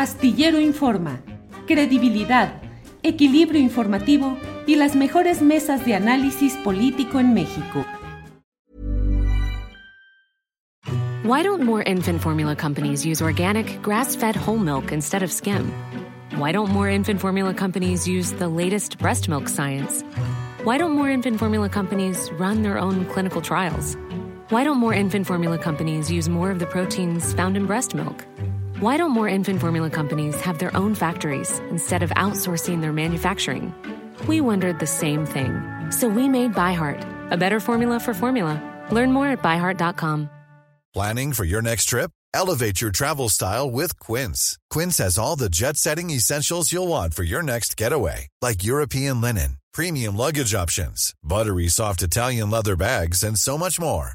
Astillero Informa, credibilidad, equilibrio informativo y las mejores mesas de análisis político en México. Why don't more infant formula companies use organic, grass-fed whole milk instead of skim? Why don't more infant formula companies use the latest breast milk science? Why don't more infant formula companies run their own clinical trials? Why don't more infant formula companies use more of the proteins found in breast milk? Why don't more infant formula companies have their own factories instead of outsourcing their manufacturing? We wondered the same thing. So we made ByHeart, a better formula for formula. Learn more at byheart.com. Planning for your next trip? Elevate your travel style with Quince. Quince has all the jet setting essentials you'll want for your next getaway, like European linen, premium luggage options, buttery soft Italian leather bags, and so much more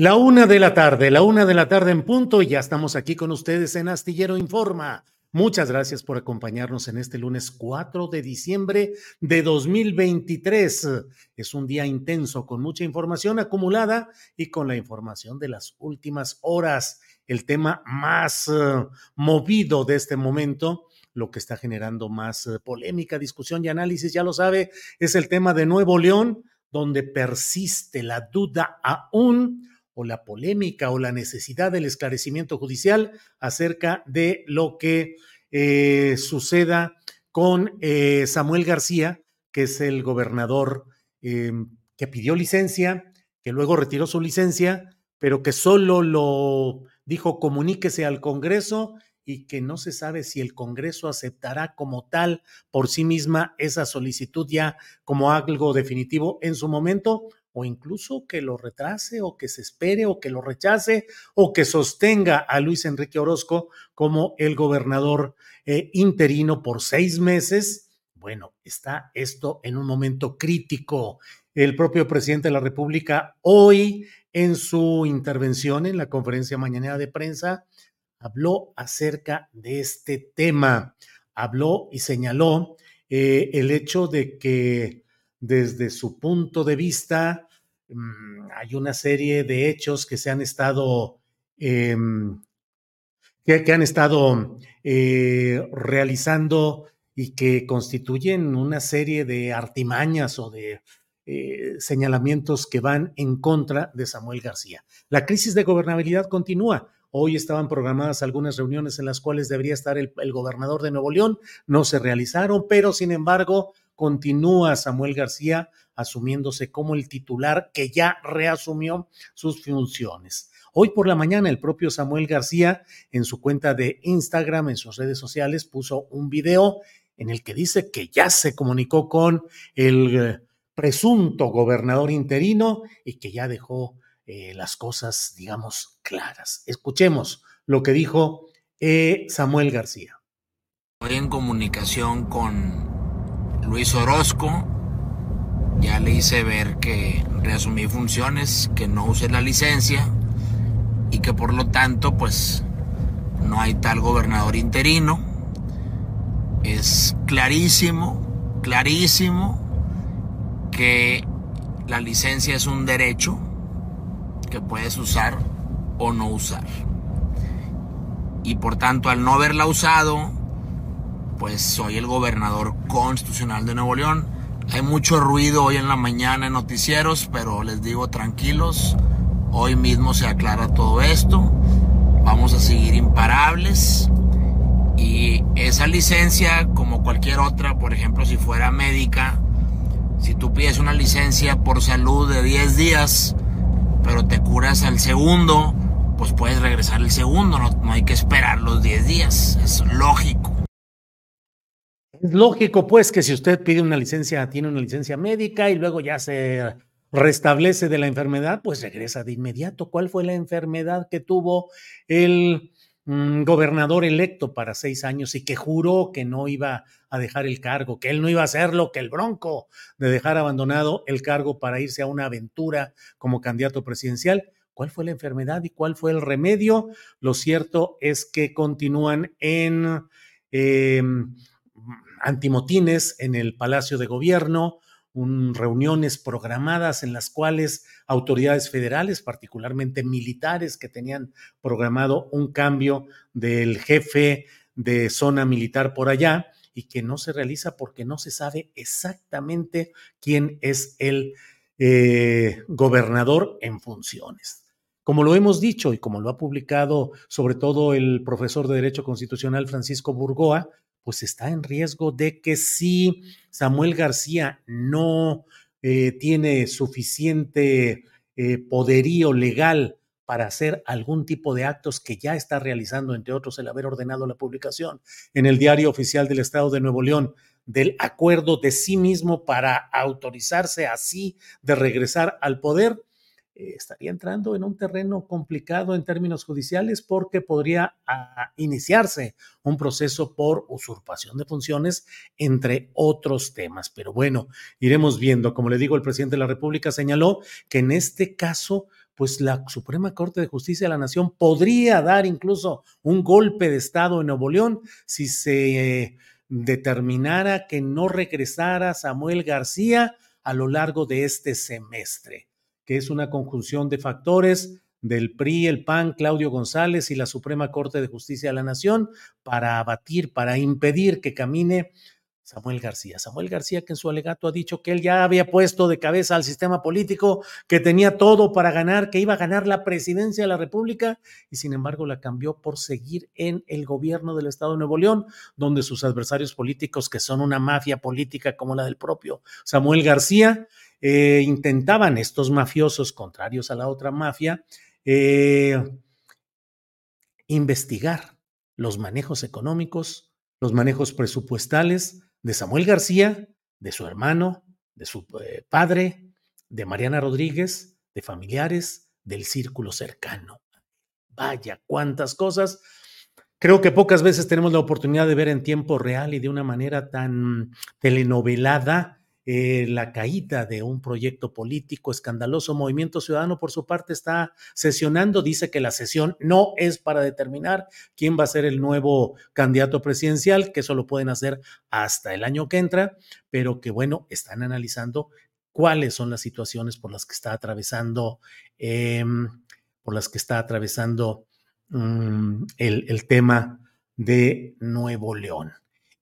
La una de la tarde, la una de la tarde en punto, y ya estamos aquí con ustedes en Astillero Informa. Muchas gracias por acompañarnos en este lunes 4 de diciembre de 2023. Es un día intenso con mucha información acumulada y con la información de las últimas horas. El tema más uh, movido de este momento, lo que está generando más uh, polémica, discusión y análisis, ya lo sabe, es el tema de Nuevo León, donde persiste la duda aún o la polémica o la necesidad del esclarecimiento judicial acerca de lo que eh, suceda con eh, Samuel García, que es el gobernador eh, que pidió licencia, que luego retiró su licencia, pero que solo lo dijo comuníquese al Congreso y que no se sabe si el Congreso aceptará como tal por sí misma esa solicitud ya como algo definitivo en su momento o incluso que lo retrase o que se espere o que lo rechace o que sostenga a Luis Enrique Orozco como el gobernador eh, interino por seis meses. Bueno, está esto en un momento crítico. El propio presidente de la República hoy en su intervención en la conferencia mañanera de prensa habló acerca de este tema. Habló y señaló eh, el hecho de que desde su punto de vista, mm, hay una serie de hechos que se han estado, em, que, han estado eh, realizando y que constituyen una serie de artimañas o de eh, señalamientos que van en contra de Samuel García. La crisis de gobernabilidad continúa. Hoy estaban programadas algunas reuniones en las cuales debería estar el, el, gobernador de Nuevo León, no se realizaron, pero sin embargo continúa Samuel García asumiéndose como el titular que ya reasumió sus funciones. Hoy por la mañana el propio Samuel García en su cuenta de Instagram, en sus redes sociales, puso un video en el que dice que ya se comunicó con el eh, presunto gobernador interino y que ya dejó eh, las cosas, digamos, claras. Escuchemos lo que dijo eh, Samuel García. Estoy en comunicación con Luis Orozco, ya le hice ver que reasumí funciones, que no use la licencia y que por lo tanto pues no hay tal gobernador interino. Es clarísimo, clarísimo que la licencia es un derecho que puedes usar o no usar. Y por tanto al no haberla usado, pues soy el gobernador constitucional de Nuevo León. Hay mucho ruido hoy en la mañana en noticieros, pero les digo tranquilos, hoy mismo se aclara todo esto, vamos a seguir imparables y esa licencia, como cualquier otra, por ejemplo, si fuera médica, si tú pides una licencia por salud de 10 días, pero te curas al segundo, pues puedes regresar el segundo, no, no hay que esperar los 10 días, es lógico. Es lógico, pues, que si usted pide una licencia, tiene una licencia médica y luego ya se restablece de la enfermedad, pues regresa de inmediato. ¿Cuál fue la enfermedad que tuvo el mm, gobernador electo para seis años y que juró que no iba a dejar el cargo, que él no iba a hacer lo que el bronco de dejar abandonado el cargo para irse a una aventura como candidato presidencial? ¿Cuál fue la enfermedad y cuál fue el remedio? Lo cierto es que continúan en eh, antimotines en el Palacio de Gobierno, un, reuniones programadas en las cuales autoridades federales, particularmente militares que tenían programado un cambio del jefe de zona militar por allá y que no se realiza porque no se sabe exactamente quién es el eh, gobernador en funciones. Como lo hemos dicho y como lo ha publicado sobre todo el profesor de Derecho Constitucional Francisco Burgoa, pues está en riesgo de que si Samuel García no eh, tiene suficiente eh, poderío legal para hacer algún tipo de actos que ya está realizando, entre otros el haber ordenado la publicación en el diario oficial del Estado de Nuevo León del acuerdo de sí mismo para autorizarse así de regresar al poder, eh, estaría entrando en un terreno complicado en términos judiciales porque podría ah, iniciarse un proceso por usurpación de funciones, entre otros temas. Pero bueno, iremos viendo. Como le digo, el presidente de la República señaló que en este caso pues la Suprema Corte de Justicia de la Nación podría dar incluso un golpe de Estado en Nuevo León si se determinara que no regresara Samuel García a lo largo de este semestre que es una conjunción de factores del PRI, el PAN, Claudio González y la Suprema Corte de Justicia de la Nación para abatir, para impedir que camine Samuel García. Samuel García que en su alegato ha dicho que él ya había puesto de cabeza al sistema político, que tenía todo para ganar, que iba a ganar la presidencia de la República y sin embargo la cambió por seguir en el gobierno del Estado de Nuevo León, donde sus adversarios políticos, que son una mafia política como la del propio Samuel García, eh, intentaban estos mafiosos, contrarios a la otra mafia, eh, investigar los manejos económicos, los manejos presupuestales de Samuel García, de su hermano, de su eh, padre, de Mariana Rodríguez, de familiares, del círculo cercano. Vaya, cuántas cosas. Creo que pocas veces tenemos la oportunidad de ver en tiempo real y de una manera tan telenovelada eh, la caída de un proyecto político escandaloso. Movimiento Ciudadano, por su parte, está sesionando, dice que la sesión no es para determinar quién va a ser el nuevo candidato presidencial, que eso lo pueden hacer hasta el año que entra, pero que bueno, están analizando cuáles son las situaciones por las que está atravesando, em, por las que está atravesando mm, el, el tema de Nuevo León.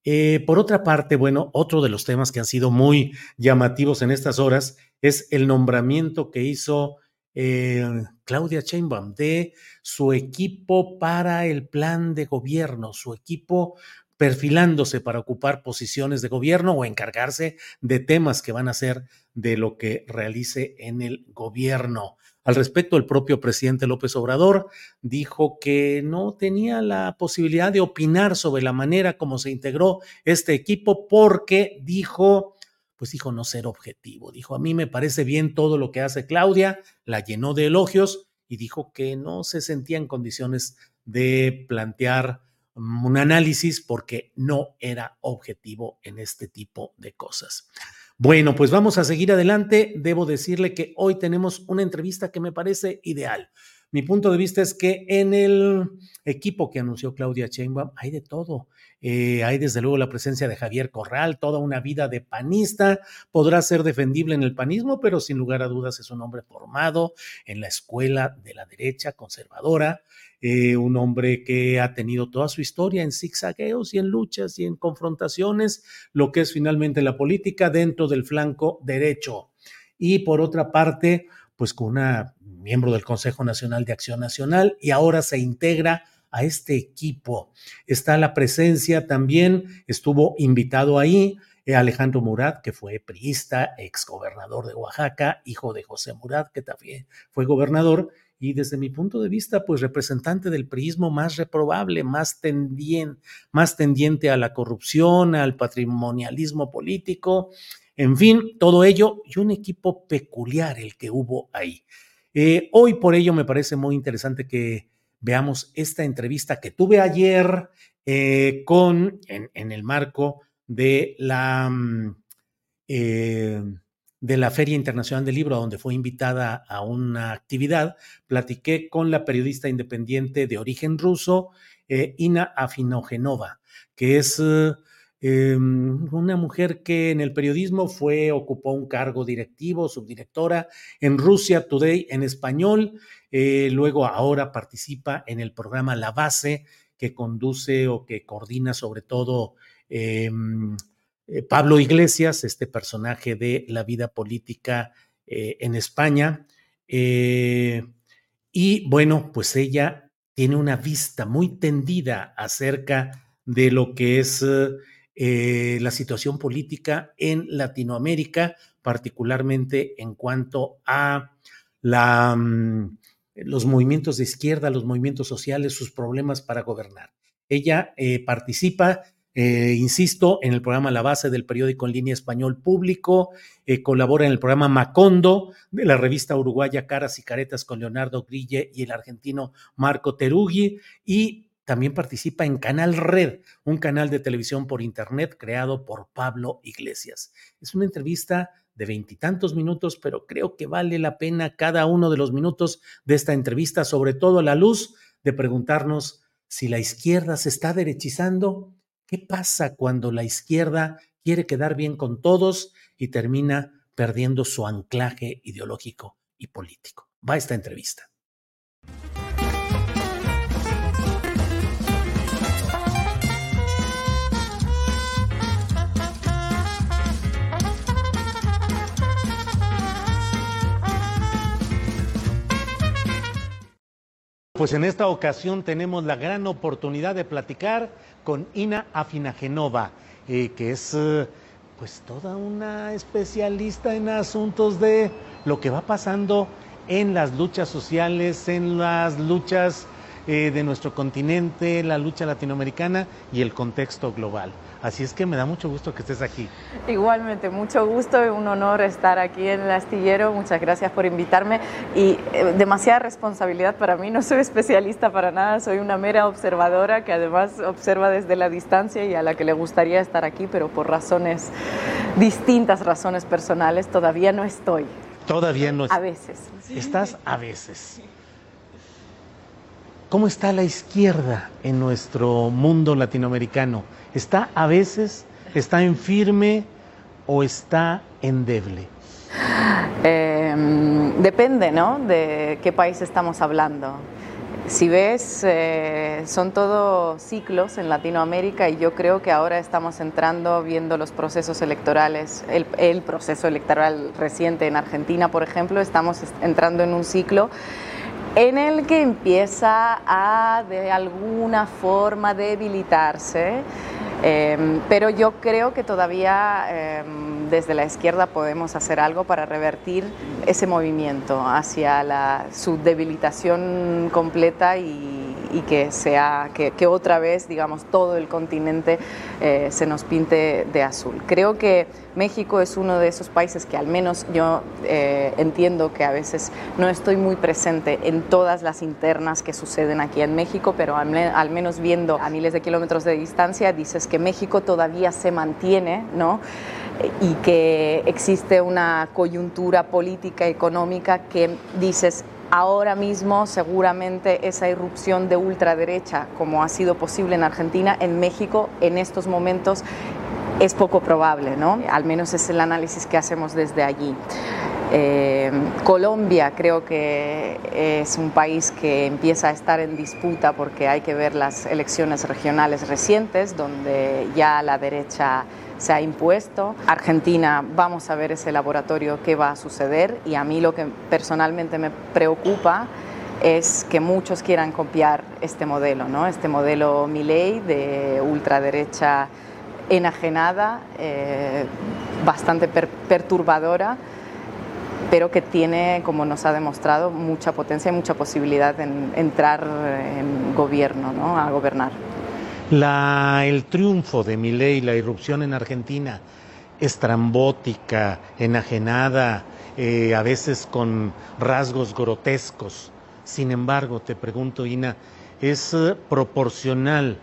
Eh, por otra parte, bueno, otro de los temas que han sido muy llamativos en estas horas es el nombramiento que hizo eh, Claudia Sheinbaum de su equipo para el plan de gobierno, su equipo perfilándose para ocupar posiciones de gobierno o encargarse de temas que van a ser de lo que realice en el gobierno. Al respecto, el propio presidente López Obrador dijo que no tenía la posibilidad de opinar sobre la manera como se integró este equipo porque dijo, pues dijo no ser objetivo. Dijo, a mí me parece bien todo lo que hace Claudia, la llenó de elogios y dijo que no se sentía en condiciones de plantear un análisis porque no era objetivo en este tipo de cosas. Bueno, pues vamos a seguir adelante. Debo decirle que hoy tenemos una entrevista que me parece ideal. Mi punto de vista es que en el equipo que anunció Claudia Sheinbaum hay de todo. Eh, hay desde luego la presencia de Javier Corral, toda una vida de panista. Podrá ser defendible en el panismo, pero sin lugar a dudas es un hombre formado en la escuela de la derecha conservadora. Eh, un hombre que ha tenido toda su historia en zigzagueos y en luchas y en confrontaciones, lo que es finalmente la política dentro del flanco derecho. Y por otra parte, pues con una miembro del Consejo Nacional de Acción Nacional y ahora se integra a este equipo. Está la presencia también, estuvo invitado ahí eh, Alejandro Murat, que fue priista, exgobernador de Oaxaca, hijo de José Murat, que también fue gobernador, y desde mi punto de vista, pues representante del priismo más reprobable, más más tendiente a la corrupción, al patrimonialismo político, en fin, todo ello y un equipo peculiar el que hubo ahí. Eh, hoy por ello me parece muy interesante que veamos esta entrevista que tuve ayer eh, con, en, el marco de la, mm, eh, de la Feria Internacional del Libro, donde fue invitada a una actividad, platiqué con la periodista independiente de origen ruso, Ina Afinogenova, que es Em, una mujer que en el periodismo fue, ocupó un cargo directivo, subdirectora en Rusia Today en español, eh, luego ahora participa en el programa La Base, que conduce o que coordina sobre todo em, eh, Pablo Iglesias, este personaje de la vida política eh, en España. y bueno, pues ella tiene una vista muy tendida acerca de lo que es eh, la situación política en Latinoamérica, particularmente en cuanto a mm, los movimientos de izquierda, los movimientos sociales, sus problemas para gobernar. Ella eh, participa, eh, insisto, en el programa La Base del periódico en línea español público, colabora en el programa Macondo de la revista uruguaya Caras y Caretas con Leonardo Grille y el argentino Marco Terugui y también participa en Canal Red, un canal de televisión por Internet creado por Pablo Iglesias. Es una entrevista de veintitantos minutos, pero creo que vale la pena cada uno de los minutos de esta entrevista, sobre todo a la luz de preguntarnos si la izquierda se está derechizando. ¿Qué pasa cuando la izquierda quiere quedar bien con todos y termina perdiendo su anclaje ideológico y político? Va esta entrevista. Pues en esta ocasión tenemos la gran oportunidad de platicar con Ina Afinagenova, eh, que es eh, pues toda una especialista en asuntos de lo que va pasando en las luchas sociales, en las luchas eh, de nuestro continente, la lucha latinoamericana y el contexto global. Así es que me da mucho gusto que estés aquí. Igualmente, mucho gusto, y un honor estar aquí en el astillero. Muchas gracias por invitarme y eh, demasiada responsabilidad para mí. No soy especialista para nada, soy una mera observadora que además observa desde la distancia y a la que le gustaría estar aquí, pero por razones distintas, razones personales, todavía no estoy. Todavía no. A veces. Estás a veces. ¿Cómo está la izquierda en nuestro mundo latinoamericano? ¿Está a veces, está en firme o está endeble? Em, depende, ¿no? De qué país estamos hablando. Si ves, eh, son todos ciclos en Latinoamérica y yo creo que ahora estamos entrando viendo los procesos electorales, el, el proceso electoral reciente en Argentina, por ejemplo, estamos entrando en un ciclo en el que empieza a de alguna forma debilitarse, em, pero yo creo que todavía em, desde la izquierda podemos hacer algo para revertir ese movimiento hacia la, su debilitación completa y y que sea que, otra vez, digamos, todo el continente eh, se nos pinte de azul. Creo que México es uno de esos países que al menos yo eh, entiendo que a veces no estoy muy presente en todas las internas que suceden aquí en México, pero al, al menos viendo a miles de kilómetros de distancia, dices que México todavía se mantiene, ¿no? y que existe una coyuntura política, económica que dices, Ahora mismo seguramente esa irrupción de ultraderecha, como ha sido posible en Argentina, en México en estos momentos es poco probable, ¿no? Al menos es el análisis que hacemos desde allí. Eh, Colombia creo que es un país que empieza a estar en disputa porque hay que ver las elecciones regionales recientes, donde ya la derecha se ha impuesto. Argentina, vamos a ver ese laboratorio qué va a suceder y a mí lo que personalmente me preocupa es que muchos quieran copiar este modelo, ¿no? este modelo Milley de ultraderecha enajenada, eh, bastante perturbadora, pero que tiene, como nos ha demostrado, mucha potencia y mucha posibilidad en entrar en gobierno, ¿no? a gobernar. La, el triunfo de Milei, la irrupción en Argentina, estrambótica, enajenada, eh, a veces con rasgos grotescos. Sin embargo, te pregunto, Ina, ¿es eh, proporcional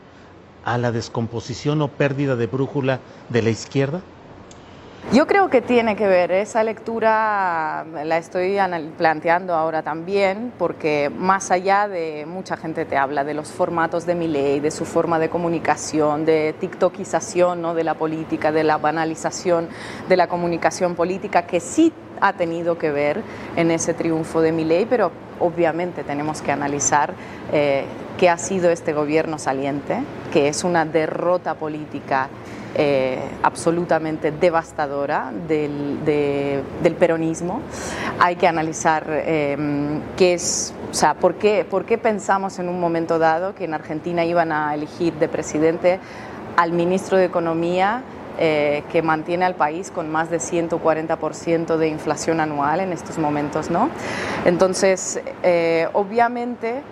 a la descomposición o pérdida de brújula de la izquierda? Yo creo que tiene que ver, esa lectura la estoy planteando ahora también, porque más allá de mucha gente te habla de los formatos de mi ley, de su forma de comunicación, de tiktokización ¿no? de la política, de la banalización de la comunicación política, que sí ha tenido que ver en ese triunfo de mi ley, pero obviamente tenemos que analizar eh, qué ha sido este gobierno saliente, que es una derrota política eh, absolutamente devastadora del, peronismo. Hay que analizar eh, qué es, o sea, ¿por qué, por qué pensamos en un momento dado que en Argentina iban a elegir de presidente al ministro de Economía eh, que mantiene al país con más de 140% de inflación anual en estos momentos, ¿no? Entonces, obviamente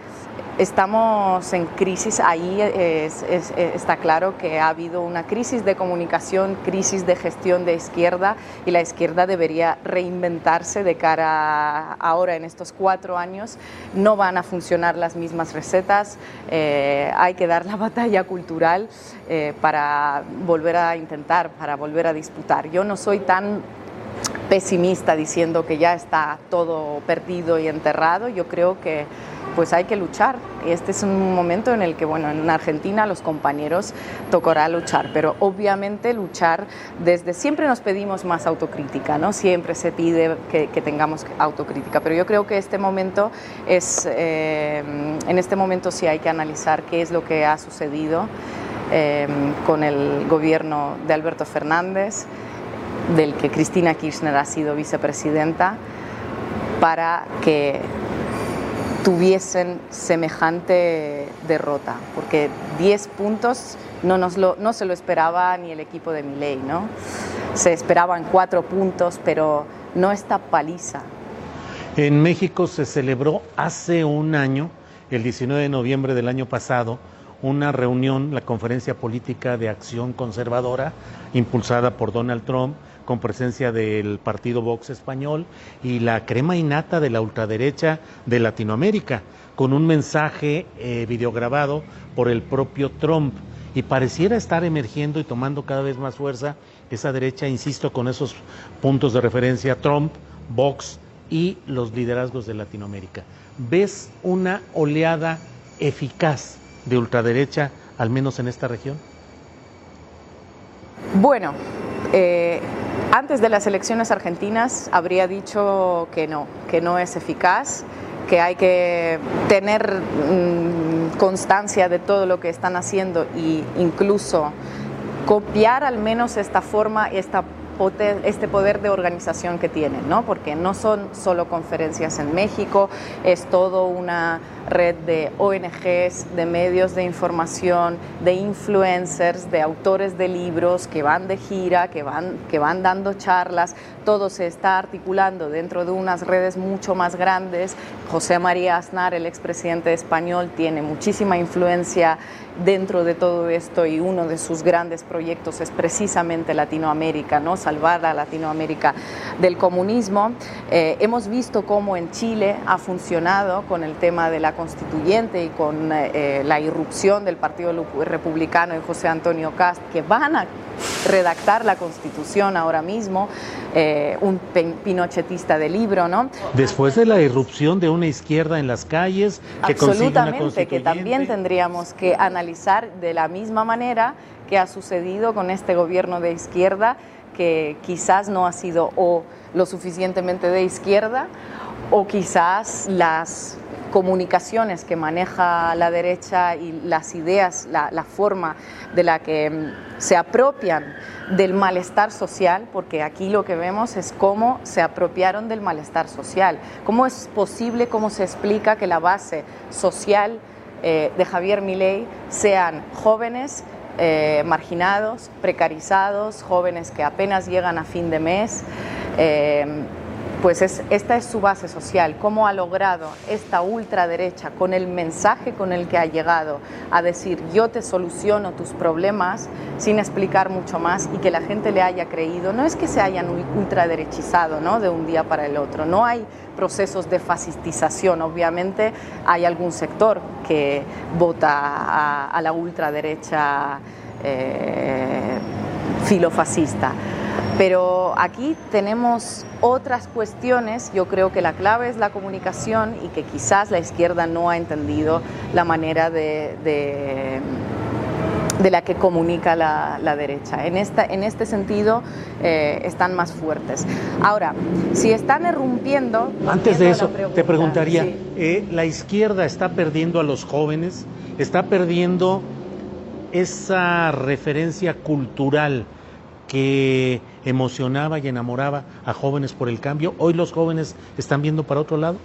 Estamos en crisis, ahí está claro que ha habido una crisis de comunicación, crisis de gestión de izquierda y la izquierda debería reinventarse de cara a ahora en estos cuatro años. No van a funcionar las mismas recetas, eh, hay que dar la batalla cultural eh, para volver a intentar, para volver a disputar. Yo no soy tan pesimista diciendo que ya está todo perdido y enterrado, yo creo que pues hay que luchar. Este es un momento en el que, bueno, en Argentina los compañeros tocará luchar, pero obviamente luchar desde, siempre nos pedimos más autocrítica, ¿no? Siempre se pide que, tengamos autocrítica, pero yo creo que este momento es, eh, en este momento sí hay que analizar qué es lo que ha sucedido eh, con el gobierno de Alberto Fernández, del que Cristina Kirchner ha sido vicepresidenta, para que tuviesen semejante derrota, porque 10 puntos no, nos lo, no se lo esperaba ni el equipo de Milei, ¿no? Se esperaban 4 puntos, pero no esta paliza. En México se celebró hace un año, el 19 de noviembre del año pasado, una reunión, la Conferencia Política de Acción Conservadora, impulsada por Donald Trump, con presencia del partido Vox español y la crema innata de la ultraderecha de Latinoamérica, con un mensaje eh, videograbado por el propio Trump. Y pareciera estar emergiendo y tomando cada vez más fuerza esa derecha, insisto, con esos puntos de referencia, Trump, Vox y los liderazgos de Latinoamérica. ¿Ves una oleada eficaz de ultraderecha, al menos en esta región? Bueno, eh, antes de las elecciones argentinas habría dicho que no, que no es eficaz, que hay que tener mm, constancia de todo lo que están haciendo e incluso copiar al menos esta forma, esta este poder de organización que tienen, ¿no? porque no son solo conferencias en México, es todo una red de ONGs, de medios de información, de influencers, de autores de libros que van de gira, que van, que van dando charlas, todo se está articulando dentro de unas redes mucho más grandes. José María Aznar, el expresidente español, tiene muchísima influencia dentro de todo esto y uno de sus grandes proyectos es precisamente Latinoamérica, ¿no? salvar a Latinoamérica del comunismo. Eh, hemos visto cómo en Chile ha funcionado con el tema de la constituyente y con eh, la irrupción del Partido Republicano y José Antonio Cast, que van a redactar la constitución ahora mismo, eh, un pinochetista de libro, ¿no? Después de la irrupción de una izquierda en las calles, que Absolutamente, que también tendríamos que analizar de la misma manera que ha sucedido con este gobierno de izquierda, que quizás no ha sido o lo suficientemente de izquierda, o quizás las comunicaciones que maneja la derecha y las ideas, la, forma de la que mm, se apropian del malestar social, porque aquí lo que vemos es cómo se apropiaron del malestar social. ¿Cómo es posible, cómo se explica que la base social eh, de Javier Milei sean jóvenes eh, marginados, precarizados, jóvenes que apenas llegan a fin de mes. Eh, pues esta es su base social, cómo ha logrado esta ultraderecha con el mensaje con el que ha llegado a decir yo te soluciono tus problemas sin explicar mucho más y que la gente le haya creído. No es que se hayan ultraderechizado ¿no? de un día para el otro, no hay procesos de fascistización, obviamente hay algún sector que vota a, la ultraderecha eh, filofascista. Pero aquí tenemos otras cuestiones, yo creo que la clave es la comunicación y que quizás la izquierda no ha entendido la manera de, de, la que comunica la, derecha. En, esta, en este sentido eh, están más fuertes. Ahora, si están irrumpiendo... Antes de eso, te preguntaría, eh, ¿la izquierda está perdiendo a los jóvenes? ¿Está perdiendo esa referencia cultural? que emocionaba y enamoraba a jóvenes por el cambio, hoy los jóvenes están viendo para otro lado?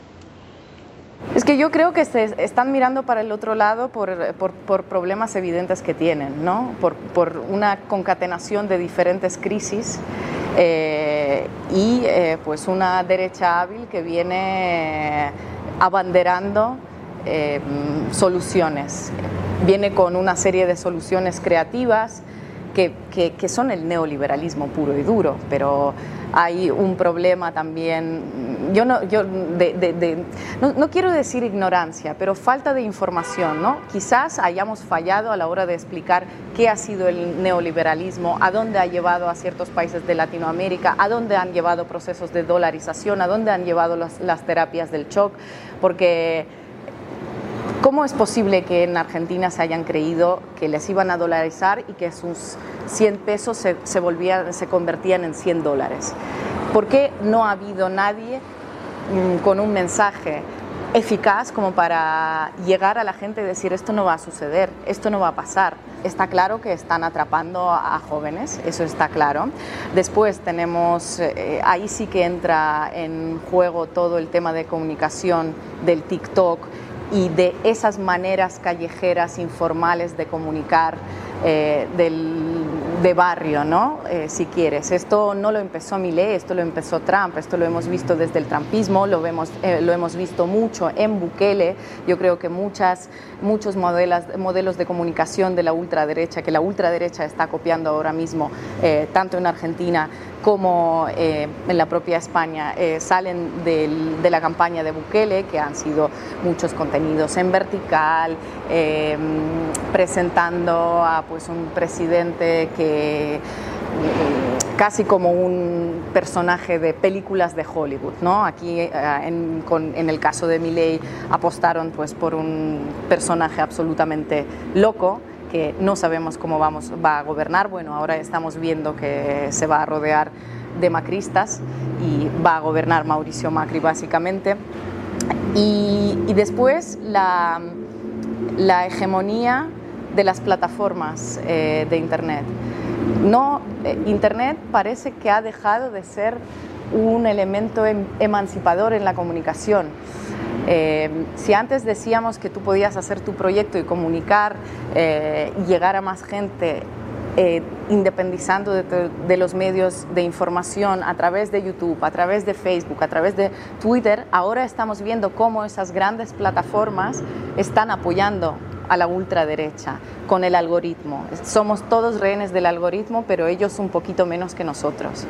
Es que yo creo que se están mirando para el otro lado por, por, problemas evidentes que tienen, ¿no? por, por, una concatenación de diferentes crisis eh, y eh, pues una derecha hábil que viene abanderando eh, soluciones. Viene con una serie de soluciones creativas, que, son el neoliberalismo puro y duro, pero hay un problema también, yo no, yo no, quiero decir ignorancia, pero falta de información, ¿no? Quizás hayamos fallado a la hora de explicar qué ha sido el neoliberalismo, a dónde ha llevado a ciertos países de Latinoamérica, a dónde han llevado procesos de dolarización, a dónde han llevado las, las terapias del shock, porque ¿Cómo es posible que en Argentina se hayan creído que les iban a dolarizar y que sus 100 pesos se, se, volvían, se convertían en 100 dólares? ¿Por qué no ha habido nadie mm, con un mensaje eficaz como para llegar a la gente y decir esto no va a suceder, esto no va a pasar? Está claro que están atrapando a jóvenes, eso está claro. Después tenemos, eh, ahí sí que entra en juego todo el tema de comunicación del TikTok y de esas maneras callejeras informales de comunicar eh, del, de barrio, ¿no? Eh, si quieres. Esto no lo empezó Millet, esto lo empezó Trump, esto lo hemos visto desde el trumpismo, lo, vemos, eh, lo hemos visto mucho en Bukele. Yo creo que muchas, muchos modelos, modelos de comunicación de la ultraderecha, que la ultraderecha está copiando ahora mismo, tanto en Argentina como en la propia España, salen de la campaña de Bukele, que han sido muchos contenidos en vertical, presentando a pues un presidente que mm, casi como un personaje de películas de Hollywood, ¿no? Aquí eh, en, el caso de Milley apostaron pues por un personaje absolutamente loco que no sabemos cómo vamos, va a gobernar. Bueno, ahora estamos viendo que se va a rodear de macristas y va a gobernar Mauricio Macri básicamente. Y, después la, la hegemonía de las plataformas eh, de Internet. No, eh, Internet parece que ha dejado de ser un elemento em, emancipador en la comunicación. Eh, si antes decíamos que tú podías hacer tu proyecto y comunicar y llegar a más gente independizando de, de, los medios de información a través de YouTube, a través de Facebook, a través de Twitter, ahora estamos viendo cómo esas grandes plataformas están apoyando a la ultraderecha con el algoritmo. Somos todos rehenes del algoritmo, pero ellos un poquito menos que nosotros.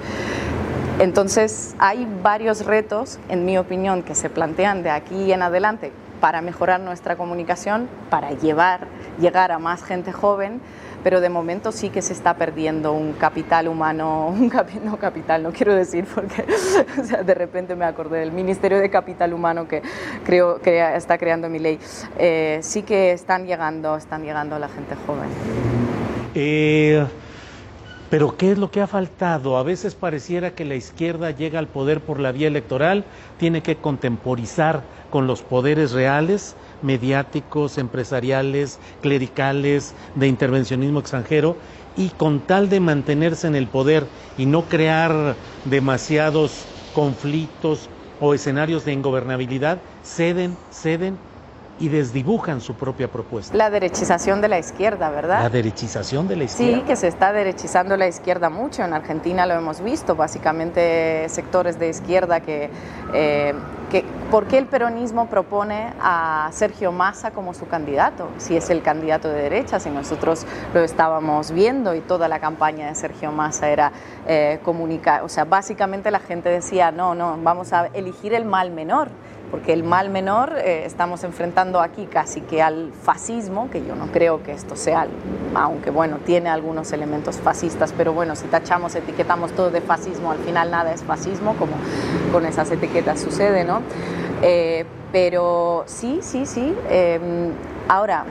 Entonces hay varios retos, en mi opinión, que se plantean de aquí en adelante para mejorar nuestra comunicación, para llevar, llegar a más gente joven, pero de momento sí que se está perdiendo un capital humano, un no capital, no quiero decir porque de repente me acordé del Ministerio de Capital Humano que creo que está creando mi ley. Eh, sí que están llegando, están llegando la gente joven. Eh, pero ¿qué es lo que ha faltado? A veces pareciera que la izquierda llega al poder por la vía electoral, tiene que contemporizar con los poderes reales, mediáticos, empresariales, clericales, de intervencionismo extranjero, y con tal de mantenerse en el poder y no crear demasiados conflictos o escenarios de ingobernabilidad, ceden, ceden y desdibujan su propia propuesta. La derechización de la izquierda, ¿verdad? La derechización de la izquierda. Sí, que se está derechizando la izquierda mucho. En Argentina lo hemos visto, básicamente sectores de izquierda que... Eh, que ¿Por qué el peronismo propone a Sergio Massa como su candidato? Si es el candidato de derecha, si nosotros lo estábamos viendo y toda la campaña de Sergio Massa era eh, comunicar, o sea, básicamente la gente decía, no, no, vamos a elegir el mal menor porque el mal menor eh, estamos enfrentando aquí casi que al fascismo, que yo no creo que esto sea, aunque bueno, tiene algunos elementos fascistas, pero bueno, si tachamos, etiquetamos todo de fascismo, al final nada es fascismo, como con esas etiquetas sucede, ¿no? Eh, pero sí, sí, sí. Em, ahora,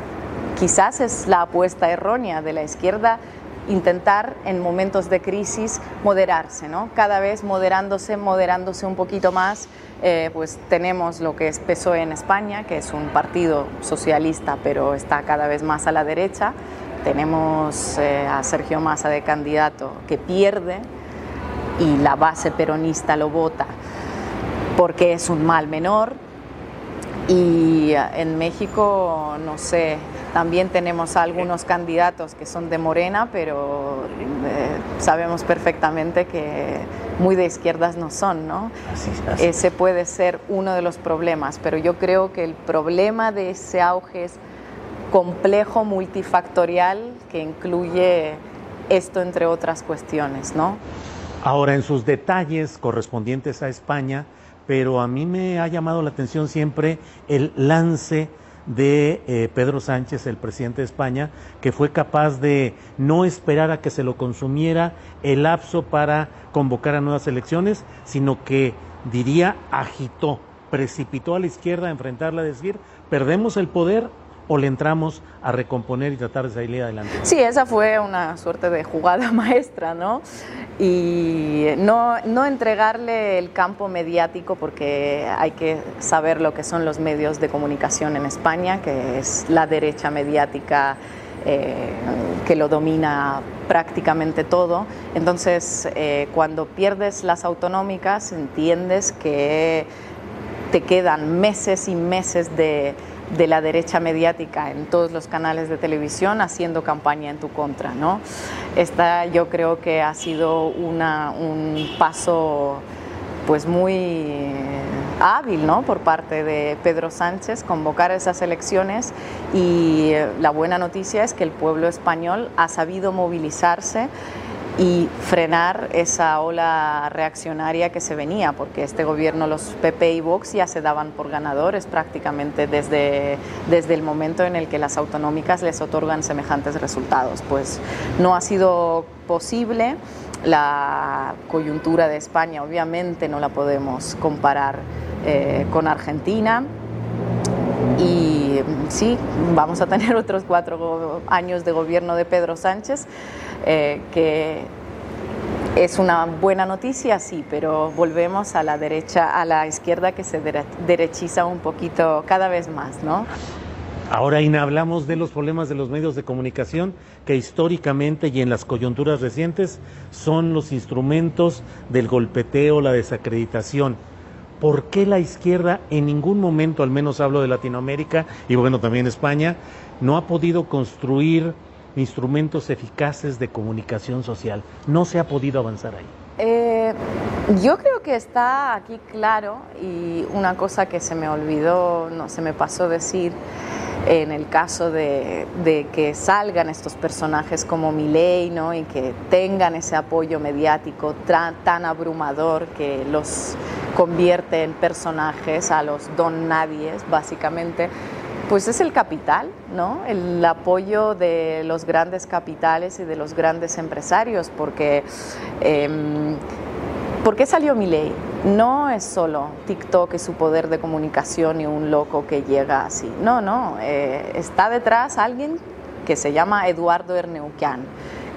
quizás es la apuesta errónea de la izquierda intentar en momentos de crisis moderarse, ¿no? Cada vez moderándose, moderándose un poquito más eh, pues tenemos lo que es PSOE en España, que es un partido socialista, pero está cada vez más a la derecha. Tenemos eh, a Sergio Massa de candidato que pierde y la base peronista lo vota porque es un mal menor. Y eh, en México, no sé, también tenemos algunos candidatos que son de Morena, pero sabemos perfectamente que muy de izquierdas no son, ¿no? Ese puede ser uno de los problemas, pero yo creo que el problema de ese auge es complejo, multifactorial, que incluye esto entre otras cuestiones, ¿no? Ahora, en sus detalles correspondientes a España, pero a mí me ha llamado la atención siempre el lance de eh, Pedro Sánchez, el presidente de España, que fue capaz de no esperar a que se lo consumiera el lapso para convocar a nuevas elecciones, sino que diría agitó, precipitó a la izquierda a enfrentarla, a decir, perdemos el poder, o le entramos a recomponer y tratar de salir adelante? Sí, esa fue una suerte de jugada maestra, ¿no? Y no, no entregarle el campo mediático porque hay que saber lo que son los medios de comunicación en España, que es la derecha mediática. Eh, que lo domina prácticamente todo. Entonces, eh, cuando pierdes las autonómicas, entiendes que te quedan meses y meses de, de la derecha mediática en todos los canales de televisión haciendo campaña en tu contra. ¿no? Esta yo creo que ha sido una, un paso pues muy hábil ¿no? por parte de Pedro Sánchez convocar esas elecciones y la buena noticia es que el pueblo español ha sabido movilizarse y frenar esa ola reaccionaria que se venía, porque este gobierno, los PP y Vox ya se daban por ganadores prácticamente desde, desde el momento en el que las autonómicas les otorgan semejantes resultados. Pues no ha sido posible. La coyuntura de España obviamente no la podemos comparar eh, con Argentina. Y sí, vamos a tener otros cuatro años de gobierno de Pedro Sánchez, eh, que es una buena noticia, sí, pero volvemos a la derecha, a la izquierda que se derechiza un poquito cada vez más, ¿no? Ahora, Ina, hablamos de los problemas de los medios de comunicación que históricamente y en las coyunturas recientes son los instrumentos del golpeteo, la desacreditación. ¿Por qué la izquierda en ningún momento, al menos hablo de Latinoamérica y bueno, también España, no ha podido construir instrumentos eficaces de comunicación social. No se ha podido avanzar ahí. Eh, yo creo que está aquí claro y una cosa que se me olvidó, no se me pasó decir en el caso de, que salgan estos personajes como Milei ¿no? y que tengan ese apoyo mediático tan, tan abrumador que los convierte en personajes a los don nadies básicamente pues es el capital, ¿no? El apoyo de los grandes capitales y de los grandes empresarios, porque eh, ¿por qué salió mi ley? No es solo TikTok y su poder de comunicación y un loco que llega así. No, no, eh, está detrás alguien que se llama Eduardo Erneuquian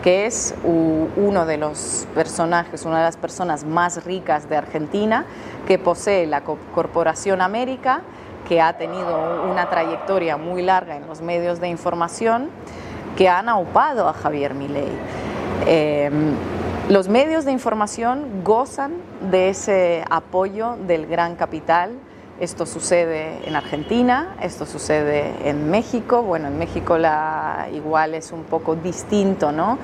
que es uno de los personajes, una de las personas más ricas de Argentina, que posee la Corporación América que ha tenido una trayectoria muy larga en los medios de información, que han aupado a Javier Milei. Em, los medios de información gozan de ese apoyo del gran capital, Esto sucede en Argentina, esto sucede en México. Bueno, en México la, igual es un poco distinto, ¿no?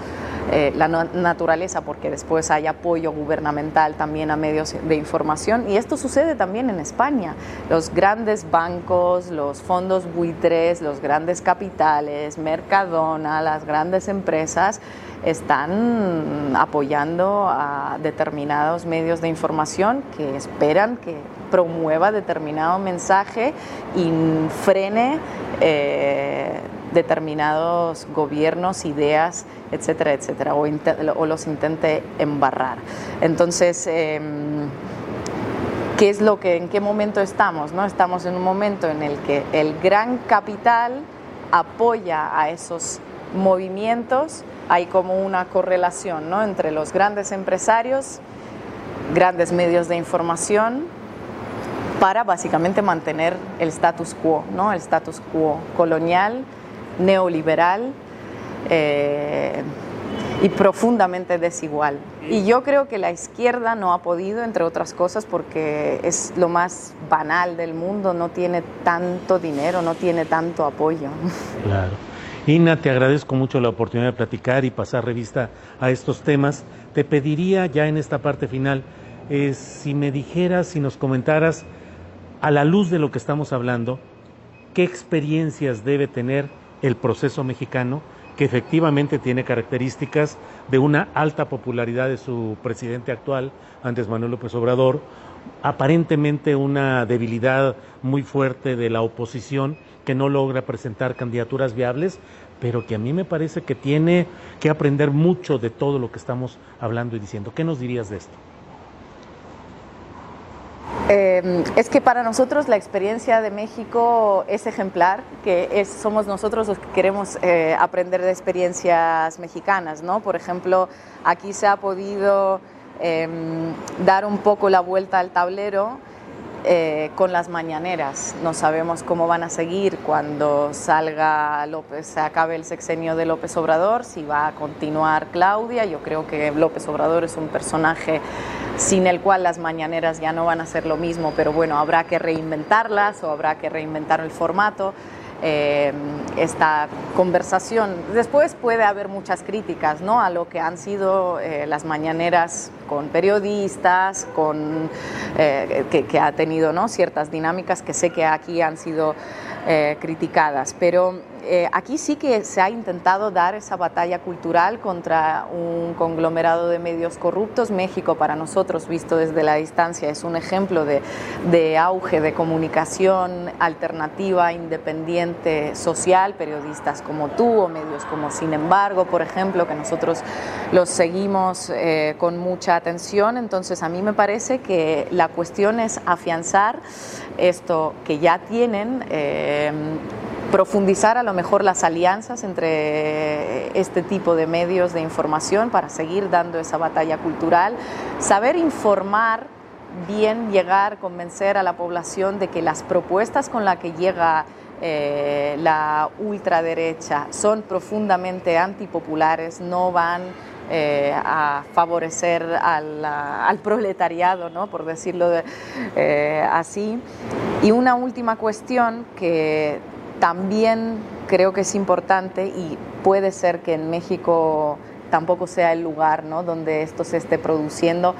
Eh, la naturaleza, porque después hay apoyo gubernamental también a medios de información. Y esto sucede también en España. Los grandes bancos, los fondos buitres, los grandes capitales, Mercadona, las grandes empresas están apoyando a determinados medios de información que esperan que promueva determinado mensaje y frene eh, determinados gobiernos, ideas, etcétera, etcétera, o, los intente embarrar. Entonces, em, ¿qué es lo que, en qué momento estamos? ¿no? Estamos en un momento en el que el gran capital apoya a esos movimientos, hay como una correlación ¿no? entre los grandes empresarios, grandes medios de información, para básicamente mantener el status quo, ¿no? el status quo colonial, neoliberal eh, y profundamente desigual. Y yo creo que la izquierda no ha podido, entre otras cosas, porque es lo más banal del mundo, no tiene tanto dinero, no tiene tanto apoyo. Claro. Ina, te agradezco mucho la oportunidad de platicar y pasar revista a estos temas. Te pediría ya en esta parte final, eh, si me dijeras, si nos comentaras, a la luz de lo que estamos hablando, qué experiencias debe tener el proceso mexicano, que efectivamente tiene características de una alta popularidad de su presidente actual, antes Manuel López Obrador, aparentemente una debilidad muy fuerte de la oposición que no logra presentar candidaturas viables, pero que a mí me parece que tiene que aprender mucho de todo lo que estamos hablando y diciendo. ¿Qué nos dirías de esto? Eh, es que para nosotros la experiencia de México es ejemplar, que somos nosotros los que queremos eh, aprender de experiencias mexicanas, ¿no? Por ejemplo, aquí se ha podido em, dar un poco la vuelta al tablero eh, con las mañaneras. No sabemos cómo van a seguir cuando salga López, se acabe el sexenio de López Obrador, si va a continuar Claudia. Yo creo que López Obrador es un personaje sin el cual las mañaneras ya no van a ser lo mismo, pero bueno, habrá que reinventarlas o habrá que reinventar el formato. Eh, esta conversación. Después puede haber muchas críticas ¿no? a lo que han sido eh, las mañaneras con periodistas, con, eh, que, ha tenido ¿no? ciertas dinámicas que sé que aquí han sido criticadas, pero eh, aquí sí que se ha intentado dar esa batalla cultural contra un conglomerado de medios corruptos. México, para nosotros, visto desde la distancia, es un ejemplo de, auge de comunicación alternativa, independiente, social, periodistas como tú o medios como Sin embargo, por ejemplo, que nosotros los seguimos eh, con mucha atención. Entonces, a mí me parece que la cuestión es afianzar esto que ya tienen. Eh, profundizar a lo mejor las alianzas entre este tipo de medios de información para seguir dando esa batalla cultural, saber informar bien, llegar, convencer a la población de que las propuestas con las que llega eh, la ultraderecha son profundamente antipopulares, no van eh, a favorecer al, proletariado, ¿no? por decirlo eh, así. Y una última cuestión que también creo que es importante y puede ser que en México tampoco sea el lugar ¿no? donde esto se esté produciendo,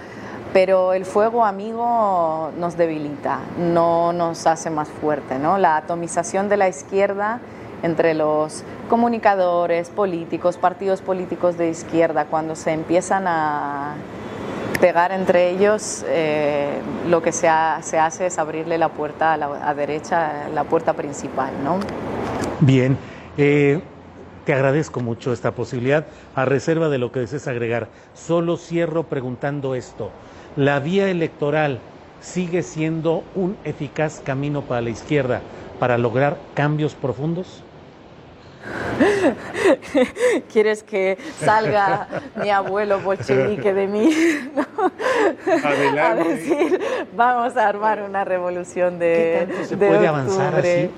pero el fuego amigo nos debilita, no nos hace más fuerte. ¿no? La atomización de la izquierda entre los comunicadores, políticos, partidos políticos de izquierda, cuando se empiezan a pegar entre ellos, eh, lo que se, hace es abrirle la puerta a la derecha, la puerta principal, ¿no? Bien, eh, te agradezco mucho esta posibilidad, a reserva de lo que desees agregar. Solo cierro preguntando esto. ¿La vía electoral sigue siendo un eficaz camino para la izquierda para lograr cambios profundos? ¿Quieres que salga mi abuelo bolchevique de mí? A decir, vamos a armar una revolución de, ¿Qué se puede avanzar así?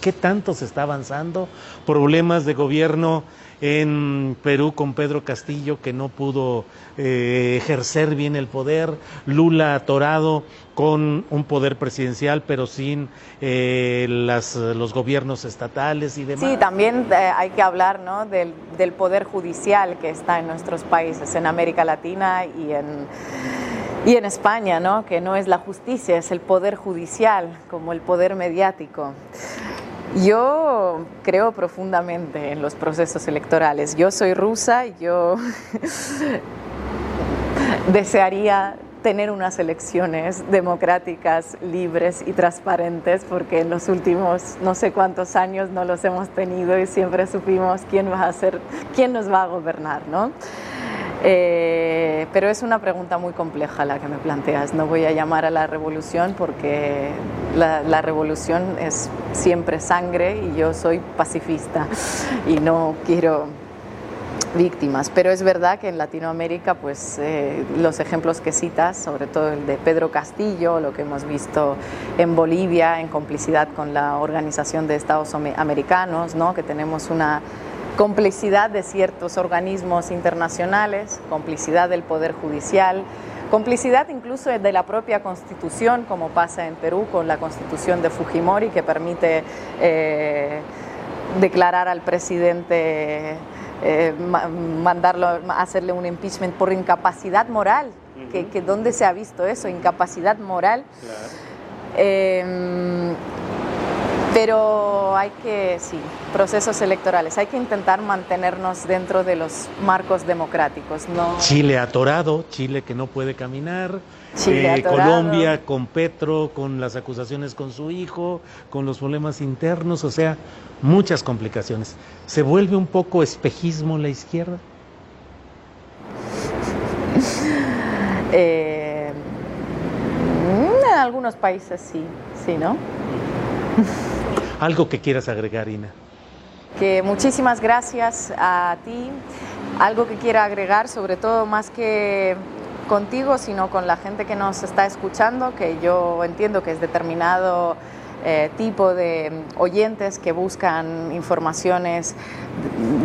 ¿Qué tanto se está avanzando? Problemas de gobierno en Perú con Pedro Castillo que no pudo eh, ejercer bien el poder, Lula atorado con un poder presidencial pero sin eh, las, los gobiernos estatales y demás. Sí, también eh, hay que hablar ¿no? del, del poder judicial que está en nuestros países, en América Latina y en y en España, ¿no? que no es la justicia, es el poder judicial, como el poder mediático. Yo creo profundamente en los procesos electorales. Yo soy rusa y yo desearía tener unas elecciones democráticas, libres y transparentes, porque en los últimos no sé cuántos años no los hemos tenido y siempre supimos quién va a ser, quién nos va a gobernar, ¿no? Eh, pero es una pregunta muy compleja la que me planteas. No voy a llamar a la revolución porque la, la, revolución es siempre sangre y yo soy pacifista y no quiero víctimas. Pero es verdad que en Latinoamérica, pues eh, los ejemplos que citas, sobre todo el de Pedro Castillo, lo que hemos visto en Bolivia en complicidad con la Organización de Estados Americanos, ¿no? que tenemos una complicidad de ciertos organismos internacionales, complicidad del Poder Judicial, complicidad incluso de la propia Constitución, como pasa en Perú con la Constitución de Fujimori, que permite eh, declarar al presidente, eh, mandarlo, hacerle un impeachment por incapacidad moral, que, que, ¿dónde se ha visto eso? Incapacidad moral. Claro. Eh, pero hay que, sí, procesos electorales, hay que intentar mantenernos dentro de los marcos democráticos. No... Chile atorado, Chile que no puede caminar, eh, Colombia con Petro, con las acusaciones con su hijo, con los problemas internos, o sea, muchas complicaciones. ¿Se vuelve un poco espejismo la izquierda? eh, en algunos países sí, sí, ¿no? Algo que quieras agregar, Ina. Que muchísimas gracias a ti. Algo que quiera agregar, sobre todo más que contigo, sino con la gente que nos está escuchando, que yo entiendo que es determinado eh, tipo de oyentes que buscan informaciones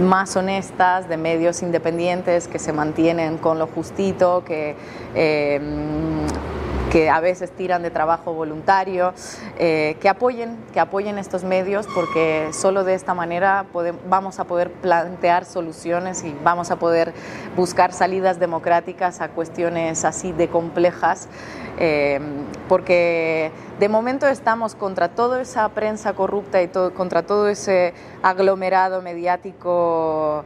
más honestas, de medios independientes que se mantienen con lo justito, que eh, que a veces tiran de trabajo voluntario, eh, que apoyen, que apoyen estos medios porque solo de esta manera vamos a poder plantear soluciones y vamos a poder buscar salidas democráticas a cuestiones así de complejas, eh, porque de momento estamos contra toda esa prensa corrupta y todo, contra todo ese aglomerado mediático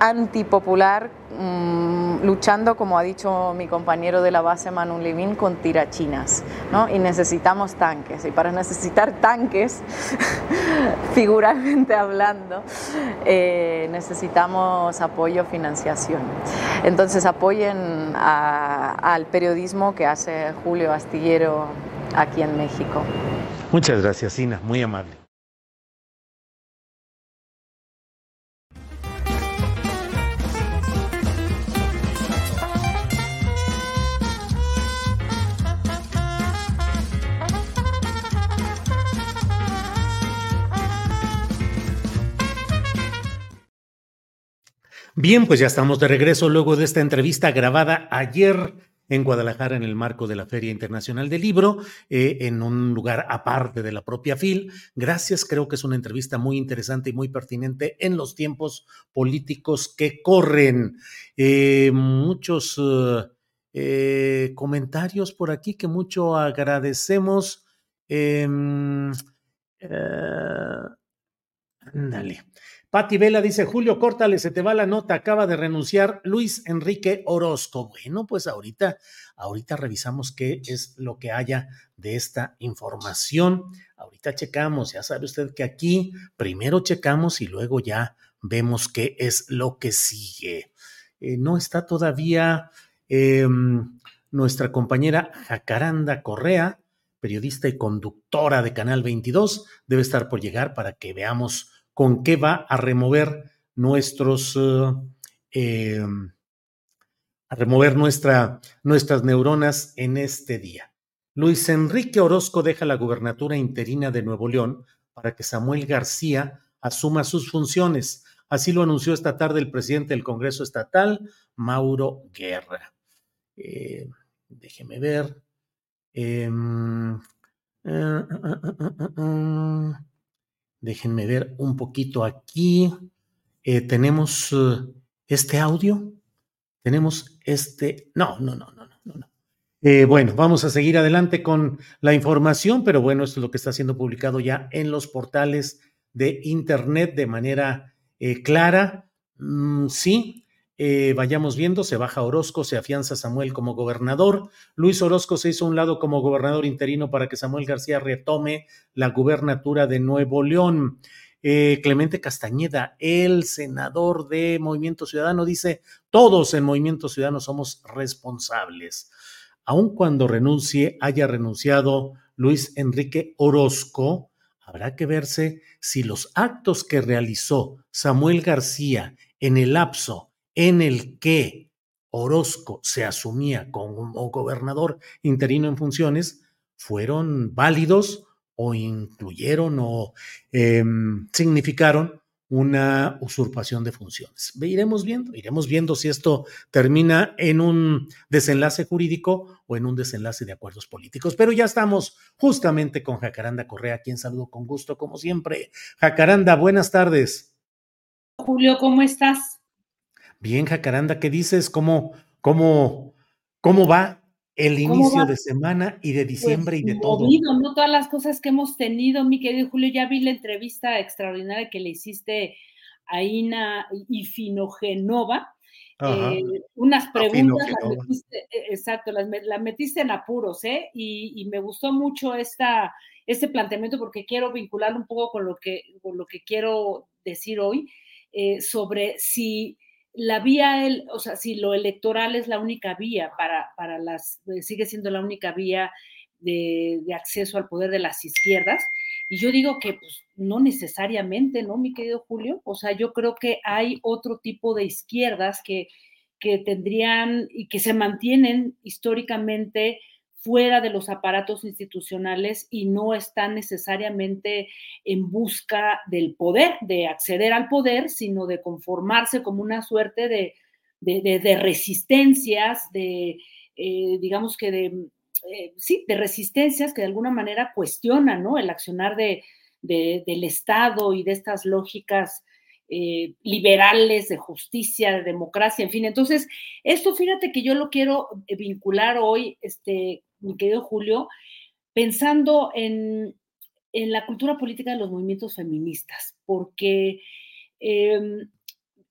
antipopular, mmm, luchando, como ha dicho mi compañero de la base Manu Levin, con tirachinas. ¿no? Y necesitamos tanques. Y para necesitar tanques, figuralmente hablando, eh, necesitamos apoyo, financiación. Entonces apoyen al periodismo que hace Julio Astillero aquí en México. Muchas gracias, Ina, muy amable. Bien, pues ya estamos de regreso luego de esta entrevista grabada ayer en Guadalajara en el marco de la Feria Internacional del Libro, eh, en un lugar aparte de la propia FIL. Gracias, creo que es una entrevista muy interesante y muy pertinente en los tiempos políticos que corren. Eh, muchos eh, comentarios por aquí que mucho agradecemos. Em, ándale. Pati Vela dice, Julio, córtale, se te va la nota, acaba de renunciar Luis Enrique Orozco. Bueno, pues ahorita, ahorita revisamos qué es lo que haya de esta información. Ahorita checamos, ya sabe usted que aquí primero checamos y luego ya vemos qué es lo que sigue. Eh, no está todavía eh, nuestra compañera Jacaranda Correa, periodista y conductora de Canal 22, debe estar por llegar para que veamos con qué va a remover nuestros, eh, a remover nuestra, nuestras neuronas en este día. Luis Enrique Orozco deja la gubernatura interina de Nuevo León para que Samuel García asuma sus funciones. Así lo anunció esta tarde el presidente del Congreso Estatal, Mauro Guerra. Eh, déjeme ver. Em, eh, eh, déjenme ver un poquito aquí. tenemos este audio. Tenemos este. No, no, no, no, no, no. Eh, bueno, vamos a seguir adelante con la información, pero bueno, esto es lo que está siendo publicado ya en los portales de Internet de manera eh, clara. Mm, sí, eh, vayamos viendo, se baja Orozco, se afianza Samuel como gobernador. Luis Orozco se hizo un lado como gobernador interino para que Samuel García retome la gubernatura de Nuevo León. Clemente Castañeda, el senador de Movimiento Ciudadano, dice, todos en Movimiento Ciudadano somos responsables aun cuando renuncie, haya renunciado Luis Enrique Orozco, habrá que verse si los actos que realizó Samuel García en el lapso en el que Orozco se asumía como gobernador interino en funciones fueron válidos o incluyeron o em, significaron una usurpación de funciones. Iremos viendo, iremos viendo si esto termina en un desenlace jurídico o en un desenlace de acuerdos políticos. Pero ya estamos justamente con Jacaranda Correa, quien saludo con gusto, como siempre. Jacaranda, buenas tardes. Julio, ¿cómo estás? Bien, Jacaranda, ¿qué dices? ¿Cómo, cómo, cómo va el inicio de semana y de pues, diciembre y de todo. ¿no? Todas las cosas que hemos tenido, mi querido Julio, ya vi la entrevista extraordinaria que le hiciste a Ina Ifinogenova. Eh, unas preguntas, las metiste, e, exacto, las, la metiste en apuros, ¿eh? Y, me gustó mucho esta, este planteamiento porque quiero vincularlo un poco con lo que, con lo que quiero decir hoy eh, sobre si la vía, el, o sea, si lo electoral es la única vía para, para las, eh, sigue siendo la única vía de, acceso al poder de las izquierdas. Y yo digo que pues, no necesariamente, ¿no, mi querido Julio? O sea, yo creo que hay otro tipo de izquierdas que, que tendrían y que se mantienen históricamente fuera de los aparatos institucionales y no están necesariamente en busca del poder, de acceder al poder, sino de conformarse como una suerte de, de, resistencias, de, eh, digamos que de, eh, sí, de resistencias que de alguna manera cuestionan ¿no? el accionar de, del Estado y de estas lógicas eh, liberales, de justicia, de democracia, en fin. Entonces, esto fíjate que yo lo quiero vincular hoy este, mi querido Julio, pensando en, la cultura política de los movimientos feministas, porque em,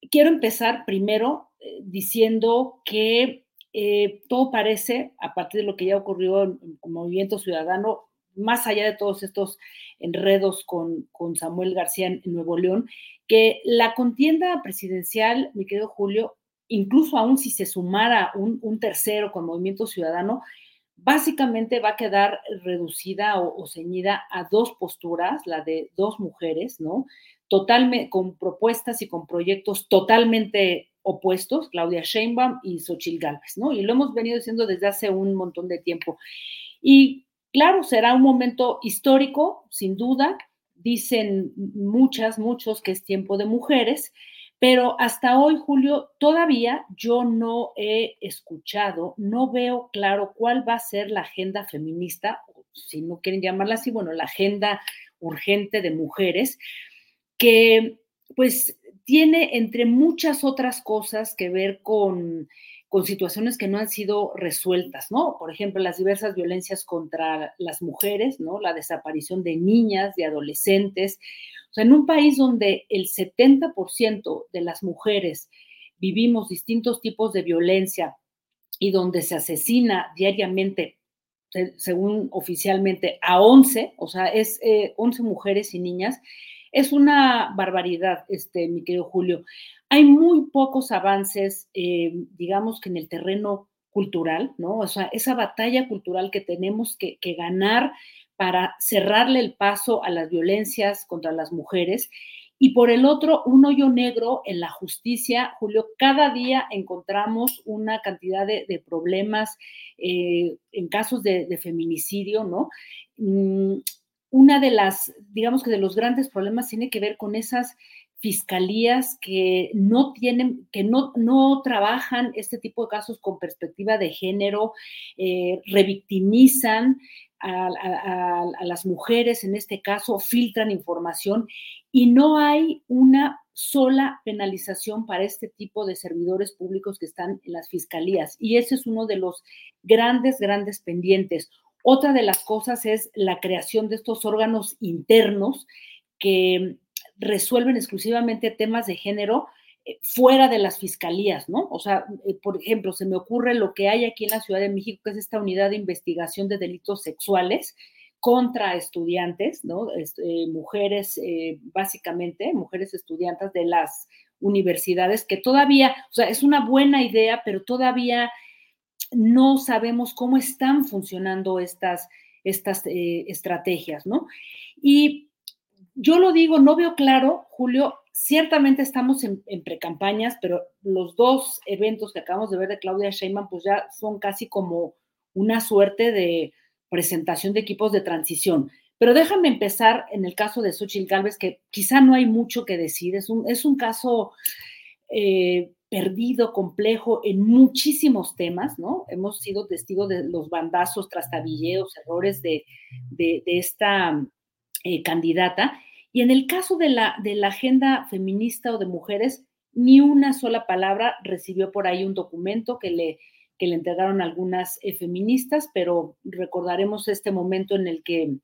quiero empezar primero eh, diciendo que eh, todo parece, a partir de lo que ya ocurrió en, Movimiento Ciudadano, más allá de todos estos enredos con, Samuel García en, Nuevo León, que la contienda presidencial, mi querido Julio, incluso aún si se sumara un tercero con Movimiento Ciudadano, básicamente va a quedar reducida o, ceñida a dos posturas, la de dos mujeres, ¿no? Totalmente, con propuestas y con proyectos totalmente opuestos, Claudia Sheinbaum y Xochitl Gálvez, ¿no? Y lo hemos venido diciendo desde hace un montón de tiempo. Y claro, será un momento histórico, sin duda. Dicen muchas, muchos que es tiempo de mujeres, pero hasta hoy, Julio, todavía yo no he escuchado, no veo claro cuál va a ser la agenda feminista, si no quieren llamarla así, bueno, la agenda urgente de mujeres, que pues tiene entre muchas otras cosas que ver con, con situaciones que no han sido resueltas, ¿no? Por ejemplo, las diversas violencias contra las mujeres, ¿no? La desaparición de niñas, de adolescentes, o sea, en un país donde el 70% de las mujeres vivimos distintos tipos de violencia y donde se asesina diariamente, según oficialmente, a 11, o sea, es 11 eh, mujeres y niñas, es una barbaridad, este, mi querido Julio. Hay muy pocos avances, eh, digamos que en el terreno cultural, ¿no? O sea, esa batalla cultural que tenemos que, ganar para cerrarle el paso a las violencias contra las mujeres. Y por el otro, un hoyo negro en la justicia. Julio, cada día encontramos una cantidad de, problemas eh, en casos de, feminicidio, ¿no? Una de las, digamos que de los grandes problemas tiene que ver con esas fiscalías que no tienen, que no, no trabajan este tipo de casos con perspectiva de género, eh, revictimizan a, las mujeres en este caso, filtran información y no hay una sola penalización para este tipo de servidores públicos que están en las fiscalías. Y ese es uno de los grandes, grandes pendientes. Otra de las cosas es la creación de estos órganos internos que resuelven exclusivamente temas de género eh, fuera de las fiscalías, ¿no? O sea, eh, por ejemplo, se me ocurre lo que hay aquí en la Ciudad de México, que es esta unidad de investigación de delitos sexuales contra estudiantes, ¿no? Este, mujeres, eh, básicamente, mujeres estudiantes de las universidades, que todavía, o sea, es una buena idea, pero todavía no sabemos cómo están funcionando estas, estas estrategias, ¿no? Y yo lo digo, no veo claro, Julio, ciertamente estamos en, precampañas, pero los dos eventos que acabamos de ver de Claudia Sheinbaum, pues ya son casi como una suerte de presentación de equipos de transición. Pero déjame empezar en el caso de Xochitl Galvez, que quizá no hay mucho que decir, es un, es un caso eh, perdido, complejo en muchísimos temas, ¿no? Hemos sido testigos de los bandazos, trastabilleos, errores de, de, esta eh, candidata. Y en el caso de la, de la agenda feminista o de mujeres, ni una sola palabra recibió por ahí un documento que le, que le entregaron algunas eh, feministas, pero recordaremos este momento en el que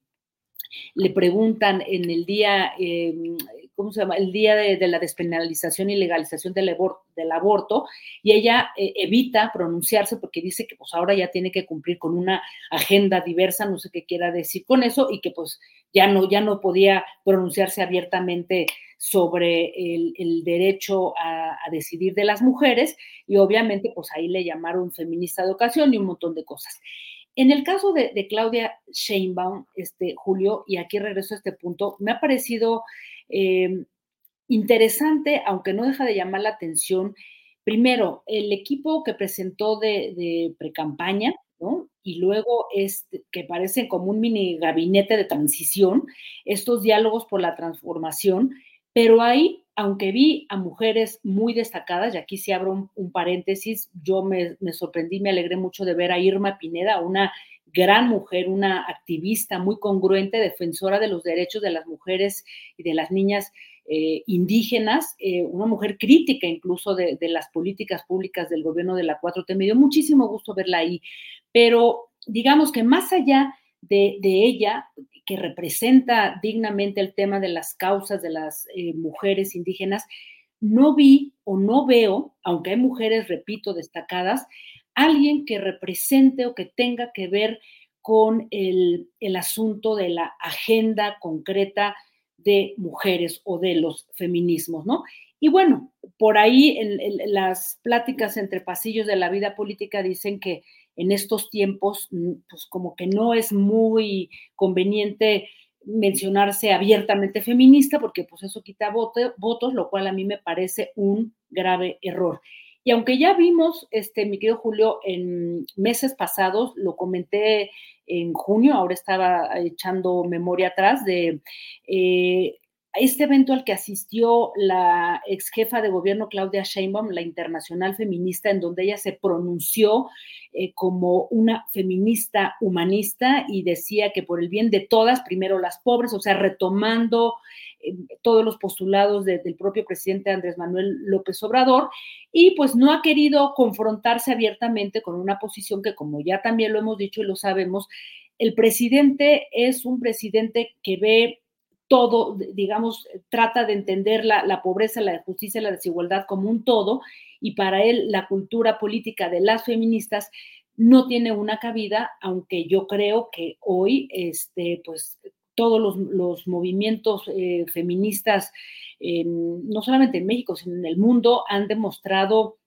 le preguntan en el día, em, ¿cómo se llama? El día de, la despenalización y legalización del, aborto, y ella eh, evita pronunciarse porque dice que pues ahora ya tiene que cumplir con una agenda diversa, no sé qué quiera decir con eso, y que pues ya no, ya no podía pronunciarse abiertamente sobre el, derecho a, decidir de las mujeres, y obviamente pues ahí le llamaron feminista de ocasión y un montón de cosas. En el caso de, Claudia Sheinbaum, este, Julio, y aquí regreso a este punto, me ha parecido eh, interesante, aunque no deja de llamar la atención, primero, el equipo que presentó de, de precampaña, ¿no? Y luego este, que parecen como un mini gabinete de transición, estos diálogos por la transformación, pero ahí aunque vi a mujeres muy destacadas, y aquí sí abro un, paréntesis, yo me, sorprendí, me alegré mucho de ver a Irma Pineda, una gran mujer, una activista muy congruente, defensora de los derechos de las mujeres y de las niñas eh, indígenas, eh, una mujer crítica incluso de, las políticas públicas del gobierno de la 4T. Me dio muchísimo gusto verla ahí, pero digamos que más allá de, ella, que representa dignamente el tema de las causas de las eh, mujeres indígenas, no vi o no veo, aunque hay mujeres, repito, destacadas, alguien que represente o que tenga que ver con el, asunto de la agenda concreta de mujeres o de los feminismos, ¿no? Y bueno, por ahí en las pláticas entre pasillos de la vida política dicen que en estos tiempos, mm, pues como que no es muy conveniente mencionarse abiertamente feminista, porque pues eso quita votos, lo cual a mí me parece un grave error. Y aunque ya vimos, este, mi querido Julio, en meses pasados, lo comenté en junio, ahora estaba echando memoria atrás de eh, este evento al que asistió la ex jefa de gobierno Claudia Sheinbaum, la internacional feminista, en donde ella se pronunció eh, como una feminista humanista y decía que por el bien de todas, primero las pobres, o sea, retomando eh, todos los postulados del propio presidente Andrés Manuel López Obrador, y pues no ha querido confrontarse abiertamente con una posición que, como ya también lo hemos dicho y lo sabemos, el presidente es un presidente que ve todo, digamos, trata de entender la, pobreza, la justicia, la desigualdad como un todo, y para él la cultura política de las feministas no tiene una cabida, aunque yo creo que hoy, este, pues, todos los, movimientos eh, feministas, no solamente en México, sino en el mundo, han demostrado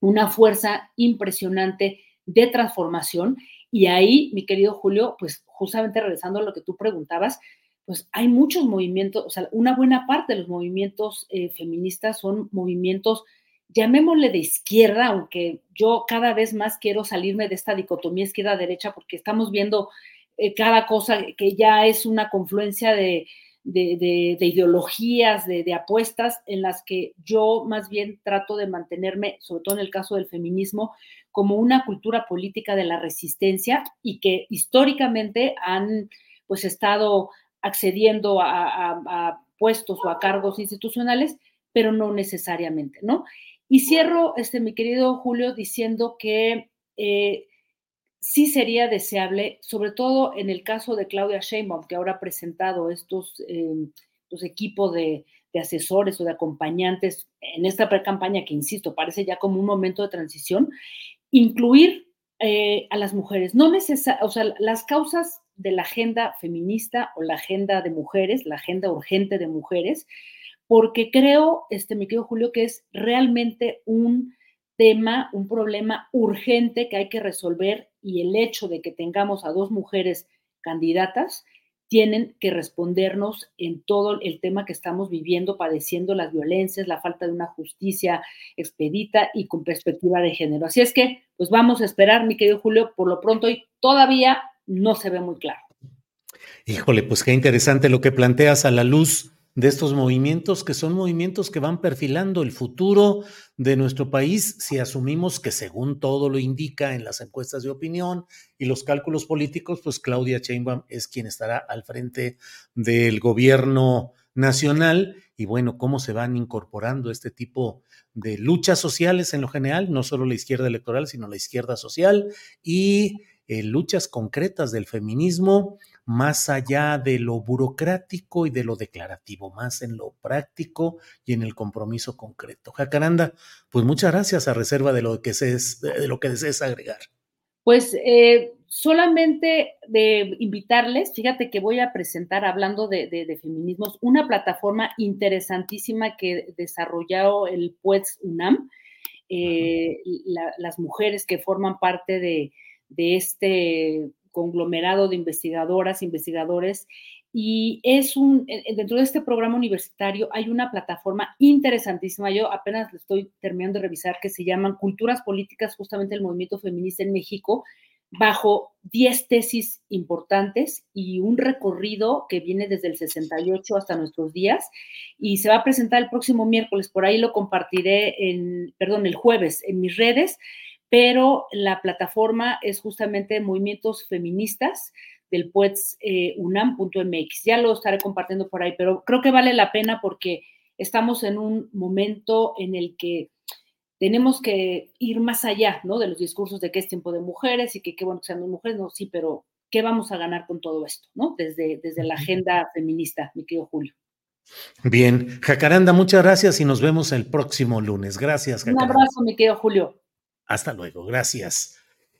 una fuerza impresionante de transformación. Y ahí, mi querido Julio, pues justamente regresando a lo que tú preguntabas, pues hay muchos movimientos, o sea, una buena parte de los movimientos eh, feministas son movimientos, llamémosle de izquierda, aunque yo cada vez más quiero salirme de esta dicotomía izquierda-derecha porque estamos viendo eh, cada cosa que ya es una confluencia de, ideologías, de, apuestas, en las que yo más bien trato de mantenerme, sobre todo en el caso del feminismo, como una cultura política de la resistencia y que históricamente han pues estado accediendo a, puestos o a cargos institucionales, pero no necesariamente, ¿no? Y cierro, este, mi querido Julio, diciendo que eh, sí sería deseable, sobre todo en el caso de Claudia Sheinbaum, que ahora ha presentado estos, eh, equipos de, asesores o de acompañantes en esta pre-campaña que, insisto, parece ya como un momento de transición, incluir eh, a las mujeres. No o sea, las causas de la agenda feminista o la agenda de mujeres, la agenda urgente de mujeres, porque creo, este, mi querido Julio, que es realmente un tema, un problema urgente que hay que resolver y el hecho de que tengamos a dos mujeres candidatas tienen que respondernos en todo el tema que estamos viviendo, padeciendo las violencias, la falta de una justicia expedita y con perspectiva de género. Así es que, pues vamos a esperar, mi querido Julio, por lo pronto y todavía no se ve muy claro. Híjole, pues qué interesante lo que planteas a la luz de estos movimientos, que son movimientos que van perfilando el futuro de nuestro país, si asumimos que según todo lo indica en las encuestas de opinión y los cálculos políticos, pues Claudia Sheinbaum es quien estará al frente del gobierno nacional y bueno, cómo se van incorporando este tipo de luchas sociales en lo general, no solo la izquierda electoral, sino la izquierda social y eh, luchas concretas del feminismo más allá de lo burocrático y de lo declarativo, más en lo práctico y en el compromiso concreto. Jacaranda, pues muchas gracias a reserva de lo que, de lo que desees agregar. Pues eh, solamente de invitarles, fíjate que voy a presentar, hablando de, feminismos, una plataforma interesantísima que desarrolló el PUETS UNAM, eh, las mujeres que forman parte de, de este conglomerado de investigadoras, investigadores, y es un, dentro de este programa universitario hay una plataforma interesantísima, yo apenas lo estoy terminando de revisar, que se llaman Culturas Políticas, justamente el movimiento feminista en México, bajo 10 tesis importantes y un recorrido que viene desde el 68 hasta nuestros días y se va a presentar el próximo miércoles, por ahí lo compartiré en, perdón, el jueves en mis redes pero la plataforma es justamente Movimientos Feministas del PUETS eh, UNAM.mx. Ya lo estaré compartiendo por ahí, pero creo que vale la pena porque estamos en un momento en el que tenemos que ir más allá, ¿no? De los discursos de que es tiempo de mujeres y que qué bueno que sean mujeres, no, sí, pero ¿qué vamos a ganar con todo esto, ¿no? Desde, desde la agenda feminista, mi querido Julio. Bien, Jacaranda, muchas gracias y nos vemos el próximo lunes. Gracias, Jacaranda. Un abrazo, mi querido Julio. Hasta luego, gracias.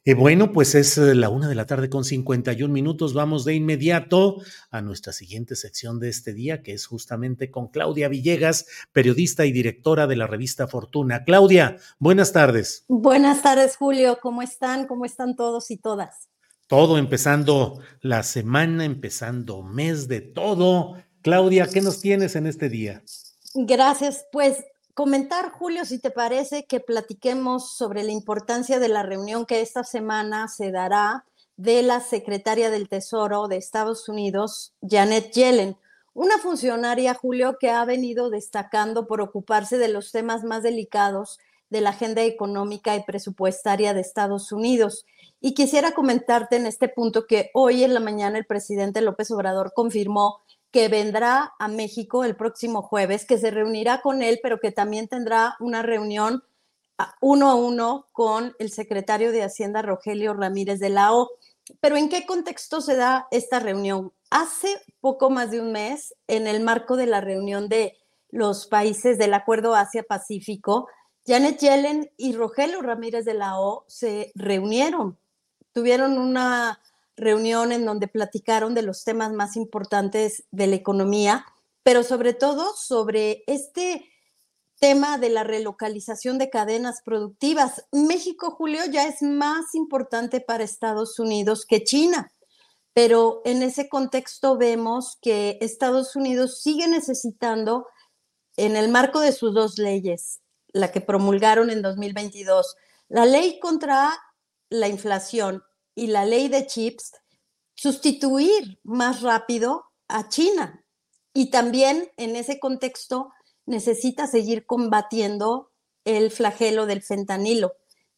Eh, bueno, pues es eh, la una de la tarde con 51 minutos. Vamos de inmediato a nuestra siguiente sección de este día, que es justamente con Claudia Villegas, periodista y directora de la revista Fortuna. Claudia, buenas tardes. Buenas tardes, Julio. ¿Cómo están? ¿Cómo están todos y todas? Todo empezando la semana, empezando mes de todo. Claudia, ¿qué nos tienes en este día? Gracias. Pues comentar, Julio, si te parece, que platiquemos sobre la importancia de la reunión que esta semana se dará de la secretaria del Tesoro de Estados Unidos, Janet Yellen, una funcionaria, Julio, que ha venido destacando por ocuparse de los temas más delicados de la agenda económica y presupuestaria de Estados Unidos. Y quisiera comentarte en este punto que hoy en la mañana el presidente López Obrador confirmó que vendrá a México el próximo jueves, que se reunirá con él, pero que también tendrá una reunión uno a uno con el secretario de Hacienda, Rogelio Ramírez de la O. Pero ¿en qué contexto se da esta reunión? Hace poco más de un mes, en el marco de la reunión de los países del Acuerdo Asia-Pacífico, Janet Yellen y Rogelio Ramírez de la O se reunieron, tuvieron una reunión en donde platicaron de los temas más importantes de la economía, pero sobre todo sobre este tema de la relocalización de cadenas productivas. México, Julio, ya es más importante para Estados Unidos que China, pero en ese contexto vemos que Estados Unidos sigue necesitando, en el marco de sus dos leyes, la que promulgaron en 2022, la ley contra la inflación y la ley de chips sustituir más rápido a China. Y también en ese contexto necesita seguir combatiendo el flagelo del fentanilo.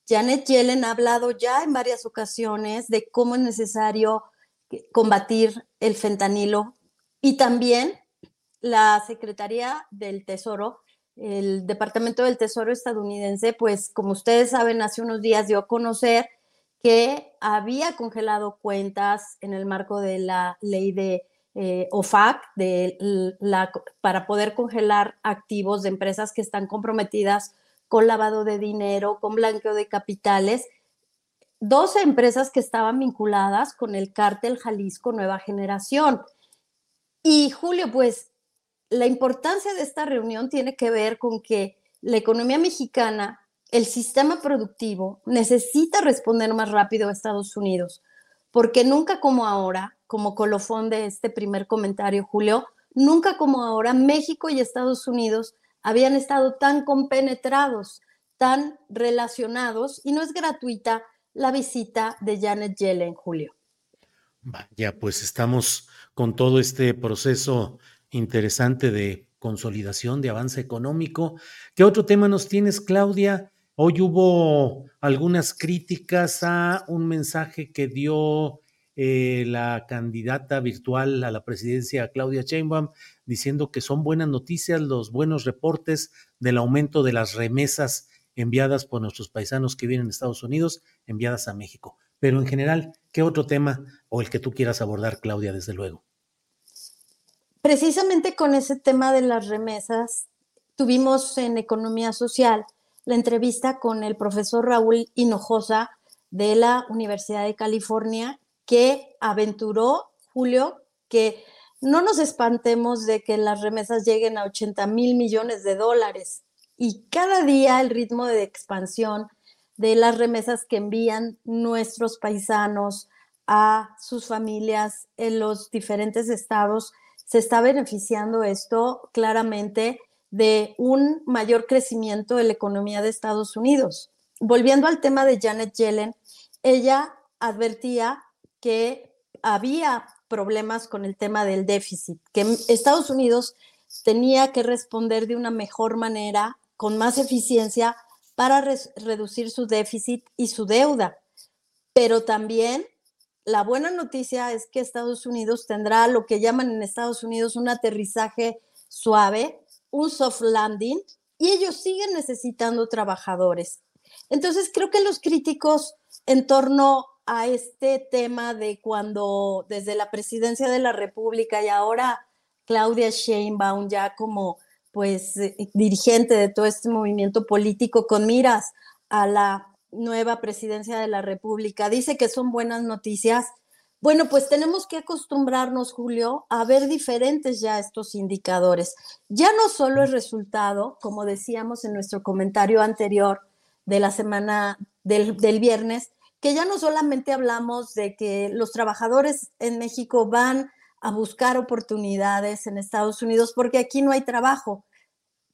Janet Yellen ha hablado ya en varias ocasiones de cómo es necesario combatir el fentanilo y también la Secretaría del Tesoro, el Departamento del Tesoro estadounidense, pues como ustedes saben, hace unos días dio a conocer que había congelado cuentas en el marco de la ley de eh, OFAC de la, para poder congelar activos de empresas que están comprometidas con lavado de dinero, con blanqueo de capitales. 12 empresas que estaban vinculadas con el cártel Jalisco Nueva Generación. Y Julio, pues la importancia de esta reunión tiene que ver con que la economía mexicana, el sistema productivo, necesita responder más rápido a Estados Unidos, porque nunca como ahora, como colofón de este primer comentario, Julio, nunca como ahora México y Estados Unidos habían estado tan compenetrados, tan relacionados, y no es gratuita la visita de Janet Yellen, Julio. Ya, pues estamos con todo este proceso interesante de consolidación, de avance económico. ¿Qué otro tema nos tienes, Claudia? Hoy hubo algunas críticas a un mensaje que dio eh, la candidata virtual a la presidencia, Claudia Sheinbaum, diciendo que son buenas noticias los buenos reportes del aumento de las remesas enviadas por nuestros paisanos que vienen a Estados Unidos, enviadas a México. Pero en general, ¿qué otro tema o el que tú quieras abordar, Claudia, desde luego? Precisamente con ese tema de las remesas, tuvimos en Economía Social la entrevista con el profesor Raúl Hinojosa de la Universidad de California, que aventuró, Julio, que no nos espantemos de que las remesas lleguen a 80 mil millones de dólares. Y cada día el ritmo de expansión de las remesas que envían nuestros paisanos a sus familias en los diferentes estados, se está beneficiando esto claramente de un mayor crecimiento de la economía de Estados Unidos. Volviendo al tema de Janet Yellen, ella advertía que había problemas con el tema del déficit, que Estados Unidos tenía que responder de una mejor manera, con más eficiencia, para reducir su déficit y su deuda. Pero también la buena noticia es que Estados Unidos tendrá lo que llaman en Estados Unidos un aterrizaje suave, un soft landing, y ellos siguen necesitando trabajadores. Entonces, creo que los críticos en torno a este tema de cuando desde la presidencia de la República y ahora Claudia Sheinbaum ya como pues dirigente de todo este movimiento político con miras a la nueva presidencia de la República, dice que son buenas noticias. Bueno, pues tenemos que acostumbrarnos, Julio, a ver diferentes ya estos indicadores. Ya no solo el resultado, como decíamos en nuestro comentario anterior de la semana del viernes, que ya no solamente hablamos de que los trabajadores en México van a buscar oportunidades en Estados Unidos porque aquí no hay trabajo.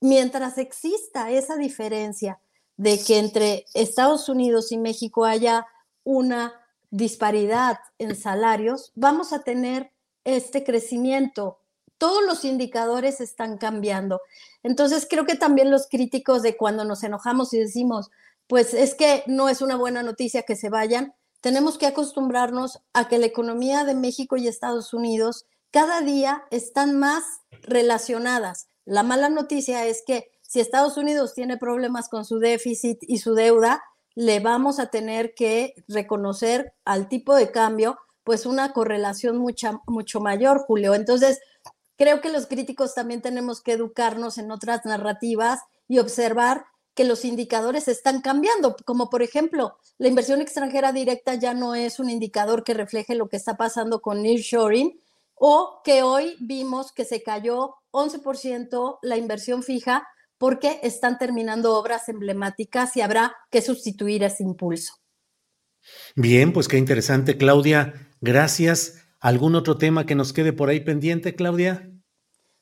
Mientras exista esa diferencia de que entre Estados Unidos y México haya una disparidad en salarios, vamos a tener este crecimiento. Todos los indicadores están cambiando. Entonces, creo que también los críticos de cuando nos enojamos y decimos, pues es que no es una buena noticia que se vayan. Tenemos que acostumbrarnos a que la economía de México y Estados Unidos cada día están más relacionadas. La mala noticia es que si Estados Unidos tiene problemas con su déficit y su deuda, le vamos a tener que reconocer al tipo de cambio pues una correlación mucha, mucho mayor, Julio. Entonces, creo que los críticos también tenemos que educarnos en otras narrativas y observar que los indicadores están cambiando, como por ejemplo, la inversión extranjera directa ya no es un indicador que refleje lo que está pasando con nearshoring o que hoy vimos que se cayó 11% la inversión fija porque están terminando obras emblemáticas y habrá que sustituir ese impulso. Bien, pues qué interesante, Claudia. Gracias. ¿Algún otro tema que nos quede por ahí pendiente, Claudia?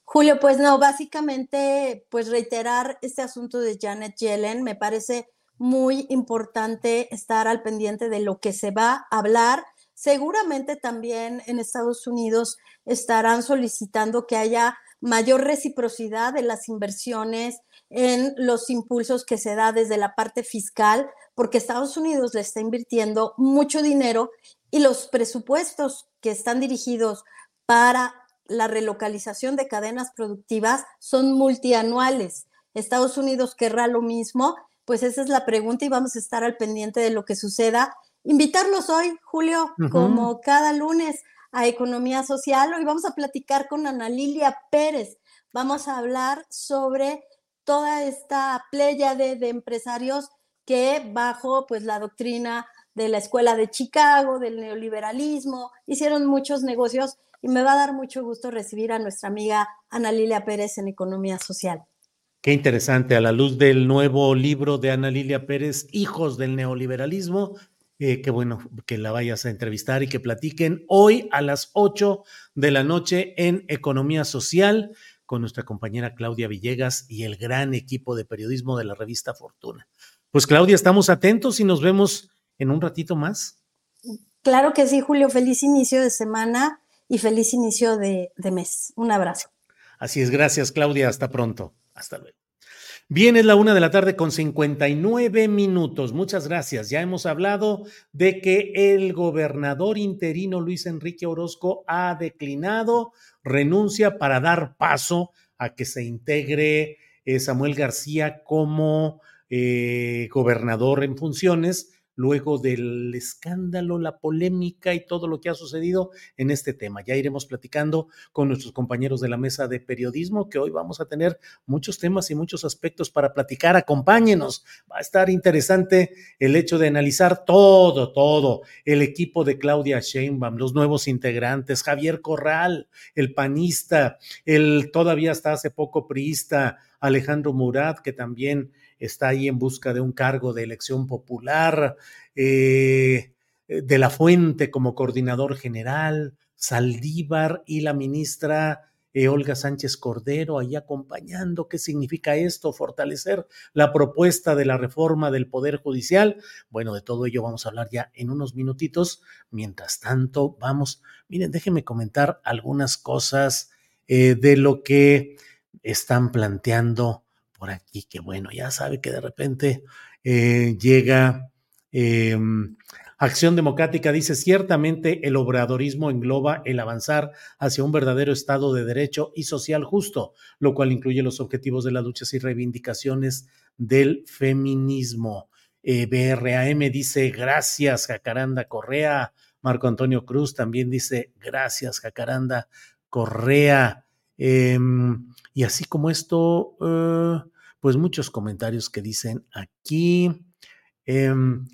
Julio, pues no, básicamente, pues reiterar este asunto de Janet Yellen, me parece muy importante estar al pendiente de lo que se va a hablar. seguramente también en Estados Unidos estarán solicitando que haya mayor reciprocidad de las inversiones en los impulsos que se da desde la parte fiscal, porque Estados Unidos le está invirtiendo mucho dinero y los presupuestos que están dirigidos para la relocalización de cadenas productivas son multianuales. Estados Unidos querrá lo mismo, pues esa es la pregunta y vamos a estar al pendiente de lo que suceda. Invitarlos hoy, Julio, como cada lunes, a Economía Social. Hoy vamos a platicar con Ana Lilia Pérez. Vamos a hablar sobre toda esta playa de, de empresarios que bajo pues la doctrina de la escuela de Chicago, del neoliberalismo, hicieron muchos negocios y me va a dar mucho gusto recibir a nuestra amiga Ana Lilia Pérez en Economía Social. Qué interesante, a la luz del nuevo libro de Ana Lilia Pérez, Hijos del Neoliberalismo, eh, qué bueno que la vayas a entrevistar y que platiquen hoy a las 8 de la noche en Economía Social con nuestra compañera Claudia Villegas y el gran equipo de periodismo de la revista Fortuna. Pues Claudia, estamos atentos y nos vemos en un ratito más. Claro que sí, Julio. Feliz inicio de semana y feliz inicio de, mes. Un abrazo. Así es, gracias Claudia. Hasta pronto. Hasta luego. Bien, es la una de la tarde con 59 minutos. Muchas gracias. Ya hemos hablado de que el gobernador interino Luis Enrique Orozco ha declinado, renuncia para dar paso a que se integre eh, Samuel García como eh, gobernador en funciones luego del escándalo, la polémica y todo lo que ha sucedido en este tema. Ya iremos platicando con nuestros compañeros de la mesa de periodismo, que hoy vamos a tener muchos temas y muchos aspectos para platicar. Acompáñenos. Va a estar interesante el hecho de analizar todo, todo. El equipo de Claudia Sheinbaum, los nuevos integrantes, Javier Corral, el panista, el todavía hasta hace poco priista, Alejandro Murat, que también está ahí en busca de un cargo de elección popular, eh, de la Fuente como coordinador general, Saldívar y la ministra eh, Olga Sánchez Cordero ahí acompañando. ¿Qué significa esto? Fortalecer la propuesta de la reforma del Poder Judicial. Bueno, de todo ello vamos a hablar ya en unos minutitos. Mientras tanto, vamos, miren, déjenme comentar algunas cosas eh, de lo que están planteando por aquí, que bueno, ya sabe que de repente eh, llega em, Acción Democrática, dice, ciertamente el obradorismo engloba el avanzar hacia un verdadero Estado de Derecho y social justo, lo cual incluye los objetivos de las luchas y reivindicaciones del feminismo. Eh, BRAM dice, gracias, Jacaranda Correa. Marco Antonio Cruz también dice, gracias, Jacaranda Correa. Em, y así como esto, eh, pues muchos comentarios que dicen aquí. Em,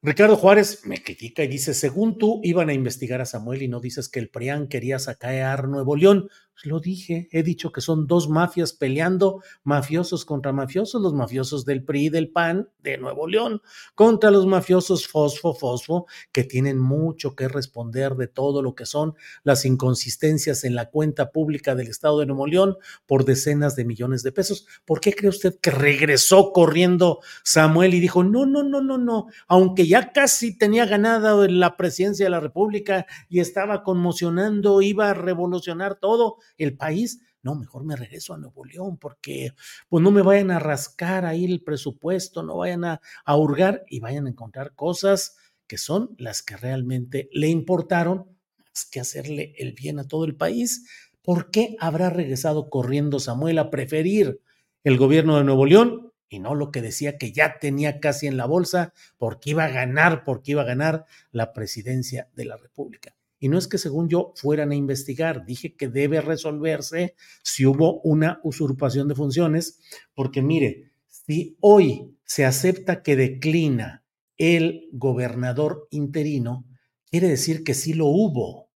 Ricardo Juárez me critica y dice, según tú, iban a investigar a Samuel y no dices que el PRIAN quería sacar Nuevo León. Lo dije, he dicho que son dos mafias peleando, mafiosos contra mafiosos, los mafiosos del PRI y del PAN de Nuevo León, contra los mafiosos Fosfo, Fosfo, que tienen mucho que responder de todo lo que son las inconsistencias en la cuenta pública del Estado de Nuevo León por decenas de millones de pesos. ¿Por qué cree usted que regresó corriendo Samuel y dijo, no, no, no, no, no, aunque ya casi tenía ganada la presidencia de la República y estaba conmocionando, iba a revolucionar todo? El país, no, mejor me regreso a Nuevo León porque pues no me vayan a rascar ahí el presupuesto, no vayan a, a hurgar y vayan a encontrar cosas que son las que realmente le importaron más que hacerle el bien a todo el país. ¿Por qué habrá regresado corriendo Samuel a preferir el gobierno de Nuevo León y no lo que decía que ya tenía casi en la bolsa porque iba a ganar, porque iba a ganar la presidencia de la República? Y no es que según yo fueran a investigar, dije que debe resolverse si hubo una usurpación de funciones, porque mire, si hoy se acepta que declina el gobernador interino, quiere decir que sí lo hubo.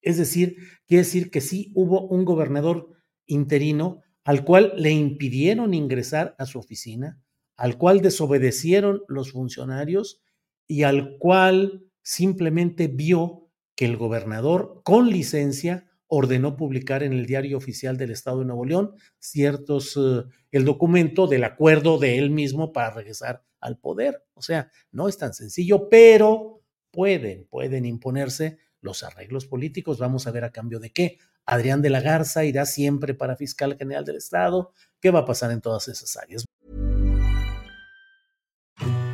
Es decir, quiere decir que sí hubo un gobernador interino al cual le impidieron ingresar a su oficina, al cual desobedecieron los funcionarios y al cual simplemente vio que el gobernador, con licencia, ordenó publicar en el diario oficial del Estado de Nuevo León ciertos, eh, el documento del acuerdo de él mismo para regresar al poder. O sea, no es tan sencillo, pero pueden, pueden imponerse los arreglos políticos. Vamos a ver a cambio de qué. Adrián de la Garza irá siempre para fiscal general del Estado. ¿Qué va a pasar en todas esas áreas?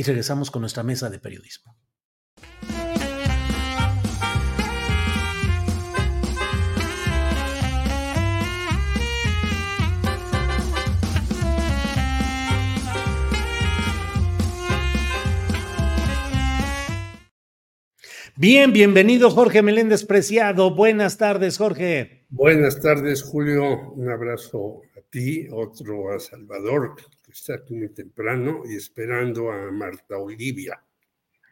y regresamos con nuestra mesa de periodismo. Bien, bienvenido Jorge Meléndez Preciado. Buenas tardes, Jorge. Buenas tardes, Julio. Un abrazo a ti, otro a Salvador, está aquí muy temprano y esperando a Marta Olivia.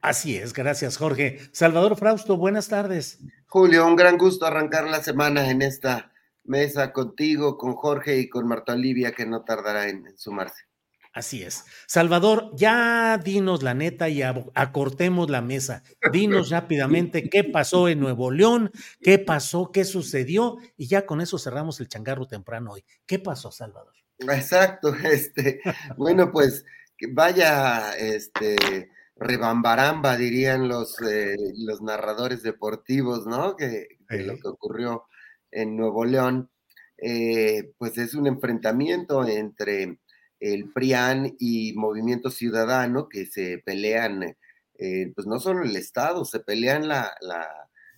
Así es, gracias Jorge. Salvador Frausto, buenas tardes. Julio, un gran gusto arrancar la semana en esta mesa contigo, con Jorge y con Marta Olivia, que no tardará en, sumarse. Así es. Salvador, ya dinos la neta y acortemos la mesa. Dinos rápidamente qué pasó en Nuevo León, qué pasó, qué sucedió y ya con eso cerramos el changarro temprano hoy. ¿Qué pasó, Salvador? Exacto, este, bueno, pues vaya, este, rebambaramba, dirían los, eh, los narradores deportivos, ¿no? Que, lo que ocurrió en Nuevo León, eh, pues es un enfrentamiento entre el PRIAN y Movimiento Ciudadano que se pelean, eh, pues no solo el Estado, se pelean la, la,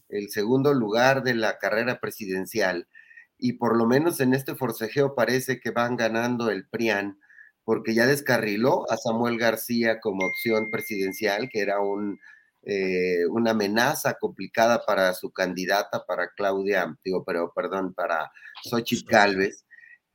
el segundo lugar de la carrera presidencial y por lo menos en este forcejeo parece que van ganando el PRIAN, porque ya descarriló a Samuel García como opción presidencial, que era un, eh, una amenaza complicada para su candidata, para Claudia, digo, pero perdón, para Xochitl Galvez.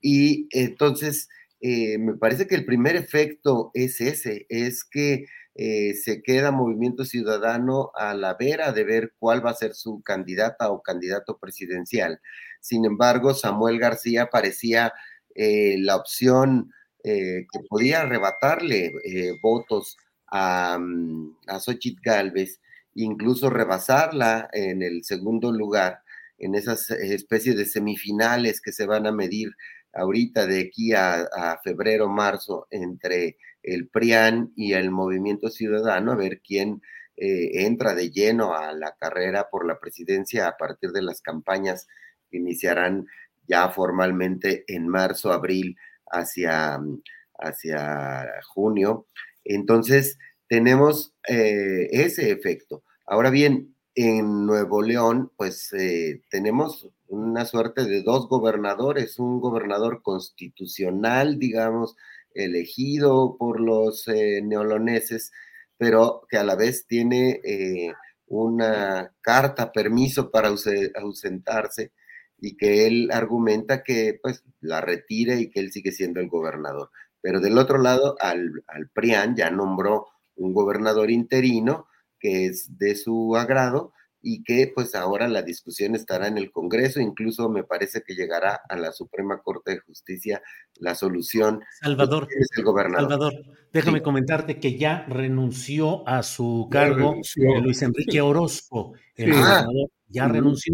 Y entonces, eh, me parece que el primer efecto es ese, es que eh, se queda Movimiento Ciudadano a la vera de ver cuál va a ser su candidata o candidato presidencial. Sin embargo, Samuel García parecía eh, la opción eh, que podía arrebatarle votos a, mm, a Xochitl Galvez, incluso rebasarla en el segundo lugar, en esas especies de semifinales que se van a medir ahorita de aquí a, febrero, marzo, entre el PRIAN y el Movimiento Ciudadano, a ver quién entra de lleno a la carrera por la presidencia a partir de las campañas iniciarán ya formalmente en marzo, abril, hacia, hacia junio. Entonces, tenemos eh, ese efecto. Ahora bien, en Nuevo León, pues eh, tenemos una suerte de dos gobernadores, un gobernador constitucional, digamos, elegido por los eh, neoloneses, pero que a la vez tiene una carta, permiso para ausentarse y que él argumenta que pues la retire y que él sigue siendo el gobernador. Pero del otro lado, al, al PRIAN ya nombró un gobernador interino que es de su agrado y que pues ahora la discusión estará en el Congreso, incluso me parece que llegará a la Suprema Corte de Justicia la solución. Salvador, es el gobernador? Salvador, déjame comentarte que ya renunció a su cargo Luis Enrique Orozco, el gobernador. Ya renunció.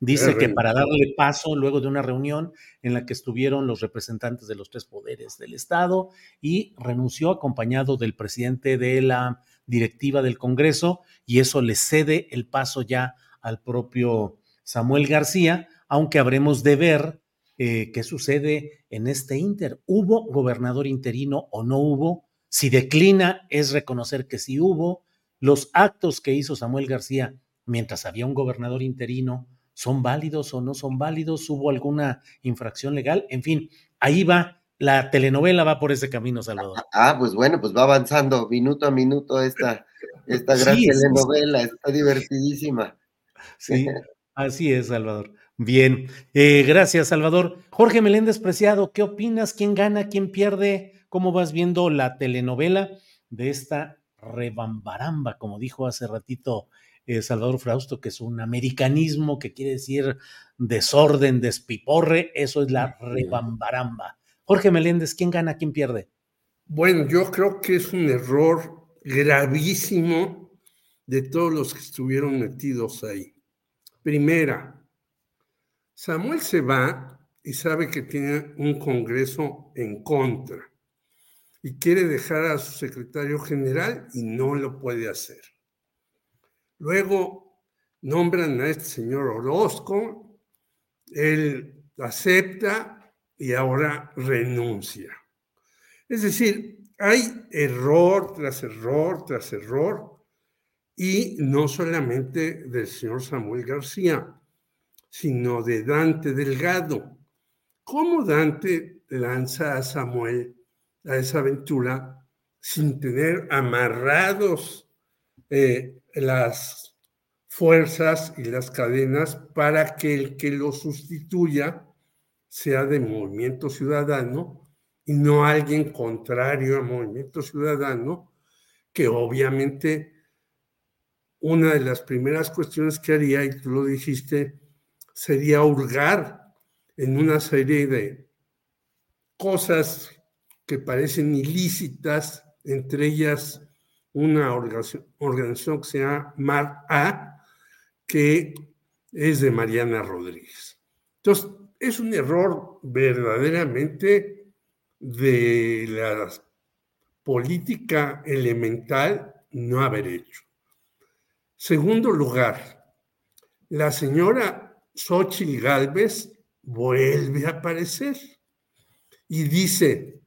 Dice que para darle paso luego de una reunión en la que estuvieron los representantes de los tres poderes del Estado y renunció acompañado del presidente de la directiva del Congreso y eso le cede el paso ya al propio Samuel García, aunque habremos de ver eh, qué sucede en este inter. ¿Hubo gobernador interino o no hubo? Si declina, es reconocer que sí hubo. Los actos que hizo Samuel García mientras había un gobernador interino, ¿son válidos o no son válidos? ¿Hubo alguna infracción legal? En fin, ahí va, la telenovela va por ese camino, Salvador. Ah, pues bueno, pues va avanzando minuto a minuto esta, esta gran telenovela, está divertidísima. Sí, así es, Salvador. Bien, eh, gracias, Salvador. Jorge Meléndez Preciado, ¿qué opinas? ¿Quién gana? ¿Quién pierde? ¿Cómo vas viendo la telenovela de esta rebambaramba, como dijo hace ratito eh, Salvador Frausto, que es un americanismo que quiere decir desorden, despiporre, eso es la rebambaramba. Jorge Meléndez, ¿quién gana, quién pierde? Bueno, yo creo que es un error gravísimo de todos los que estuvieron metidos ahí. Primera, Samuel se va y sabe que tiene un Congreso en contra y quiere dejar a su secretario general y no lo puede hacer. Luego nombran a este señor Orozco, él acepta y ahora renuncia. Es decir, hay error tras error tras error y no solamente del señor Samuel García, sino de Dante Delgado. ¿Cómo Dante lanza a Samuel a esa aventura sin tener amarrados eh, las fuerzas y las cadenas para que el que lo sustituya sea de movimiento ciudadano y no alguien contrario a movimiento ciudadano, que obviamente una de las primeras cuestiones que haría, y tú lo dijiste, sería hurgar en una serie de cosas que parecen ilícitas, entre ellas una organización, que se llama MAR-A, que es de Mariana Rodríguez. Entonces, es un error verdaderamente de la política elemental no haber hecho. Segundo lugar, la señora Xochitl Galvez vuelve a aparecer y dice,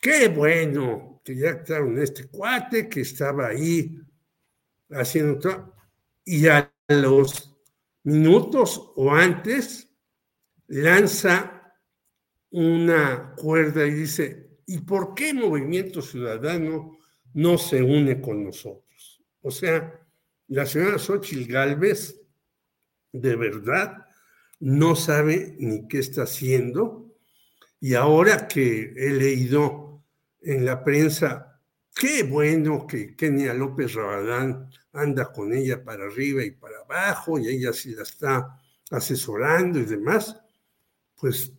qué bueno que ya en este cuate que estaba ahí haciendo y a los minutos o antes lanza una cuerda y dice, ¿y por qué Movimiento Ciudadano no se une con nosotros? O sea, la señora Xochitl Galvez de verdad no sabe ni qué está haciendo y ahora que he leído en la prensa, qué bueno que Kenia López Rabadán anda con ella para arriba y para abajo y ella sí la está asesorando y demás, pues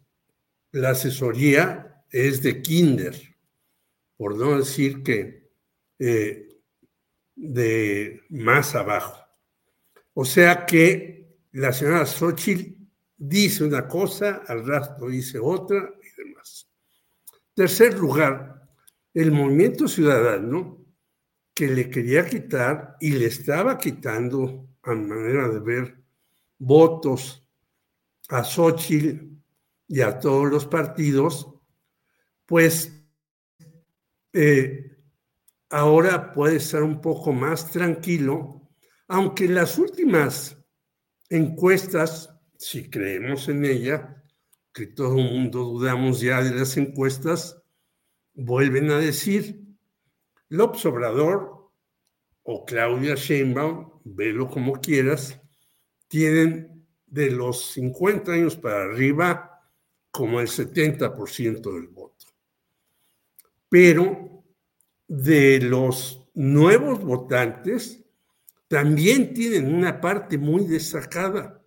la asesoría es de kinder, por no decir que eh, de más abajo. O sea que la señora Xochitl dice una cosa, al rato dice otra y demás. Tercer lugar, el movimiento ciudadano que le quería quitar y le estaba quitando, a manera de ver, votos a Xochitl y a todos los partidos, pues eh, ahora puede estar un poco más tranquilo, aunque las últimas encuestas, si creemos en ella, que todo el mundo dudamos ya de las encuestas, vuelven a decir, López Obrador o Claudia Sheinbaum, velo como quieras, tienen de los 50 años para arriba como el 70% del voto. Pero de los nuevos votantes, también tienen una parte muy destacada.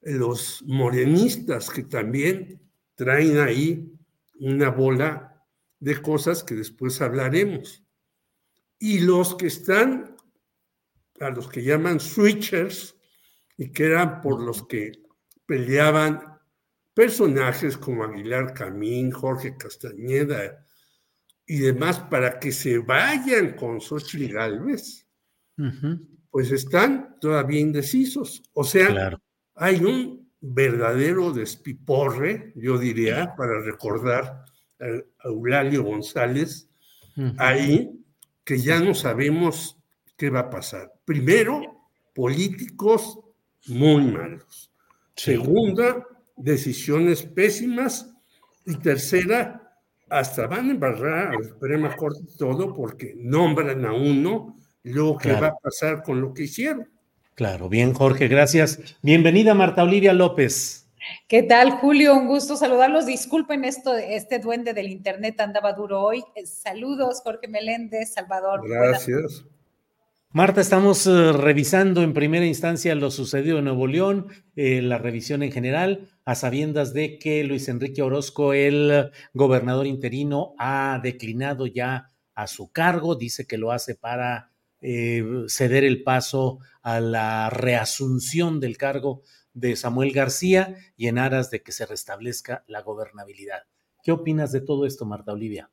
Los morenistas que también traen ahí una bola de cosas que después hablaremos. Y los que están, a los que llaman switchers, y que eran por los que peleaban personajes como Aguilar Camín, Jorge Castañeda y demás para que se vayan con Xochitl Galvez, pues están todavía indecisos. O sea, hay un verdadero despiporre, yo diría, para recordar a Eulalio González, ahí que ya no sabemos qué va a pasar. Primero, políticos muy malos. Segunda, decisiones pésimas. Y tercera, hasta van a embarrar al Suprema Corte todo porque nombran a uno, lo que va a pasar con lo que hicieron. Claro, bien, Jorge, gracias. Bienvenida, Marta Olivia López. ¿Qué tal, Julio? Un gusto saludarlos. Disculpen esto, este duende del internet andaba duro hoy. Saludos, Jorge Meléndez, Salvador. Gracias. Marta, estamos eh, revisando en primera instancia lo sucedido en Nuevo León, eh, la revisión en general, a sabiendas de que Luis Enrique Orozco, el gobernador interino, ha declinado ya a su cargo, dice que lo hace para eh, ceder el paso a la reasunción del cargo de Samuel García y en aras de que se restablezca la gobernabilidad. ¿Qué opinas de todo esto, Marta Olivia?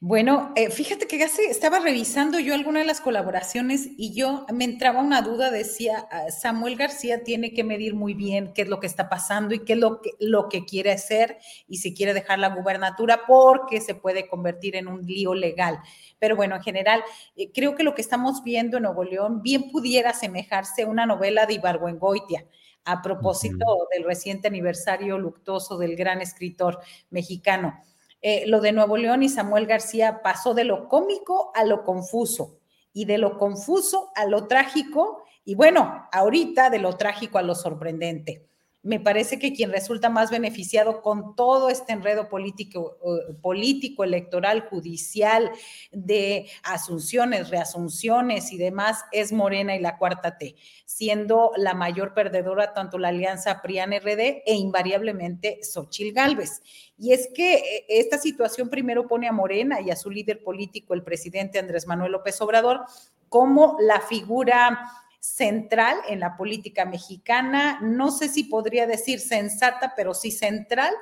Bueno, eh, fíjate que estaba revisando yo alguna de las colaboraciones y yo me entraba una duda, decía, ah, Samuel García tiene que medir muy bien qué es lo que está pasando y qué es lo que, lo que quiere hacer y si quiere dejar la gubernatura porque se puede convertir en un lío legal. Pero bueno, en general, eh, creo que lo que estamos viendo en Nuevo León bien pudiera asemejarse a una novela de Ibargüengoitia a propósito del reciente aniversario luctuoso del gran escritor mexicano. Eh, lo de Nuevo León y Samuel García pasó de lo cómico a lo confuso y de lo confuso a lo trágico y bueno, ahorita de lo trágico a lo sorprendente me parece que quien resulta más beneficiado con todo este enredo político, político, electoral, judicial, de asunciones, reasunciones y demás, es Morena y la cuarta T, siendo la mayor perdedora tanto la alianza PRIAN-RD e invariablemente Xochil Gálvez. Y es que eh, esta situación primero pone a Morena y a su líder político, el presidente Andrés Manuel López Obrador, como la figura central en la política mexicana, no sé si podría decir sensata, pero sí central,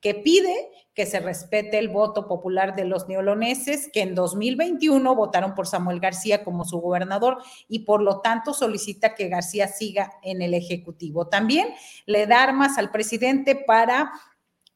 que pide que se respete el voto popular de los neoloneses que en 2021 votaron por Samuel García como su gobernador y por lo tanto solicita que García siga en el Ejecutivo. También le da armas al presidente para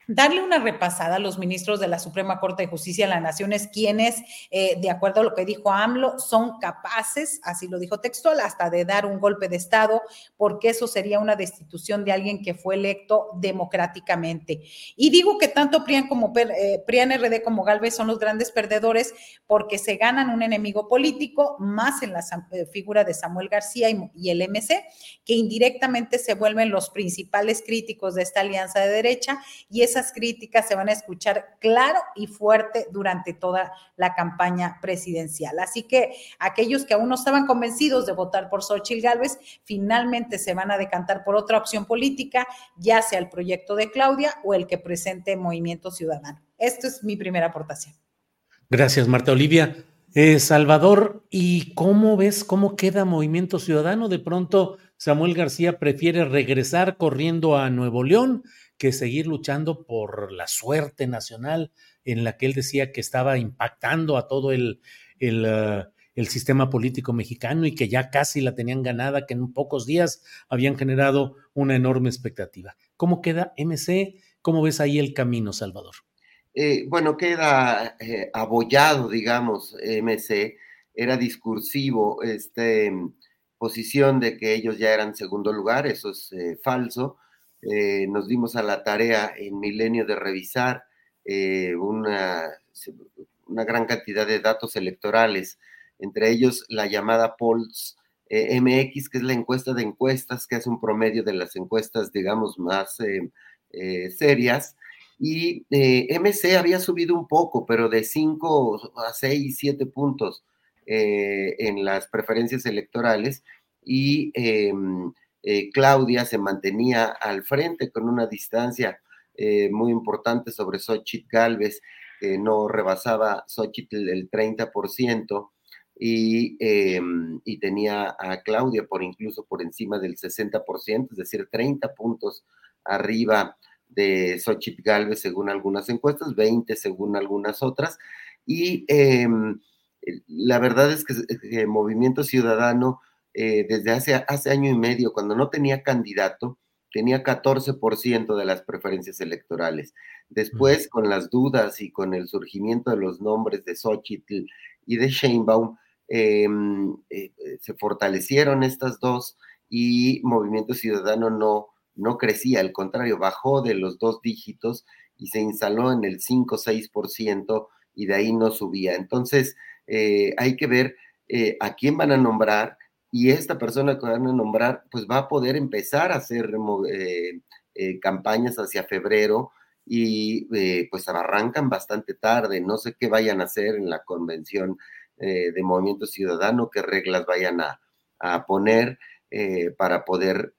darle una repasada a los ministros de la Suprema Corte de Justicia de la Nación, es quienes, eh, de acuerdo a lo que dijo AMLO, son capaces, así lo dijo textual, hasta de dar un golpe de Estado, porque eso sería una destitución de alguien que fue electo democráticamente. Y digo que tanto PRIAN como eh, RD como Galvez son los grandes perdedores porque se ganan un enemigo político, más en la eh, figura de Samuel García y, y el MC, que indirectamente se vuelven los principales críticos de esta alianza de derecha y es esas críticas se van a escuchar claro y fuerte durante toda la campaña presidencial. Así que aquellos que aún no estaban convencidos de votar por Xochitl Gálvez, finalmente se van a decantar por otra opción política, ya sea el proyecto de Claudia o el que presente Movimiento Ciudadano. Esto es mi primera aportación. Gracias, Marta Olivia. Eh, Salvador, ¿y cómo ves cómo queda Movimiento Ciudadano? De pronto, Samuel García prefiere regresar corriendo a Nuevo León que seguir luchando por la suerte nacional en la que él decía que estaba impactando a todo el, el, ah, el, sistema político mexicano y que ya casi la tenían ganada, que en pocos días habían generado una enorme expectativa. ¿Cómo queda MC? ¿Cómo ves ahí el camino, Salvador? Eh, bueno, queda eh, abollado, digamos, MC, era discursivo, este, posición de que ellos ya eran segundo lugar, eso es eh, falso, eh, nos dimos a la tarea en Milenio de revisar eh, una, gran cantidad de datos electorales, entre ellos la llamada Polls eh, MX, que es la encuesta de encuestas, que es un promedio de las encuestas, digamos, más serias. Y MC había subido un poco, pero de 5 a 6, 7 puntos en las preferencias electorales. Y em, eh, Claudia se mantenía al frente con una distancia eh, muy importante sobre Xochitl Galvez, que no rebasaba Xochitl el 30%, y, em, y tenía a Claudia por incluso por encima del 60%, es decir, 30 puntos arriba de Xochitl Galvez según algunas encuestas, 20 según algunas otras, y em, la verdad es que el Movimiento Ciudadano eh, desde hace, hace año y medio, cuando no tenía candidato, tenía 14% de las preferencias electorales. Después, con las dudas y con el surgimiento de los nombres de Xochitl y de Sheinbaum, em, eh, eh, se fortalecieron estas dos y Movimiento Ciudadano no, no crecía, al contrario, bajó de los dos dígitos y se instaló en el 5-6% y de ahí no subía. Entonces, eh, hay que ver a quién van a nombrar y esta persona que van a nombrar, pues va a poder empezar a hacer campañas hacia febrero y eh, pues arrancan bastante tarde. No sé qué vayan a hacer en la convención eh, de Movimiento Ciudadano, qué reglas vayan a, poner eh, para poder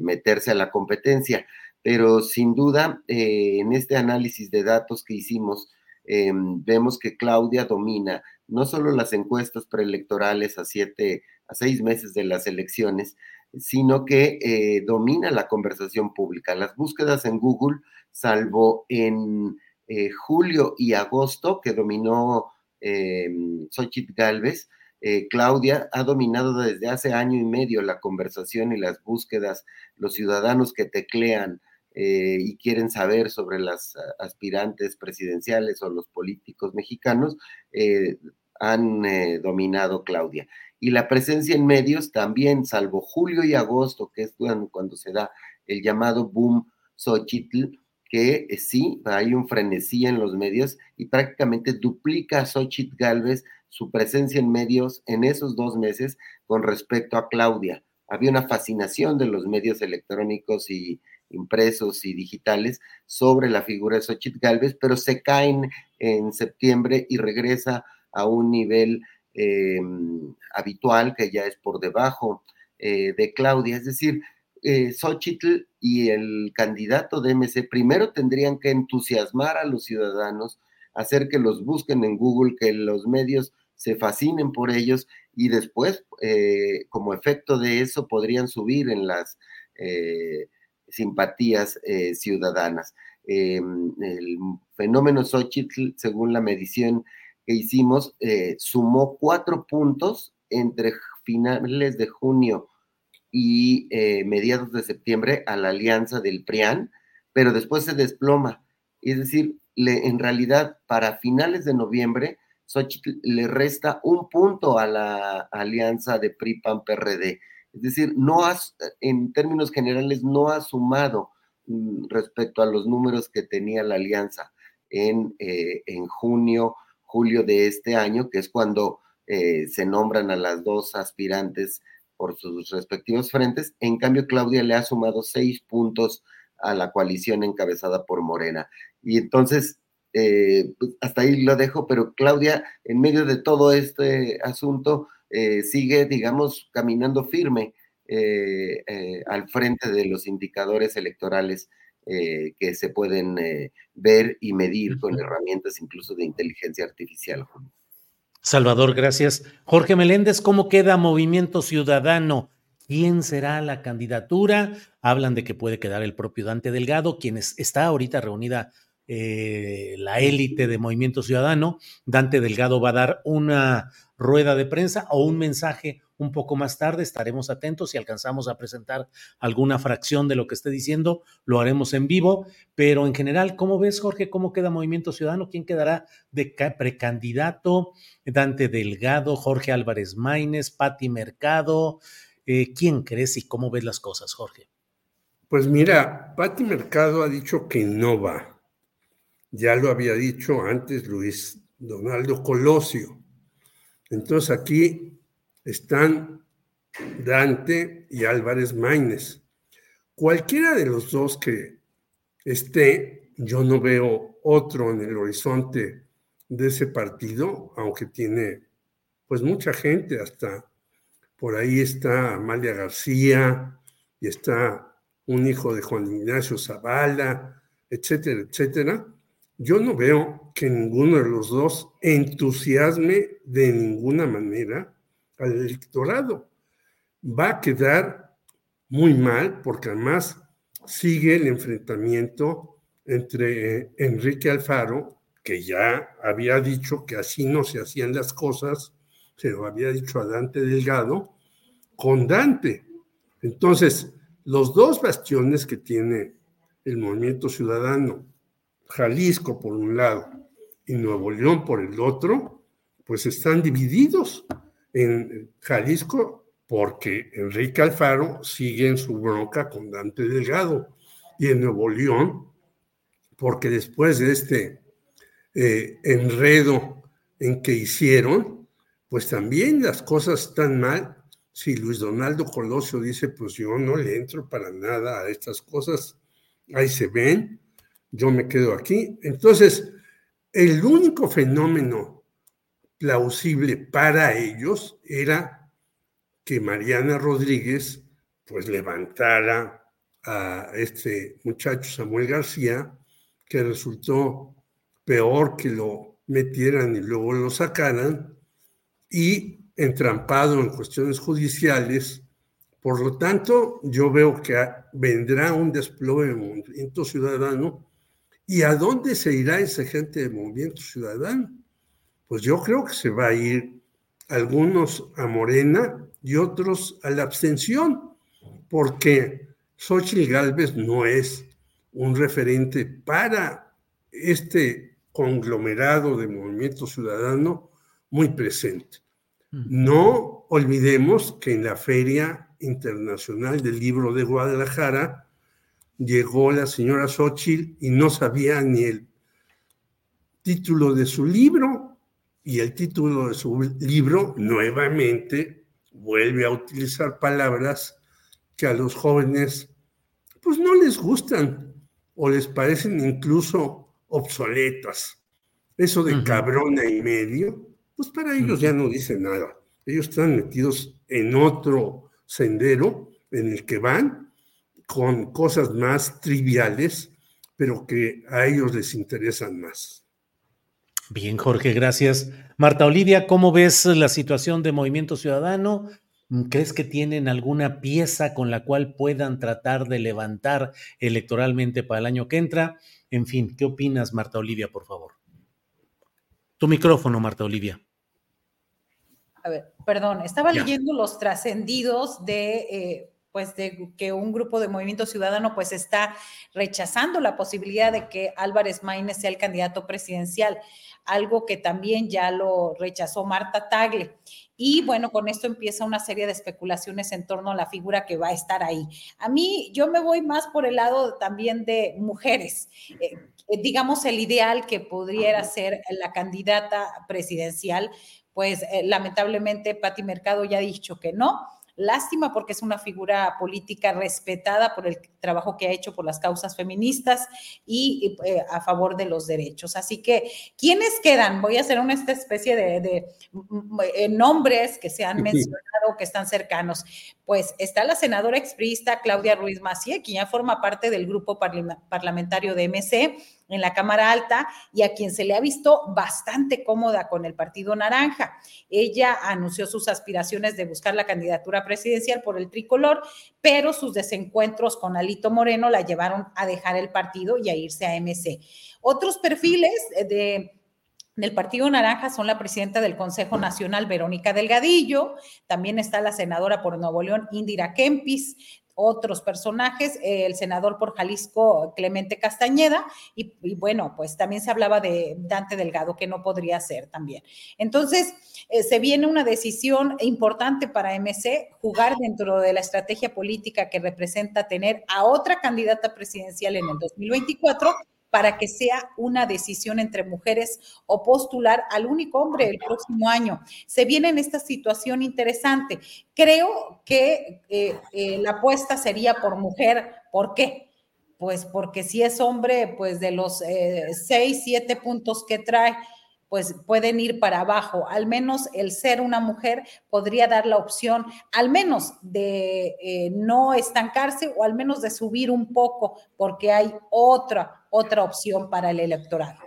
meterse a la competencia. Pero sin duda, en este análisis de datos que hicimos, vemos que Claudia domina no solo las encuestas preelectorales a siete, a seis meses de las elecciones, sino que domina la conversación pública. Las búsquedas en Google salvo en eh, julio y agosto, que dominó eh, Xochitl Galvez, eh, Claudia ha dominado desde hace año y medio la conversación y las búsquedas, los ciudadanos que teclean eh, y quieren saber sobre las aspirantes presidenciales o los políticos mexicanos, han dominado Claudia. Y la presencia en medios también, salvo julio y agosto, que es cuando se da el llamado boom Xochitl, que eh, sí, hay un frenesí en los medios y prácticamente duplica a Xochitl Galvez su presencia en medios en esos dos meses con respecto a Claudia. Había una fascinación de los medios electrónicos y impresos y digitales sobre la figura de Xochitl Galvez, pero se caen en septiembre y regresa a un nivel em, habitual que ya es por debajo eh, de Claudia. Es decir, eh, Xochitl y el candidato de MC primero tendrían que entusiasmar a los ciudadanos, hacer que los busquen en Google, que los medios se fascinen por ellos y después, eh, como efecto de eso, podrían subir en las eh, simpatías eh, ciudadanas. El fenómeno Xochitl, según la medición hicimos, sumó cuatro puntos entre finales de junio y eh, mediados de septiembre a la alianza del PRIAN, pero después se desploma. Es decir, le, en realidad para finales de noviembre, Xochitl le resta un punto a la alianza de PRI-PAN-PRD. Es decir, no en términos generales, no ha sumado mm, respecto a los números que tenía la alianza en, eh, en junio, julio de este año, que es cuando eh, se nombran a las dos aspirantes por sus respectivos frentes. En cambio, Claudia le ha sumado seis puntos a la coalición encabezada por Morena. Y entonces, eh, pues, hasta ahí lo dejo, pero Claudia, en medio de todo este asunto, eh, sigue, digamos, caminando firme al frente de los indicadores electorales que se pueden ver y medir con herramientas incluso de inteligencia artificial. Salvador, gracias. Jorge Meléndez, ¿cómo queda Movimiento Ciudadano? ¿Quién será la candidatura? Hablan de que puede quedar el propio Dante Delgado, quien está ahorita reunida eh, la élite de Movimiento Ciudadano. Dante Delgado va a dar una rueda de prensa o un mensaje un poco más tarde. Estaremos atentos si alcanzamos a presentar alguna fracción de lo que esté diciendo, lo haremos en vivo. Pero en general, ¿cómo ves, Jorge? ¿Cómo queda Movimiento Ciudadano? ¿Quién quedará de precandidato? Dante Delgado, Jorge Álvarez Maínez, Pati Mercado. Eh, ¿Quién crees y cómo ves las cosas, Jorge? Pues mira, Pati Mercado ha dicho que no va. Ya lo había dicho antes Luis Donaldo Colosio. Entonces aquí están Dante y Álvarez Maínez. Cualquiera de los dos que esté, yo no veo otro en el horizonte de ese partido, aunque tiene pues mucha gente, hasta por ahí está Amalia García y está un hijo de Juan Ignacio Zavala, etcétera, etcétera. Yo no veo que ninguno de los dos entusiasme de ninguna manera al electorado. Va a quedar muy mal porque además sigue el enfrentamiento entre eh, Enrique Alfaro, que ya había dicho que así no se hacían las cosas, se lo había dicho a Dante Delgado, con Dante. Entonces, los dos bastiones que tiene el movimiento ciudadano, Jalisco por un lado y Nuevo León por el otro, pues están divididos en Jalisco porque Enrique Alfaro sigue en su bronca con Dante Delgado y en Nuevo León porque después de este eh, enredo en que hicieron, pues también las cosas están mal. Si Luis Donaldo Colosio dice, pues yo no le entro para nada a estas cosas, ahí se ven, yo me quedo aquí. Entonces, el único fenómeno plausible para ellos era que Mariana Rodríguez pues levantara a este muchacho Samuel García, que resultó peor que lo metieran y luego lo sacaran, y entrampado en cuestiones judiciales. Por lo tanto, yo veo que vendrá un desplome de movimiento ciudadano. ¿Y a dónde se irá esa gente de movimiento ciudadano? Pues yo creo que se va a ir algunos a Morena y otros a la abstención, porque Xochitl Galvez no es un referente para este conglomerado de movimiento ciudadano muy presente. No olvidemos que en la Feria Internacional del Libro de Guadalajara llegó la señora Xochitl y no sabía ni el título de su libro y el título de su libro nuevamente vuelve a utilizar palabras que a los jóvenes pues no les gustan o les parecen incluso obsoletas. Eso de cabrona y medio, pues para ellos ya no dice nada. Ellos están metidos en otro sendero en el que van con cosas más triviales, pero que a ellos les interesan más. Bien, Jorge, gracias. Marta Olivia, ¿cómo ves la situación de Movimiento Ciudadano? ¿Crees que tienen alguna pieza con la cual puedan tratar de levantar electoralmente para el año que entra? En fin, ¿qué opinas, Marta Olivia, por favor? Tu micrófono, Marta Olivia. A ver, perdón, estaba leyendo los trascendidos de, eh, pues, de que un grupo de Movimiento Ciudadano, pues, está rechazando la posibilidad de que Álvarez Maínez sea el candidato presidencial, algo que también ya lo rechazó Marta Tagle. Y bueno, con esto empieza una serie de especulaciones en torno a la figura que va a estar ahí. A mí, yo me voy más por el lado también de mujeres. Eh, eh, digamos, el ideal que pudiera ser la candidata presidencial, pues eh, lamentablemente Patti Mercado ya ha dicho que no Lástima porque es una figura política respetada por el trabajo que ha hecho por las causas feministas y eh, a favor de los derechos. Así que, ¿quiénes quedan? Voy a hacer una esta especie de, mm, eh, nombres que se han mencionado, que están cercanos. Pues está la senadora exprista Claudia Ruiz Macié, quien ya forma parte del grupo parlamentario de MC en la Cámara Alta y a quien se le ha visto bastante cómoda con el Partido Naranja. Ella anunció sus aspiraciones de buscar la candidatura presidencial por el tricolor, pero sus desencuentros con Alito Moreno la llevaron a dejar el partido y a irse a MC. Otros perfiles de del Partido Naranja son la presidenta del Consejo Nacional, Verónica Delgadillo, también está la senadora por Nuevo León, Indira Kempis, otros personajes, eh, el senador por Jalisco, Clemente Castañeda, y, bueno, pues también se hablaba de Dante Delgado, que no podría ser también. Entonces, eh, se viene una decisión importante para MC, jugar dentro de la estrategia política que representa tener a otra candidata presidencial en el 2024 para que sea una decisión entre mujeres o postular al único hombre el próximo año. Se viene en esta situación interesante. Creo que eh, eh, la apuesta sería por mujer. ¿Por qué? Pues porque si es hombre, pues de los eh, seis, siete puntos que trae, pues pueden ir para abajo. Al menos el ser una mujer podría dar la opción, al menos de eh, no estancarse o al menos de subir un poco, porque hay otra, otra opción para el electorado.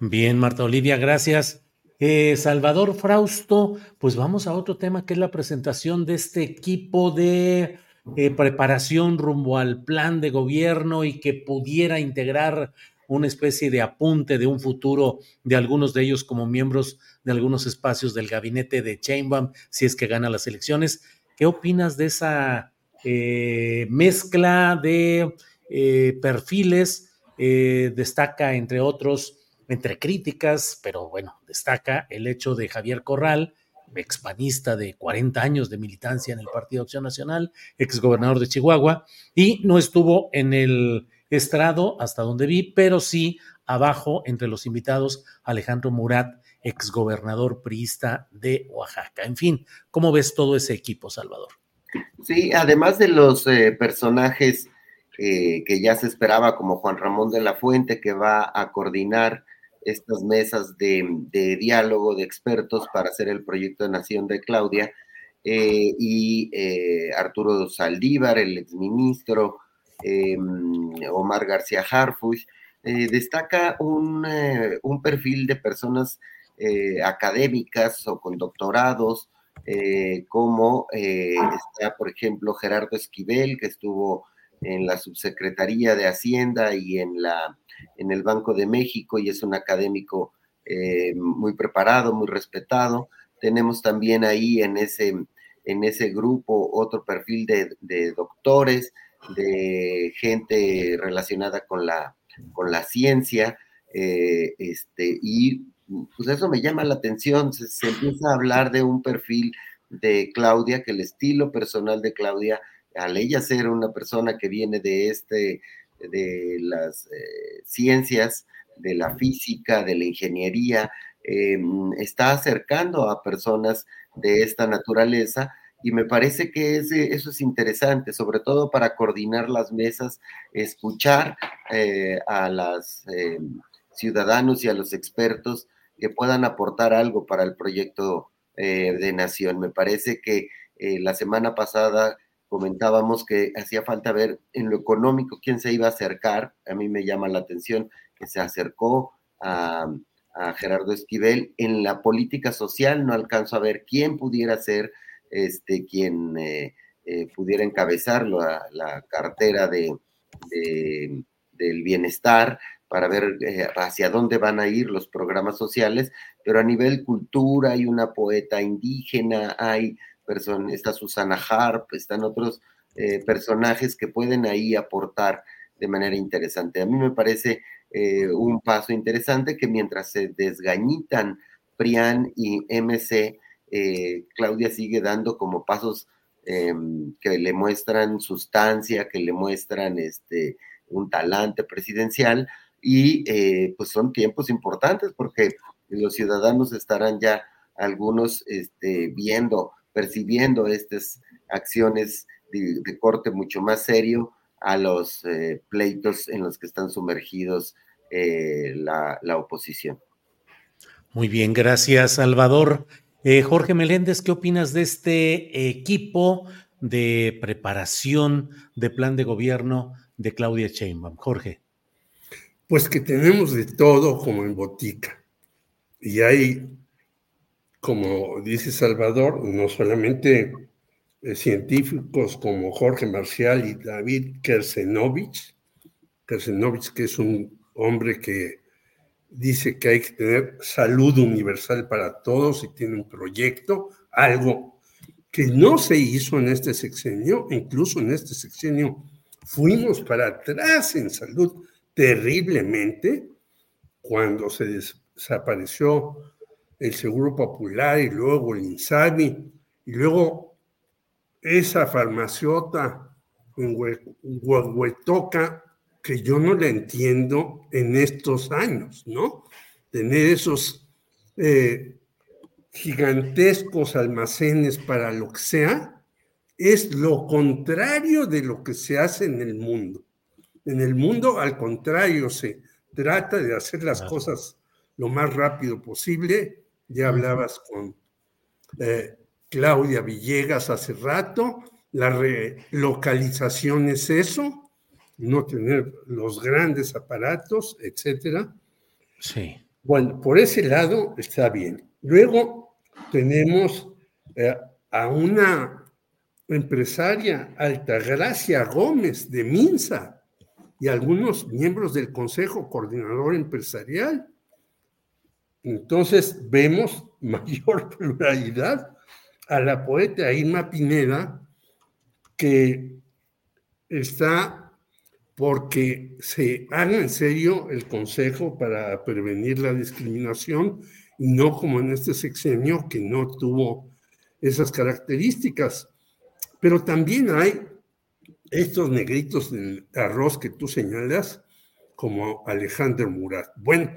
Bien, Marta Olivia, gracias. Eh, Salvador Frausto, pues vamos a otro tema que es la presentación de este equipo de eh, preparación rumbo al plan de gobierno y que pudiera integrar una especie de apunte de un futuro de algunos de ellos como miembros de algunos espacios del gabinete de Chainbaum si es que gana las elecciones. ¿Qué opinas de esa eh, mezcla de eh, perfiles, destaca entre otros, entre críticas, pero bueno, destaca el hecho de Javier Corral, expanista de 40 años de militancia en el Partido Acción Nacional, exgobernador de Chihuahua, y no estuvo en el estrado hasta donde vi, pero sí abajo entre los invitados Alejandro Murat, exgobernador priista de Oaxaca. En fin, ¿cómo ves todo ese equipo, Salvador? Sí, además de los eh, personajes eh, que ya se esperaba, como Juan Ramón de la Fuente, que va a coordinar estas mesas de, diálogo de expertos para hacer el proyecto de Nación de Claudia, eh, y Arturo Saldívar, el exministro, Omar García Harfuch, destaca un, un, perfil de personas académicas o con doctorados, eh, como eh, está, por ejemplo, Gerardo Esquivel, que estuvo en la Subsecretaría de Hacienda y en, la, en el Banco de México y es un académico eh, muy preparado, muy respetado. Tenemos también ahí en ese, en ese grupo otro perfil de, de doctores, de gente relacionada con la, con la ciencia, este, y pues eso me llama la atención, se, empieza a hablar de un perfil de Claudia, que el estilo personal de Claudia, al ella ser una persona que viene de este, de las eh, ciencias, de la física, de la ingeniería, em, está acercando a personas de esta naturaleza y me parece que eso es interesante, sobre todo para coordinar las mesas, escuchar eh, a los em, ciudadanos y a los expertos que puedan aportar algo para el proyecto eh, de nación. Me parece que eh, la semana pasada comentábamos que hacía falta ver en lo económico quién se iba a acercar. A mí me llama la atención que se acercó a, Gerardo Esquivel. En la política social no alcanzo a ver quién pudiera ser este, quien eh, pudiera encabezar la, cartera de, del bienestar para ver eh, hacia dónde van a ir los programas sociales, pero a nivel cultura hay una poeta indígena, hay personas, está Susana Harp, están otros eh, personajes que pueden ahí aportar de manera interesante. A mí me parece eh, un paso interesante que mientras se desgañitan PRIAN y MC, Claudia sigue dando como pasos em, que le muestran sustancia, que le muestran este, un talante presidencial, y eh, pues son tiempos importantes porque los ciudadanos estarán ya algunos este, viendo, percibiendo estas acciones de, corte mucho más serio a los eh, pleitos en los que están sumergidos eh, la, la, oposición. Muy bien, gracias Salvador. Jorge Meléndez, ¿qué opinas de este equipo de preparación de plan de gobierno de Claudia Sheinbaum? Jorge. Pues que tenemos de todo como en botica. Y hay, como dice Salvador, no solamente eh, científicos como Jorge Marcial y David Kersenovich, Kersenovich que es un hombre que dice que hay que tener salud universal para todos y tiene un proyecto, algo que no se hizo en este sexenio, incluso en este sexenio fuimos para atrás en salud terriblemente cuando se desapareció el Seguro Popular y luego el INSABI y luego esa farmaciota en Huehuetoca que yo no la entiendo en estos años, ¿no? Tener esos eh, gigantescos almacenes para lo que sea, es lo contrario de lo que se hace en el mundo. En el mundo, al contrario, se trata de hacer las cosas lo más rápido posible. Ya hablabas con eh, Claudia Villegas hace rato, la relocalización es eso, no tener los grandes aparatos, etcétera. Sí. Bueno, por ese lado está bien. Luego tenemos eh, a una empresaria, Altagracia Gómez de Minsa, y algunos miembros del Consejo Coordinador Empresarial. Entonces vemos mayor pluralidad a la poeta Irma Pineda, que está porque se haga en serio el Consejo para prevenir la discriminación y no como en este sexenio que no tuvo esas características. Pero también hay estos negritos en el arroz que tú señalas, como Alejandro Murat. Bueno,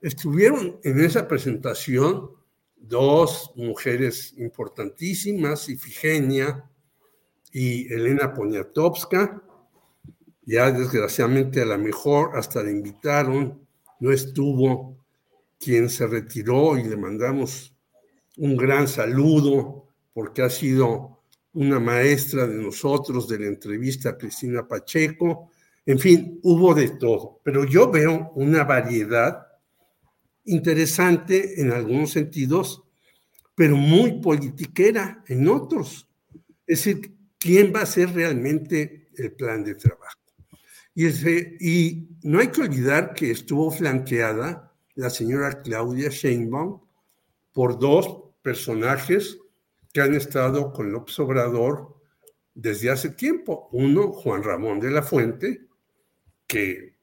estuvieron en esa presentación dos mujeres importantísimas, Ifigenia y Elena Poniatowska. Ya desgraciadamente a la mejor hasta le invitaron, no estuvo quien se retiró y le mandamos un gran saludo porque ha sido una maestra de nosotros de la entrevista a Cristina Pacheco. En fin, hubo de todo, pero yo veo una variedad interesante en algunos sentidos, pero muy politiquera en otros. Es decir, ¿quién va a ser realmente el plan de trabajo? Y, ese, y no hay que olvidar que estuvo flanqueada la señora Claudia Sheinbaum por dos personajes que han estado con López Obrador desde hace tiempo. Uno, Juan Ramón de la Fuente, que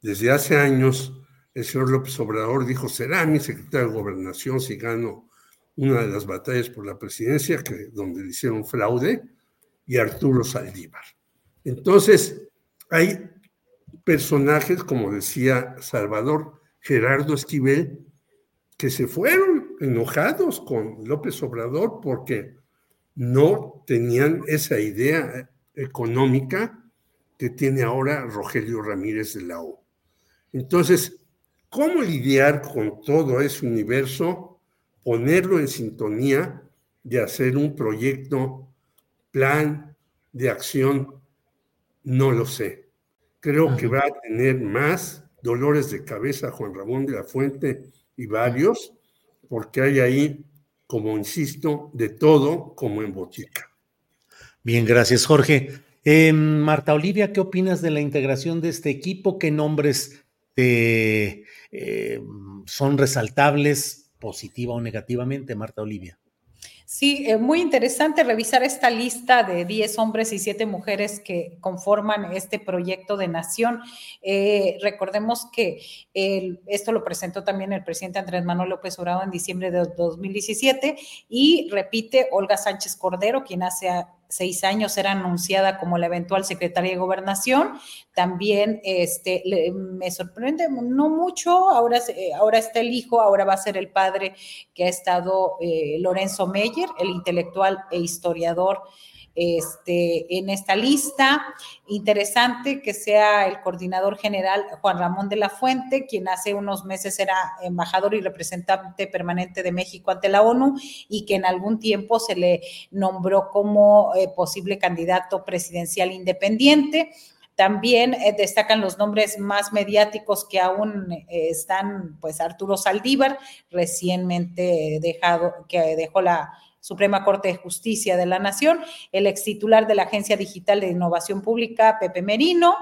desde hace años el señor López Obrador dijo, será mi secretario de gobernación si gano una de las batallas por la presidencia, que, donde le hicieron fraude, y Arturo Saldívar. Entonces, hay personajes, como decía Salvador Gerardo Esquivel, que se fueron enojados con López Obrador porque no tenían esa idea económica que tiene ahora Rogelio Ramírez de la O. Entonces, ¿Cómo lidiar con todo ese universo? Ponerlo en sintonía de hacer un proyecto, plan de acción, no lo sé. Creo que va a tener más dolores de cabeza Juan Ramón de la Fuente y varios, porque hay ahí, como insisto, de todo como en botica. Bien, gracias Jorge. Eh, Marta Olivia, ¿qué opinas de la integración de este equipo? ¿Qué nombres te eh, son resaltables positiva o negativamente, Marta Olivia. Sí, eh, muy interesante revisar esta lista de 10 hombres y 7 mujeres que conforman este proyecto de nación. Eh, recordemos que esto lo presentó también el presidente Andrés Manuel López Obrador en diciembre de 2017 y repite Olga Sánchez Cordero, quien hace seis años era anunciada como la eventual secretaria de gobernación. También este, me sorprende no mucho, ahora, ahora está el hijo, ahora va a ser el padre que ha estado eh, Lorenzo Meyer, el intelectual e historiador este, en esta lista. Interesante que sea el coordinador general Juan Ramón de la Fuente, quien hace unos meses era embajador y representante permanente de México ante la ONU y que en algún tiempo se le nombró como eh, posible candidato presidencial independiente. También eh, destacan los nombres más mediáticos que aún eh, están, pues Arturo Saldívar, recientemente dejado, que dejó la Suprema Corte de Justicia de la Nación, el ex titular de la Agencia Digital de Innovación Pública, Pepe Merino,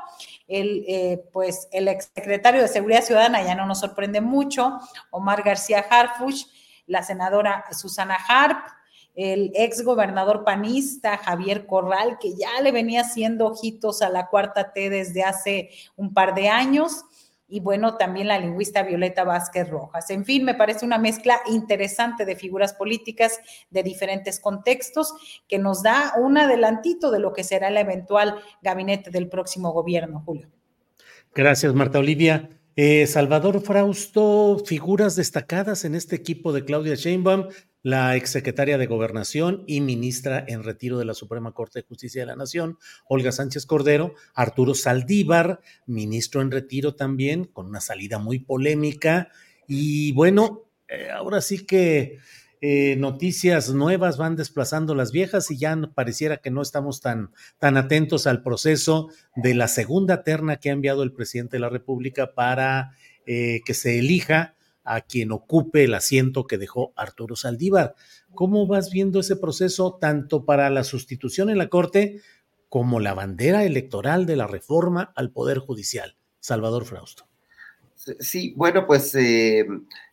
el, eh, pues, el ex secretario de Seguridad Ciudadana, ya no nos sorprende mucho, Omar García Harfuch, la senadora Susana Harp, el ex gobernador panista Javier Corral, que ya le venía haciendo ojitos a la cuarta T desde hace un par de años, y bueno, también la lingüista Violeta Vázquez Rojas. En fin, me parece una mezcla interesante de figuras políticas de diferentes contextos que nos da un adelantito de lo que será el eventual gabinete del próximo gobierno, Julio. Gracias, Marta Olivia. Eh, Salvador Frausto, figuras destacadas en este equipo de Claudia Sheinbaum, la exsecretaria de Gobernación y ministra en retiro de la Suprema Corte de Justicia de la Nación, Olga Sánchez Cordero, Arturo Saldívar, ministro en retiro también, con una salida muy polémica. Y bueno, eh, ahora sí que eh, noticias nuevas van desplazando las viejas y ya pareciera que no estamos tan, tan atentos al proceso de la segunda terna que ha enviado el presidente de la República para eh, que se elija a quien ocupe el asiento que dejó Arturo Saldívar. ¿Cómo vas viendo ese proceso tanto para la sustitución en la Corte como la bandera electoral de la reforma al Poder Judicial? Salvador Frausto. Sí, bueno, pues eh,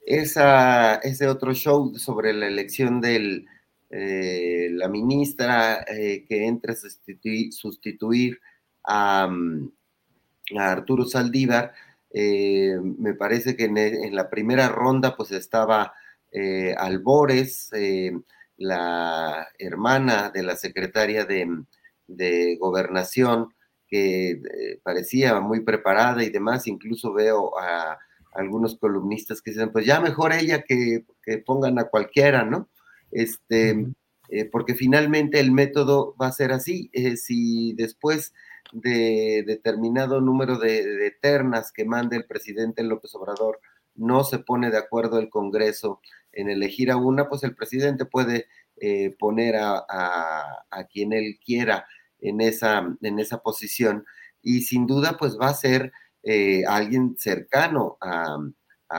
esa, ese otro show sobre la elección del eh, la ministra que entre a sustituir, a, Arturo Saldívar, me parece que en, la primera ronda pues estaba Albores, la hermana de la secretaria de, de gobernación, que eh, parecía muy preparada y demás, incluso veo a, algunos columnistas que dicen, pues ya mejor ella que, pongan a cualquiera, ¿no? Este, eh, porque finalmente el método va a ser así, eh, si después de determinado número de, ternas que mande el presidente López Obrador no se pone de acuerdo el Congreso en elegir a una, pues el presidente puede poner a, a, quien él quiera en esa, en esa posición y sin duda pues va a ser eh, alguien cercano a,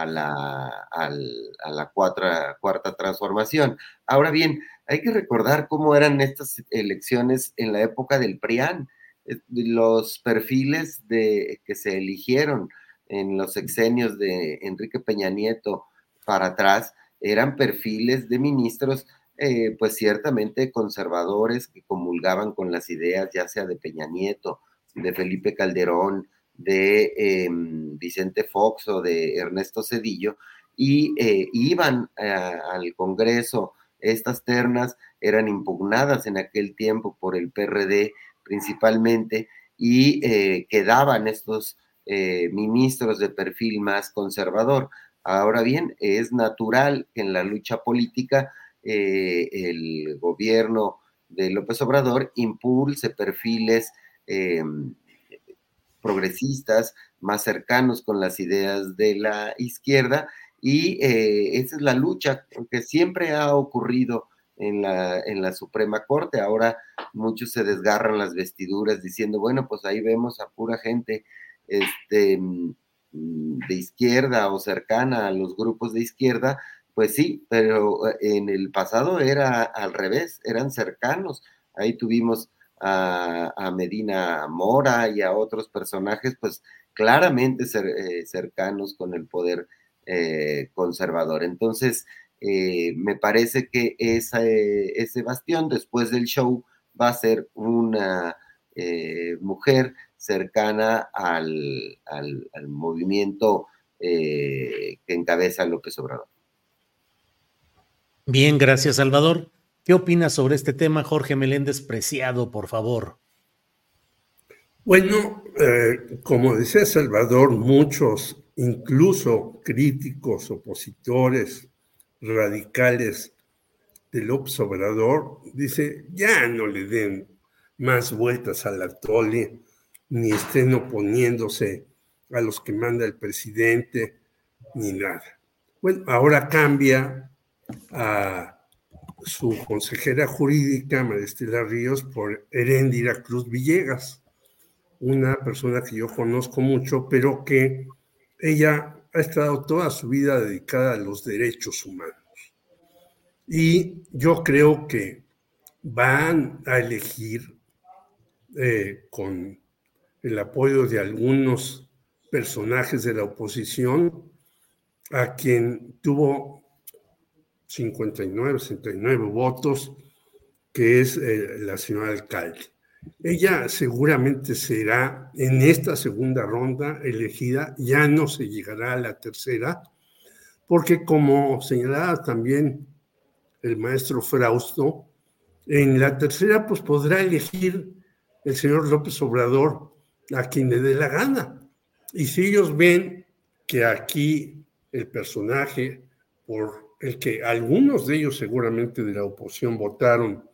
la, a la cuarta transformación. Ahora bien, hay que recordar cómo eran estas elecciones en la época del PRIAN, eh, los perfiles de, que se eligieron en los sexenios de Enrique Peña Nieto para atrás eran perfiles de ministros eh, pues ciertamente conservadores que comulgaban con las ideas ya sea de Peña Nieto, de Felipe Calderón, de em, Vicente Fox o de Ernesto Cedillo, y eh, iban al Congreso. Estas ternas eran impugnadas en aquel tiempo por el PRD principalmente y eh, quedaban estos ministros de perfil más conservador. Ahora bien, es natural que en la lucha política eh, el gobierno de López Obrador impulse perfiles eh, progresistas más cercanos con las ideas de la izquierda y eh, esa es la lucha que siempre ha ocurrido en la, en la Suprema Corte. Ahora muchos se desgarran las vestiduras diciendo, bueno, pues ahí vemos a pura gente este, mm, de izquierda o cercana a los grupos de izquierda pues sí, pero en el pasado era al revés, eran cercanos. Ahí tuvimos a, Medina Mora y a otros personajes, pues claramente eh, cercanos con el poder eh, conservador. Entonces, me parece que ese bastión después del show va a ser una mujer cercana al, al movimiento que encabeza López Obrador. Bien, gracias Salvador. ¿Qué opinas sobre este tema, Jorge Meléndez Preciado, por favor? Bueno, eh, como decía Salvador, muchos, incluso críticos, opositores, radicales del observador, dice, ya no le den más vueltas al atole, ni estén oponiéndose a los que manda el presidente, ni nada. Bueno, ahora cambia a su consejera jurídica, Maristela Ríos, por Heréndira Cruz Villegas, una persona que yo conozco mucho, pero que ella ha estado toda su vida dedicada a los derechos humanos. Y yo creo que van a elegir eh, con el apoyo de algunos personajes de la oposición a quien tuvo 59, 69 votos, que es eh, la señora alcalde. Ella seguramente será en esta segunda ronda elegida, ya no se llegará a la tercera, porque como señalaba también el maestro Frausto, en la tercera pues podrá elegir el señor López Obrador a quien le dé la gana. Y si ellos ven que aquí el personaje, por el que algunos de ellos seguramente de la oposición votaron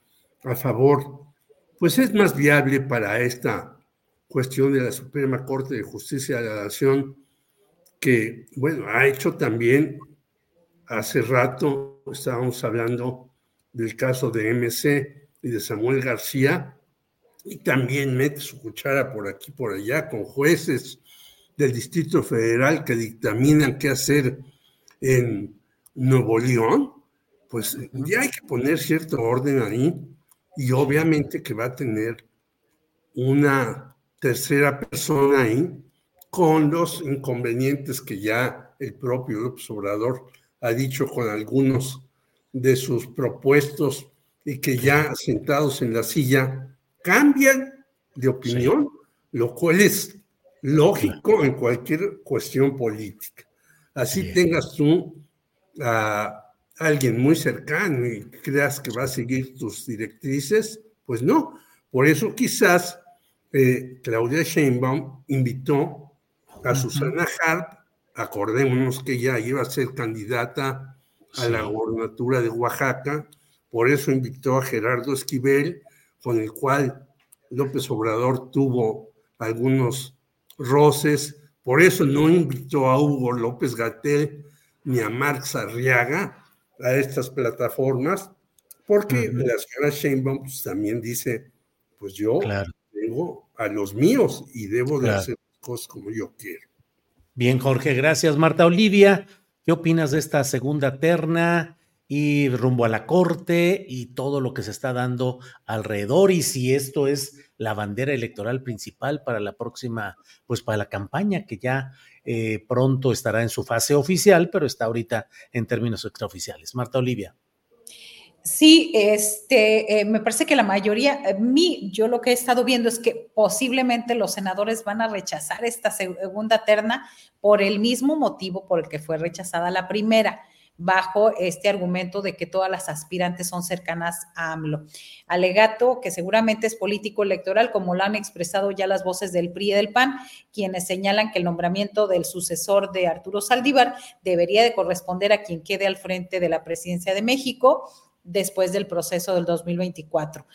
a favor, pues es más viable para esta cuestión de la Suprema Corte de Justicia de la Nación, que, bueno, ha hecho también, hace rato estábamos hablando del caso de MC y de Samuel García, y también mete su cuchara por aquí, por allá, con jueces del Distrito Federal que dictaminan qué hacer en Nuevo León, pues ya hay que poner cierto orden ahí y obviamente que va a tener una tercera persona ahí con los inconvenientes que ya el propio López Obrador ha dicho con algunos de sus propuestos y que ya sentados en la silla cambian de opinión, lo cual es lógico en cualquier cuestión política. Así tengas tú a alguien muy cercano y creas que va a seguir tus directrices, pues no. Por eso quizás eh, Claudia Sheinbaum invitó a Susana Harp, acordémonos que ella iba a ser candidata a la gobernatura de Oaxaca, por eso invitó a Gerardo Esquivel, con el cual López Obrador tuvo algunos roces, por eso no invitó a Hugo López Gatel ni a Marx Arriaga a estas plataformas, porque la señora Sheinbaum pues, también dice, pues yo tengo a los míos y debo de hacer cosas como yo quiero. Bien, Jorge, gracias. Marta Olivia, ¿qué opinas de esta segunda terna? y rumbo a la corte y todo lo que se está dando alrededor y si esto es la bandera electoral principal para la próxima, pues para la campaña que ya eh, pronto estará en su fase oficial, pero está ahorita en términos extraoficiales. Marta Olivia. Sí, este, eh, me parece que la mayoría, eh, mí, yo lo que he estado viendo es que posiblemente los senadores van a rechazar esta segunda terna por el mismo motivo por el que fue rechazada la primera bajo este argumento de que todas las aspirantes son cercanas a AMLO. Alegato que seguramente es político electoral, como lo han expresado ya las voces del PRI y del PAN, quienes señalan que el nombramiento del sucesor de Arturo Saldívar debería de corresponder a quien quede al frente de la presidencia de México después del proceso del 2024.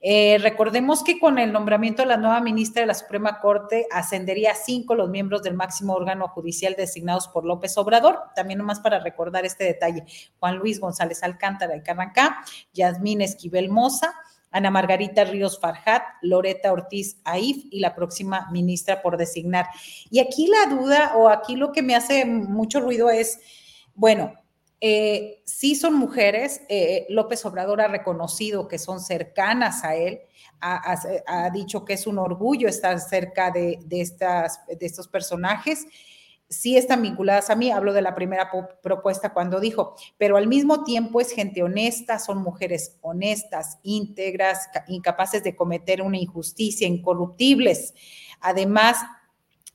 Eh, recordemos que con el nombramiento de la nueva ministra de la Suprema Corte ascendería a cinco los miembros del máximo órgano judicial designados por López Obrador. También nomás para recordar este detalle, Juan Luis González Alcántara de Carrancá, Yasmín Esquivel Moza, Ana Margarita Ríos Farjat, Loreta Ortiz Aif y la próxima ministra por designar. Y aquí la duda o aquí lo que me hace mucho ruido es, bueno, eh, sí son mujeres, eh, López Obrador ha reconocido que son cercanas a él, ha, dicho que es un orgullo estar cerca de, estas, de estos personajes, sí están vinculadas a mí, hablo de la primera propuesta cuando dijo, pero al mismo tiempo es gente honesta, son mujeres honestas, íntegras, incapaces de cometer una injusticia, incorruptibles. Además,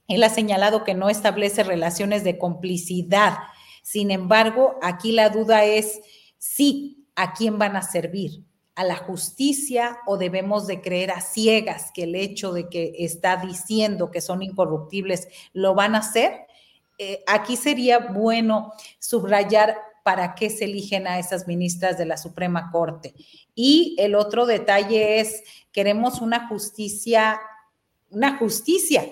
él ha señalado que no establece relaciones de complicidad sin embargo, aquí la duda es si a quién van a servir, a la justicia o debemos de creer a ciegas que el hecho de que está diciendo que son incorruptibles lo van a hacer. Eh, aquí sería bueno subrayar para qué se eligen a esas ministras de la Suprema Corte. Y el otro detalle es, queremos una justicia, una justicia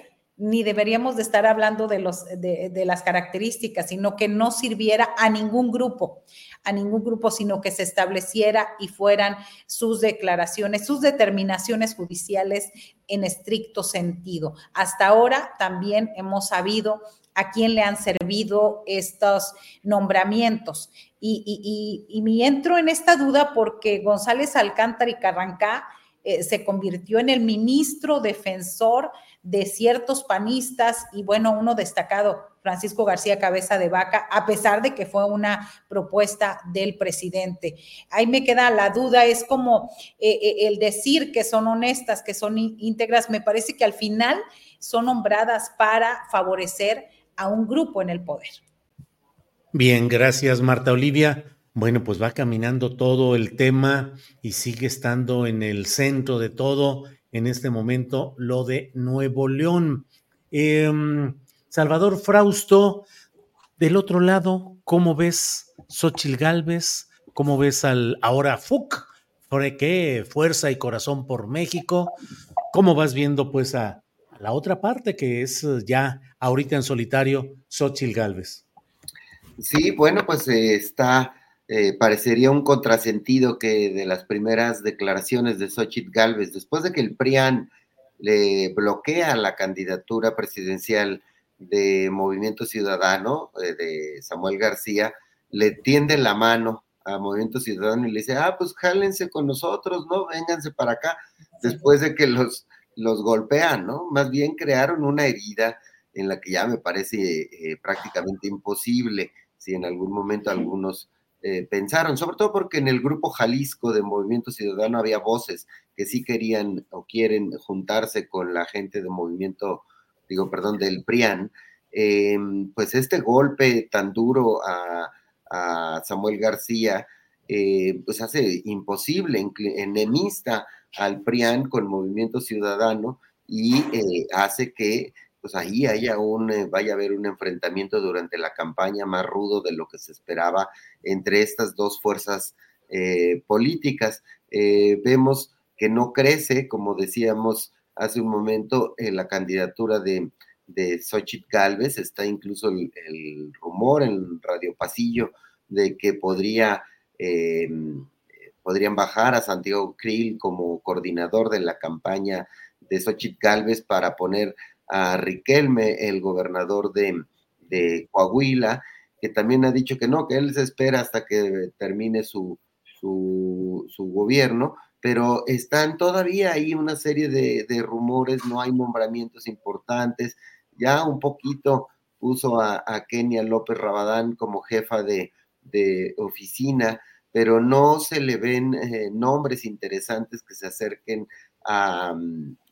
ni deberíamos de estar hablando de, los, de, las características, sino que no sirviera a ningún grupo, a ningún grupo, sino que se estableciera y fueran sus declaraciones, sus determinaciones judiciales en estricto sentido. Hasta ahora también hemos sabido a quién le han servido estos nombramientos. Y, y, me entro en esta duda porque González Alcántara y Carrancá eh, se convirtió en el ministro defensor de ciertos panistas y bueno, uno destacado, Francisco García Cabeza de Vaca, a pesar de que fue una propuesta del presidente. Ahí me queda la duda, es como eh, eh, el decir que son honestas, que son íntegras, me parece que al final son nombradas para favorecer a un grupo en el poder. Bien, gracias Marta Olivia. Bueno, pues va caminando todo el tema y sigue estando en el centro de todo en este momento lo de Nuevo León. Em, Salvador Frausto, del otro lado, ¿cómo ves Xochil Gálvez? ¿Cómo ves al ahora FUC? qué? Fuerza y Corazón por México. ¿Cómo vas viendo pues a, la otra parte que es ya ahorita en solitario Xochil Gálvez? Sí, bueno, pues eh, está eh, parecería un contrasentido que de las primeras declaraciones de Xochitl Galvez, después de que el PRIAN le bloquea la candidatura presidencial de Movimiento Ciudadano, eh, de Samuel García, le tiende la mano a Movimiento Ciudadano y le dice, ah, pues jálense con nosotros, ¿no? Vénganse para acá, después de que los, los golpean, ¿no? Más bien crearon una herida en la que ya me parece eh, prácticamente imposible si en algún momento algunos eh, pensaron, sobre todo porque en el grupo Jalisco de Movimiento Ciudadano había voces que sí querían o quieren juntarse con la gente de Movimiento, digo, perdón, del PRIAN, em, pues este golpe tan duro a, Samuel García, eh, pues hace imposible, enemista al PRIAN con Movimiento Ciudadano y eh, hace que pues ahí haya un, eh, vaya a haber un enfrentamiento durante la campaña más rudo de lo que se esperaba entre estas dos fuerzas eh, políticas. Eh, vemos que no crece, como decíamos hace un momento, en la candidatura de, de Xochitl Galvez, está incluso el, rumor en Radio Pasillo de que podría, podrían bajar a Santiago Krill como coordinador de la campaña de Xochitl Galvez para poner a Riquelme, el gobernador de, Coahuila, que también ha dicho que no, que él se espera hasta que termine su, su, gobierno, pero están todavía ahí una serie de, rumores, no hay nombramientos importantes, ya un poquito puso a, Kenia López Rabadán como jefa de, oficina, pero no se le ven eh, nombres interesantes que se acerquen a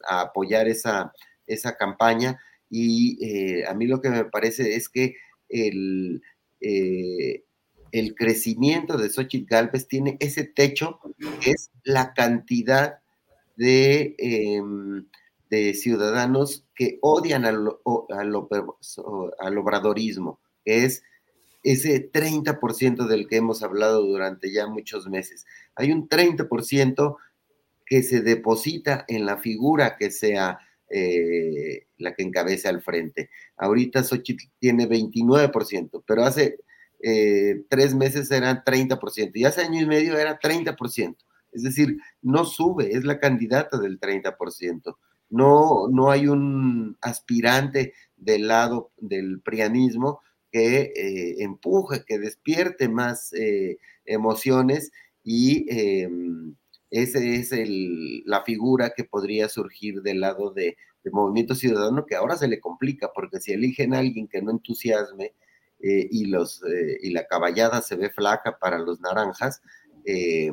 apoyar esa, esa campaña y eh, a mí lo que me parece es que el, eh, el crecimiento de Xochitl Galvez tiene ese techo, que es la cantidad de, em, de ciudadanos que odian al, al, al obradorismo, que es ese 30% del que hemos hablado durante ya muchos meses. Hay un 30% que se deposita en la figura que sea eh, la que encabeza al frente. Ahorita Xochitl tiene 29%, pero hace eh, tres meses eran 30% y hace año y medio era 30%. Es decir, no sube, es la candidata del 30%. No, no hay un aspirante del lado del prianismo que eh, empuje, que despierte más emociones y em, esa es el, la figura que podría surgir del lado de, Movimiento Ciudadano, que ahora se le complica, porque si eligen a alguien que no entusiasme eh, y, los, eh, y la caballada se ve flaca para los naranjas, eh,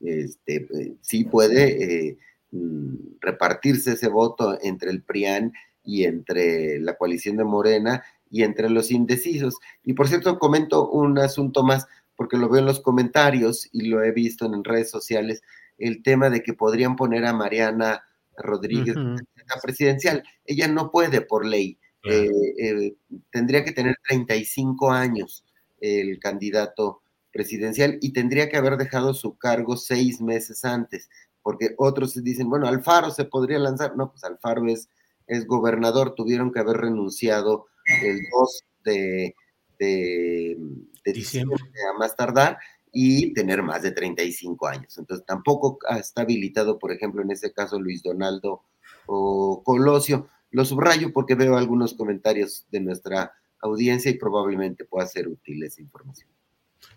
este, sí puede mm, repartirse ese voto entre el PRIAN y entre la coalición de Morena y entre los indecisos. Y por cierto, comento un asunto más, porque lo veo en los comentarios y lo he visto en redes sociales el tema de que podrían poner a Mariana Rodríguez presidencial. Ella no puede por ley. Eh, eh, tendría que tener 35 años el candidato presidencial y tendría que haber dejado su cargo seis meses antes, porque otros dicen, bueno, Alfaro se podría lanzar. No, pues Alfaro es, es gobernador, tuvieron que haber renunciado el 2 de, de, diciembre a más tardar y tener más de 35 años. Entonces tampoco está habilitado, por ejemplo, en este caso Luis Donaldo o Colosio. Lo subrayo porque veo algunos comentarios de nuestra audiencia y probablemente pueda ser útil esa información.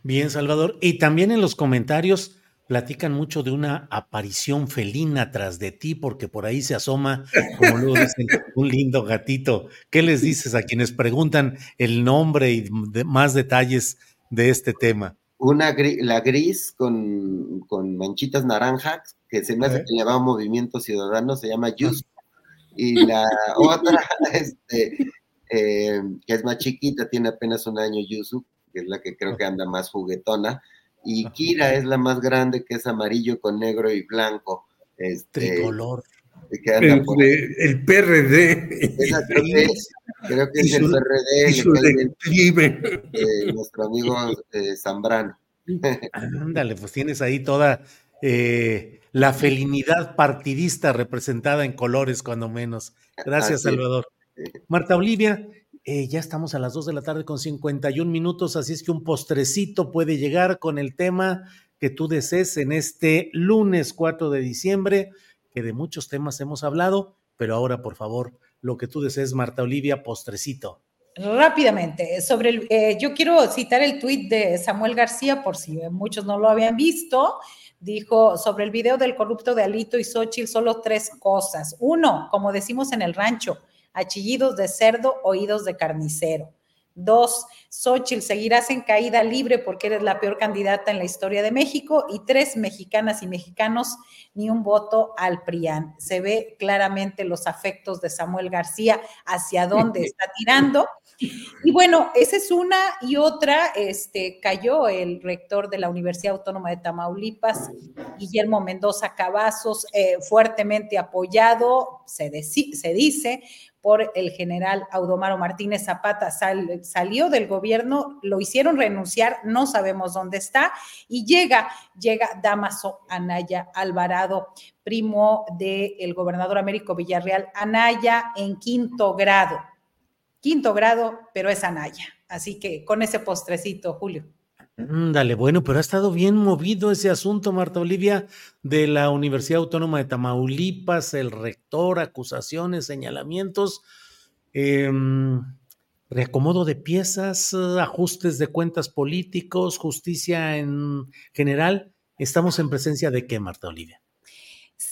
Bien, Salvador. Y también en los comentarios platican mucho de una aparición felina tras de ti, porque por ahí se asoma, como luego dicen, un lindo gatito. ¿Qué les dices a quienes preguntan el nombre y más detalles de este tema? Una la gris con, manchitas naranjas, que se me hace que le va a Movimiento Ciudadano, se llama Yus. Y la otra, este, eh, que es más chiquita, tiene apenas un año Yusu, que es la que creo que anda más juguetona. Y Kira es la más grande, que es amarillo con negro y blanco. Este, Tricolor. El, PRD. creo que, es, el PRD, nuestro amigo eh, Zambrano. Ándale, pues tienes ahí toda eh, la felinidad partidista representada en colores, cuando menos. Gracias, Salvador. Marta Olivia, eh, ya estamos a las 2 de la tarde con 51 minutos, así es que un postrecito puede llegar con el tema que tú desees en este lunes 4 de diciembre que de muchos temas hemos hablado, pero ahora, por favor, lo que tú desees, Marta Olivia, postrecito. Rápidamente, sobre el, eh, yo quiero citar el tuit de Samuel García, por si muchos no lo habían visto. Dijo sobre el video del corrupto de Alito y Xochitl solo tres cosas. Uno, como decimos en el rancho, achillidos de cerdo, oídos de carnicero. Dos, Xochitl, seguirás en caída libre porque eres la peor candidata en la historia de México. Y tres, mexicanas y mexicanos, ni un voto al PRIAN. Se ve claramente los afectos de Samuel García hacia dónde está tirando. Y bueno, esa es una y otra, este, cayó el rector de la Universidad Autónoma de Tamaulipas, Guillermo Mendoza Cavazos, eh, fuertemente apoyado, se, se dice, por el general Audomaro Martínez Zapata. salió del gobierno, lo hicieron renunciar, no sabemos dónde está, y llega, llega Damaso Anaya Alvarado, primo del gobernador Américo Villarreal, Anaya en quinto grado. Quinto grado, pero es Anaya. Así que con ese postrecito, Julio. Dale, bueno, pero ha estado bien movido ese asunto, Marta Olivia, de la Universidad Autónoma de Tamaulipas, el rector, acusaciones, señalamientos, em, reacomodo de piezas, ajustes de cuentas políticos, justicia en general. ¿Estamos en presencia de qué, Marta Olivia?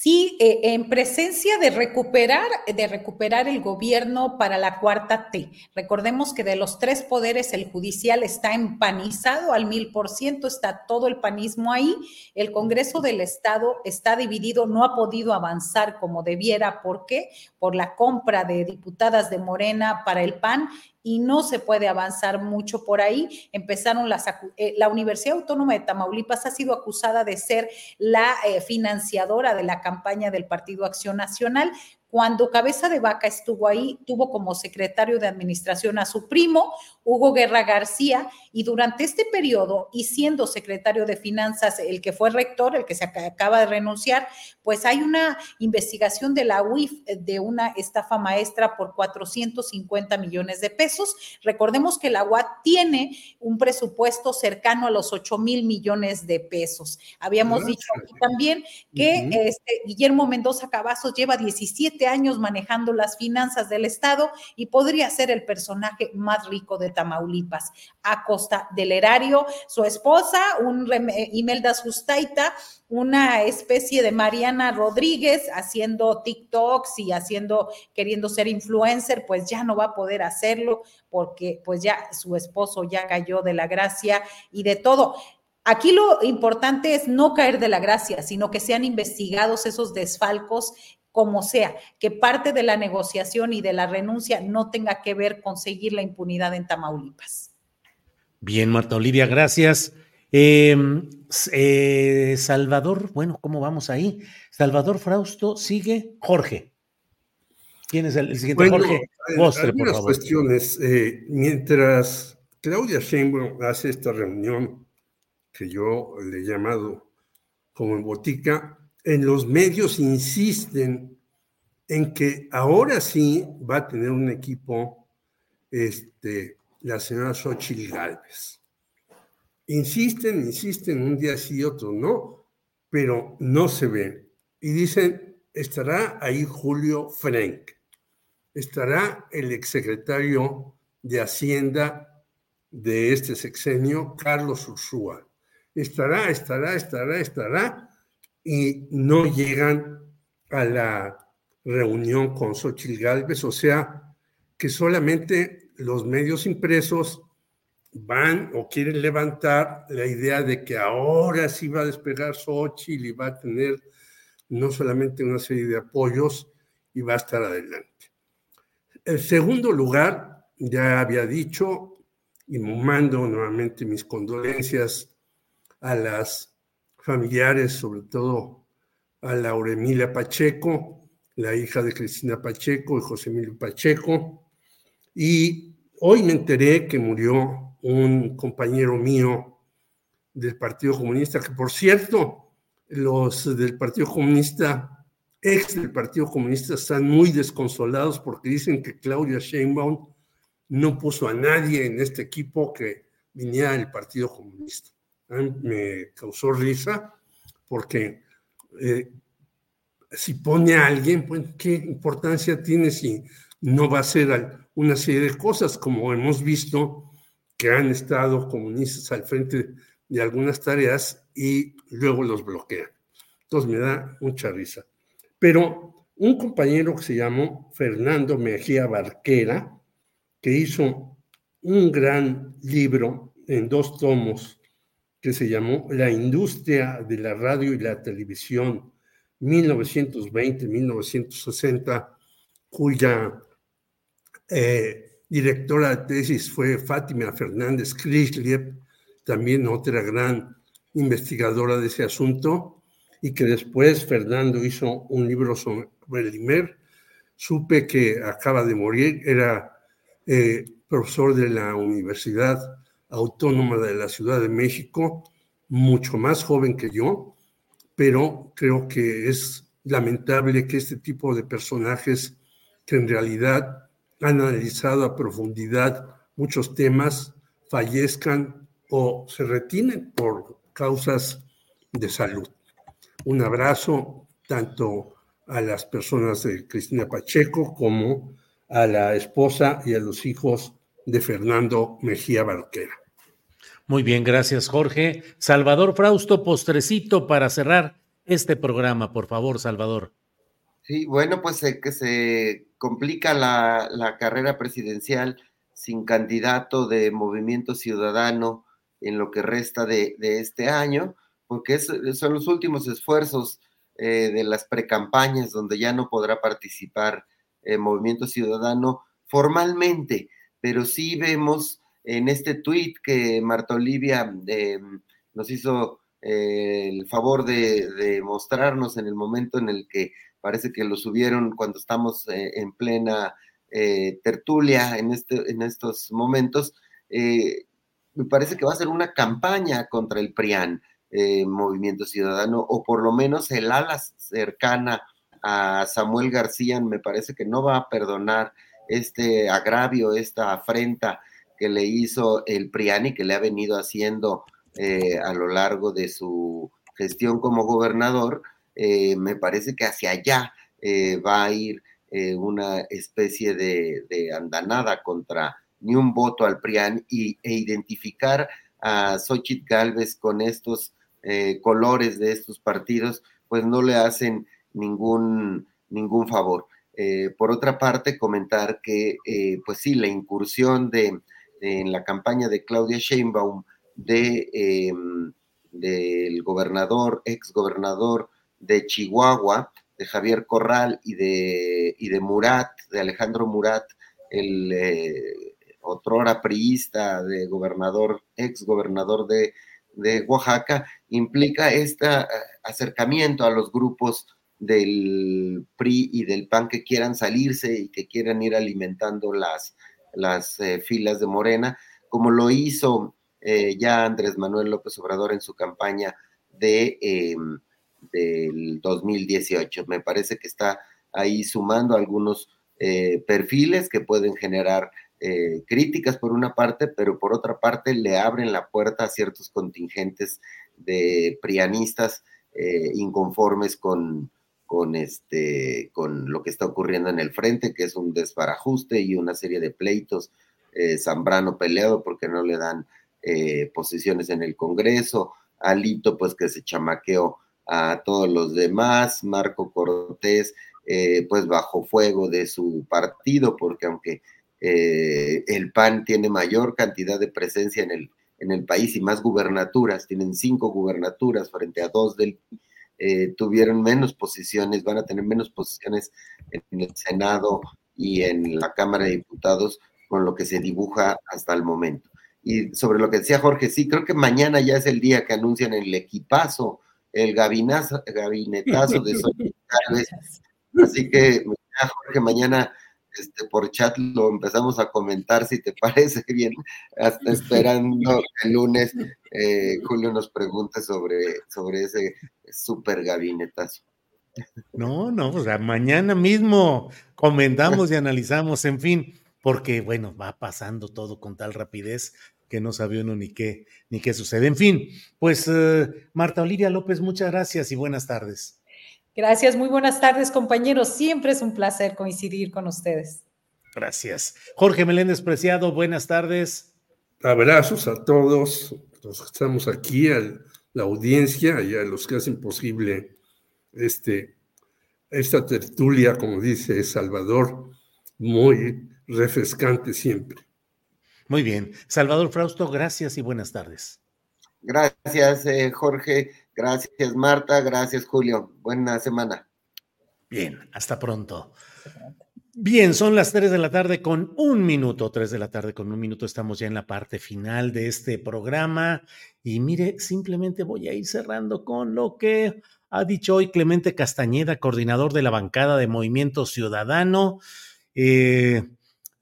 Sí, eh, en presencia de recuperar, de recuperar el gobierno para la cuarta T. Recordemos que de los tres poderes, el judicial está empanizado al mil por ciento, está todo el panismo ahí. El Congreso del Estado está dividido, no ha podido avanzar como debiera. ¿Por qué? Por la compra de diputadas de Morena para el PAN y no se puede avanzar mucho por ahí. Empezaron las, eh, la Universidad Autónoma de Tamaulipas ha sido acusada de ser la eh, financiadora de la campaña del Partido Acción Nacional. Cuando Cabeza de Vaca estuvo ahí, tuvo como secretario de administración a su primo, Hugo Guerra García, y durante este periodo, y siendo secretario de Finanzas el que fue rector, el que se acaba de renunciar, pues hay una investigación de la UIF de una estafa maestra por 450 millones de pesos. Recordemos que la UAT tiene un presupuesto cercano a los 8 mil millones de pesos. Habíamos dicho aquí también que este, Guillermo Mendoza Cavazos lleva 17 años manejando las finanzas del Estado y podría ser el personaje más rico de Tamaulipas, a del erario, su esposa, un Imelda Sustaita, una especie de Mariana Rodríguez haciendo TikToks y haciendo, queriendo ser influencer, pues ya no va a poder hacerlo porque pues ya su esposo ya cayó de la gracia y de todo. Aquí lo importante es no caer de la gracia, sino que sean investigados esos desfalcos como sea, que parte de la negociación y de la renuncia no tenga que ver con seguir la impunidad en Tamaulipas. Bien, Marta Olivia, gracias. Em, eh, Salvador, bueno, ¿cómo vamos ahí? Salvador Frausto, sigue Jorge. ¿Quién es el, siguiente? Jorge Vostre, por favor. cuestiones. Eh, mientras Claudia Sheinbaum hace esta reunión que yo le he llamado como en botica, en los medios insisten en que ahora sí va a tener un equipo este, la señora Xochitl Galvez. Insisten, insisten, un día sí y otro no, pero no se ve. Y dicen, estará ahí Julio Frank, estará el exsecretario de Hacienda de este sexenio, Carlos Ursúa. Estará, estará, estará, estará y no llegan a la reunión con Xochitl Galvez, o sea, que solamente los medios impresos van o quieren levantar la idea de que ahora sí va a despegar Xochitl y va a tener no solamente una serie de apoyos y va a estar adelante. El segundo lugar, ya había dicho, y mando nuevamente mis condolencias a las familiares, sobre todo a Laura Emilia Pacheco, la hija de Cristina Pacheco y José Emilio Pacheco. Y hoy me enteré que murió un compañero mío del Partido Comunista, que por cierto, los del Partido Comunista, ex del Partido Comunista, están muy desconsolados porque dicen que Claudia Sheinbaum no puso a nadie en este equipo que viniera del Partido Comunista. Me causó risa porque eh, si pone a alguien, pues, ¿qué importancia tiene si no va a hacer una serie de cosas como hemos visto que han estado comunistas al frente de algunas tareas y luego los bloquean? Entonces me da mucha risa. Pero un compañero que se llamó Fernando Mejía Barquera, que hizo un gran libro en dos tomos que se llamó La industria de la radio y la televisión 1920-1960, cuya eh, directora de tesis fue Fátima Fernández Krisliev, también otra gran investigadora de ese asunto, y que después Fernando hizo un libro sobre el IMER. Supe que acaba de morir, era eh, profesor de la Universidad Autónoma de la Ciudad de México, mucho más joven que yo, pero creo que es lamentable que este tipo de personajes que en realidad han analizado a profundidad muchos temas fallezcan o se retienen por causas de salud. Un abrazo tanto a las personas de Cristina Pacheco como a la esposa y a los hijos de Fernando Mejía Barquera. Muy bien, gracias Jorge. Salvador Frausto, postrecito para cerrar este programa, por favor, Salvador. Sí, bueno, pues que se complica la, la, carrera presidencial sin candidato de Movimiento Ciudadano en lo que resta de, de este año, porque son los últimos esfuerzos eh, de las precampañas donde ya no podrá participar eh, Movimiento Ciudadano formalmente, pero sí vemos en este tuit que Marta Olivia eh, nos hizo eh, el favor de, mostrarnos en el momento en el que parece que lo subieron cuando estamos eh, en plena tertulia en, este, en estos momentos, me parece que va a ser una campaña contra el PRIAN, Movimiento Ciudadano, o por lo menos el ala cercana a Samuel García, me parece que no va a perdonar este agravio, esta afrenta que le hizo el Priani, que le ha venido haciendo eh, a lo largo de su gestión como gobernador, eh, me parece que hacia allá eh, va a ir una especie de, andanada contra ni un voto al PRIAN y, e identificar a Xochitl Galvez con estos colores de estos partidos, pues no le hacen ningún, ningún favor. por otra parte, comentar que, pues sí, la incursión de en la campaña de Claudia Sheinbaum de, em, del gobernador, ex gobernador de Chihuahua, de Javier Corral y de, y de Murat, de Alejandro Murat, el eh, otrora priista de gobernador, ex gobernador de, de Oaxaca, implica este acercamiento a los grupos del PRI y del PAN que quieran salirse y que quieran ir alimentando las, las eh, filas de Morena, como lo hizo ya Andrés Manuel López Obrador en su campaña de, del 2018. Me parece que está ahí sumando algunos eh, perfiles que pueden generar críticas por una parte, pero por otra parte le abren la puerta a ciertos contingentes de prianistas inconformes con, con, este, con lo que está ocurriendo en el frente, que es un desbarajuste y una serie de pleitos. Eh, Zambrano peleado porque no le dan eh, posiciones en el Congreso, Alito pues que se chamaqueó a todos los demás, Marco Cortés eh, pues bajo fuego de su partido, porque aunque el PAN tiene mayor cantidad de presencia en el, en el país y más gubernaturas, tienen cinco gubernaturas frente a dos del eh, tuvieron menos posiciones, van a tener menos posiciones en el Senado y en la Cámara de Diputados con lo que se dibuja hasta el momento. Y sobre lo que decía Jorge, sí, creo que mañana ya es el día que anuncian el equipazo, el gabinazo, gabinetazo de Así que, Jorge, mañana este, por chat lo empezamos a comentar, si te parece bien, hasta esperando que el lunes eh, Julio nos pregunte sobre, sobre ese super gabinetazo. No, no, o sea, mañana mismo comentamos y analizamos, en fin, porque bueno, va pasando todo con tal rapidez que no sabe uno ni qué, ni qué sucede. En fin, pues eh, Marta Olivia López, muchas gracias y buenas tardes. Gracias, muy buenas tardes, compañeros. Siempre es un placer coincidir con ustedes. Gracias. Jorge Meléndez Preciado, buenas tardes. Abrazos a todos los que estamos aquí, a la audiencia y a los que hacen posible este, esta tertulia, como dice Salvador, muy refrescante siempre. Muy bien. Salvador Frausto, gracias y buenas tardes. Gracias, eh, Jorge. Gracias, Marta. Gracias, Julio. Buena semana. Bien, hasta pronto. Bien, son las 3 de la tarde con un minuto, 3 de la tarde con un minuto, estamos ya en la parte final de este programa y mire, simplemente voy a ir cerrando con lo que ha dicho hoy Clemente Castañeda, coordinador de la bancada de Movimiento Ciudadano. Eh,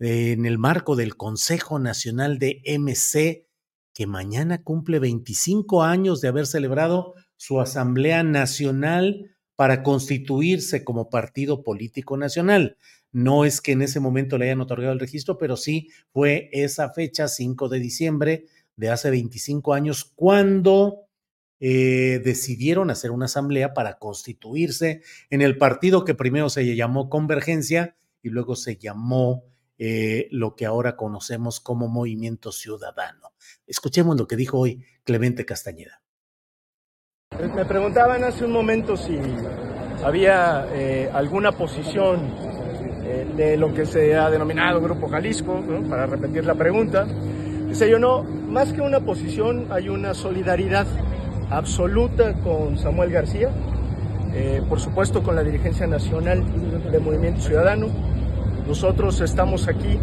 en el marco del Consejo Nacional de MC, que mañana cumple 25 años de haber celebrado su Asamblea Nacional para constituirse como partido político nacional. No es que en ese momento le hayan otorgado el registro, pero sí fue esa fecha, 5 de diciembre de hace 25 años, cuando eh, decidieron hacer una asamblea para constituirse en el partido que primero se llamó Convergencia y luego se llamó eh, lo que ahora conocemos como movimiento ciudadano. Escuchemos lo que dijo hoy Clemente Castañeda. Me preguntaban hace un momento si había eh, alguna posición eh, de lo que se ha denominado Grupo Jalisco, para repetir la pregunta. Dice yo, no, más que una posición hay una solidaridad absoluta con Samuel García, por supuesto con la dirigencia nacional de Movimiento Ciudadano, nosotros estamos aquí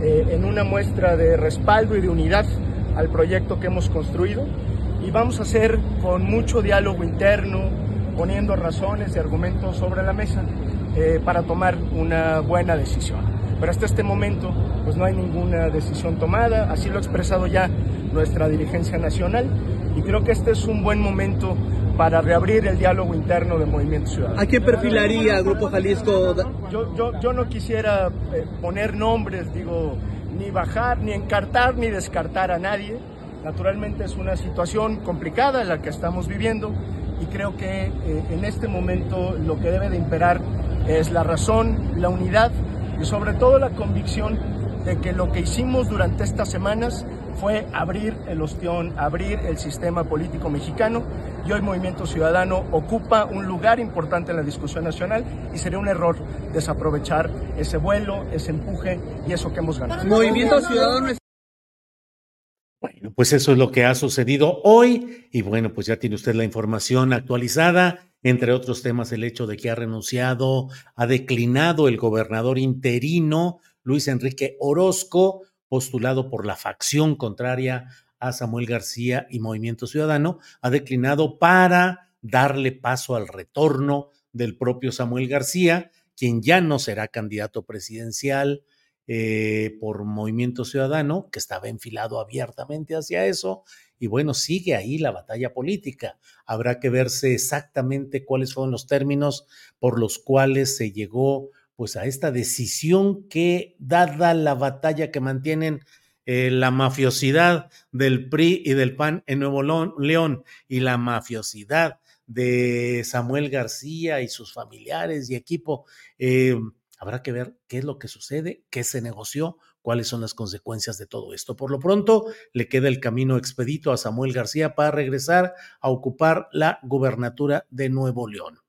eh, en una muestra de respaldo y de unidad al proyecto que hemos construido y vamos a hacer con mucho diálogo interno, poniendo razones y argumentos sobre la mesa eh, para tomar una buena decisión. Pero hasta este momento pues no hay ninguna decisión tomada, así lo ha expresado ya nuestra dirigencia nacional y creo que este es un buen momento para reabrir el diálogo interno del Movimiento Ciudadano. ¿A qué perfilaría Grupo Jalisco? Yo, yo, yo no quisiera eh, poner nombres, digo, ni bajar, ni encartar, ni descartar a nadie. Naturalmente es una situación complicada la que estamos viviendo y creo que eh, en este momento lo que debe de imperar es la razón, la unidad y sobre todo la convicción de que lo que hicimos durante estas semanas fue abrir el ostión, abrir el sistema político mexicano y hoy Movimiento Ciudadano ocupa un lugar importante en la discusión nacional y sería un error desaprovechar ese vuelo, ese empuje y eso que hemos ganado. Movimiento Ciudadano bueno, pues eso es lo que ha sucedido hoy y bueno, pues ya tiene usted la información actualizada, entre otros temas el hecho de que ha renunciado, ha declinado el gobernador interino Luis Enrique Orozco, postulado por la facción contraria a Samuel García y Movimiento Ciudadano, ha declinado para darle paso al retorno del propio Samuel García, quien ya no será candidato presidencial eh, por Movimiento Ciudadano, que estaba enfilado abiertamente hacia eso, y bueno, sigue ahí la batalla política. Habrá que verse exactamente cuáles fueron los términos por los cuales se llegó pues a esta decisión que, dada la batalla que mantienen eh, la mafiosidad del PRI y del PAN en Nuevo León y la mafiosidad de Samuel García y sus familiares y equipo, eh, habrá que ver qué es lo que sucede, qué se negoció, cuáles son las consecuencias de todo esto. Por lo pronto, le queda el camino expedito a Samuel García para regresar a ocupar la gubernatura de Nuevo León.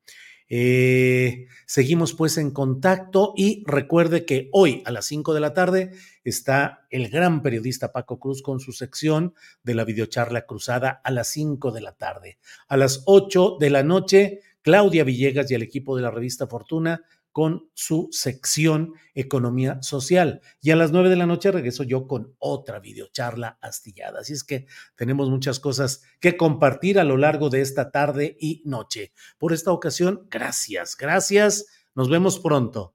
Eh, seguimos pues en contacto y recuerde que hoy a las 5 de la tarde está el gran periodista Paco Cruz con su sección de la videocharla cruzada a las 5 de la tarde. A las 8 de la noche, Claudia Villegas y el equipo de la revista Fortuna con su sección Economía Social. Y a las nueve de la noche regreso yo con otra videocharla astillada. Así es que tenemos muchas cosas que compartir a lo largo de esta tarde y noche. Por esta ocasión, gracias, gracias. Nos vemos pronto.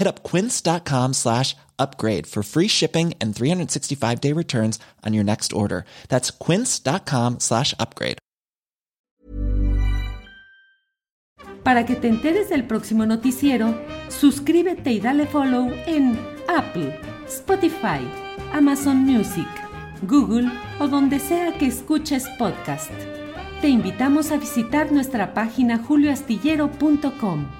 Hit up quince.com slash upgrade for free shipping and 365 day returns on your next order. That's quince.com slash upgrade. Para que te enteres del próximo noticiero, suscríbete y dale follow en Apple, Spotify, Amazon Music, Google o donde sea que escuches podcast. Te invitamos a visitar nuestra página julioastillero.com.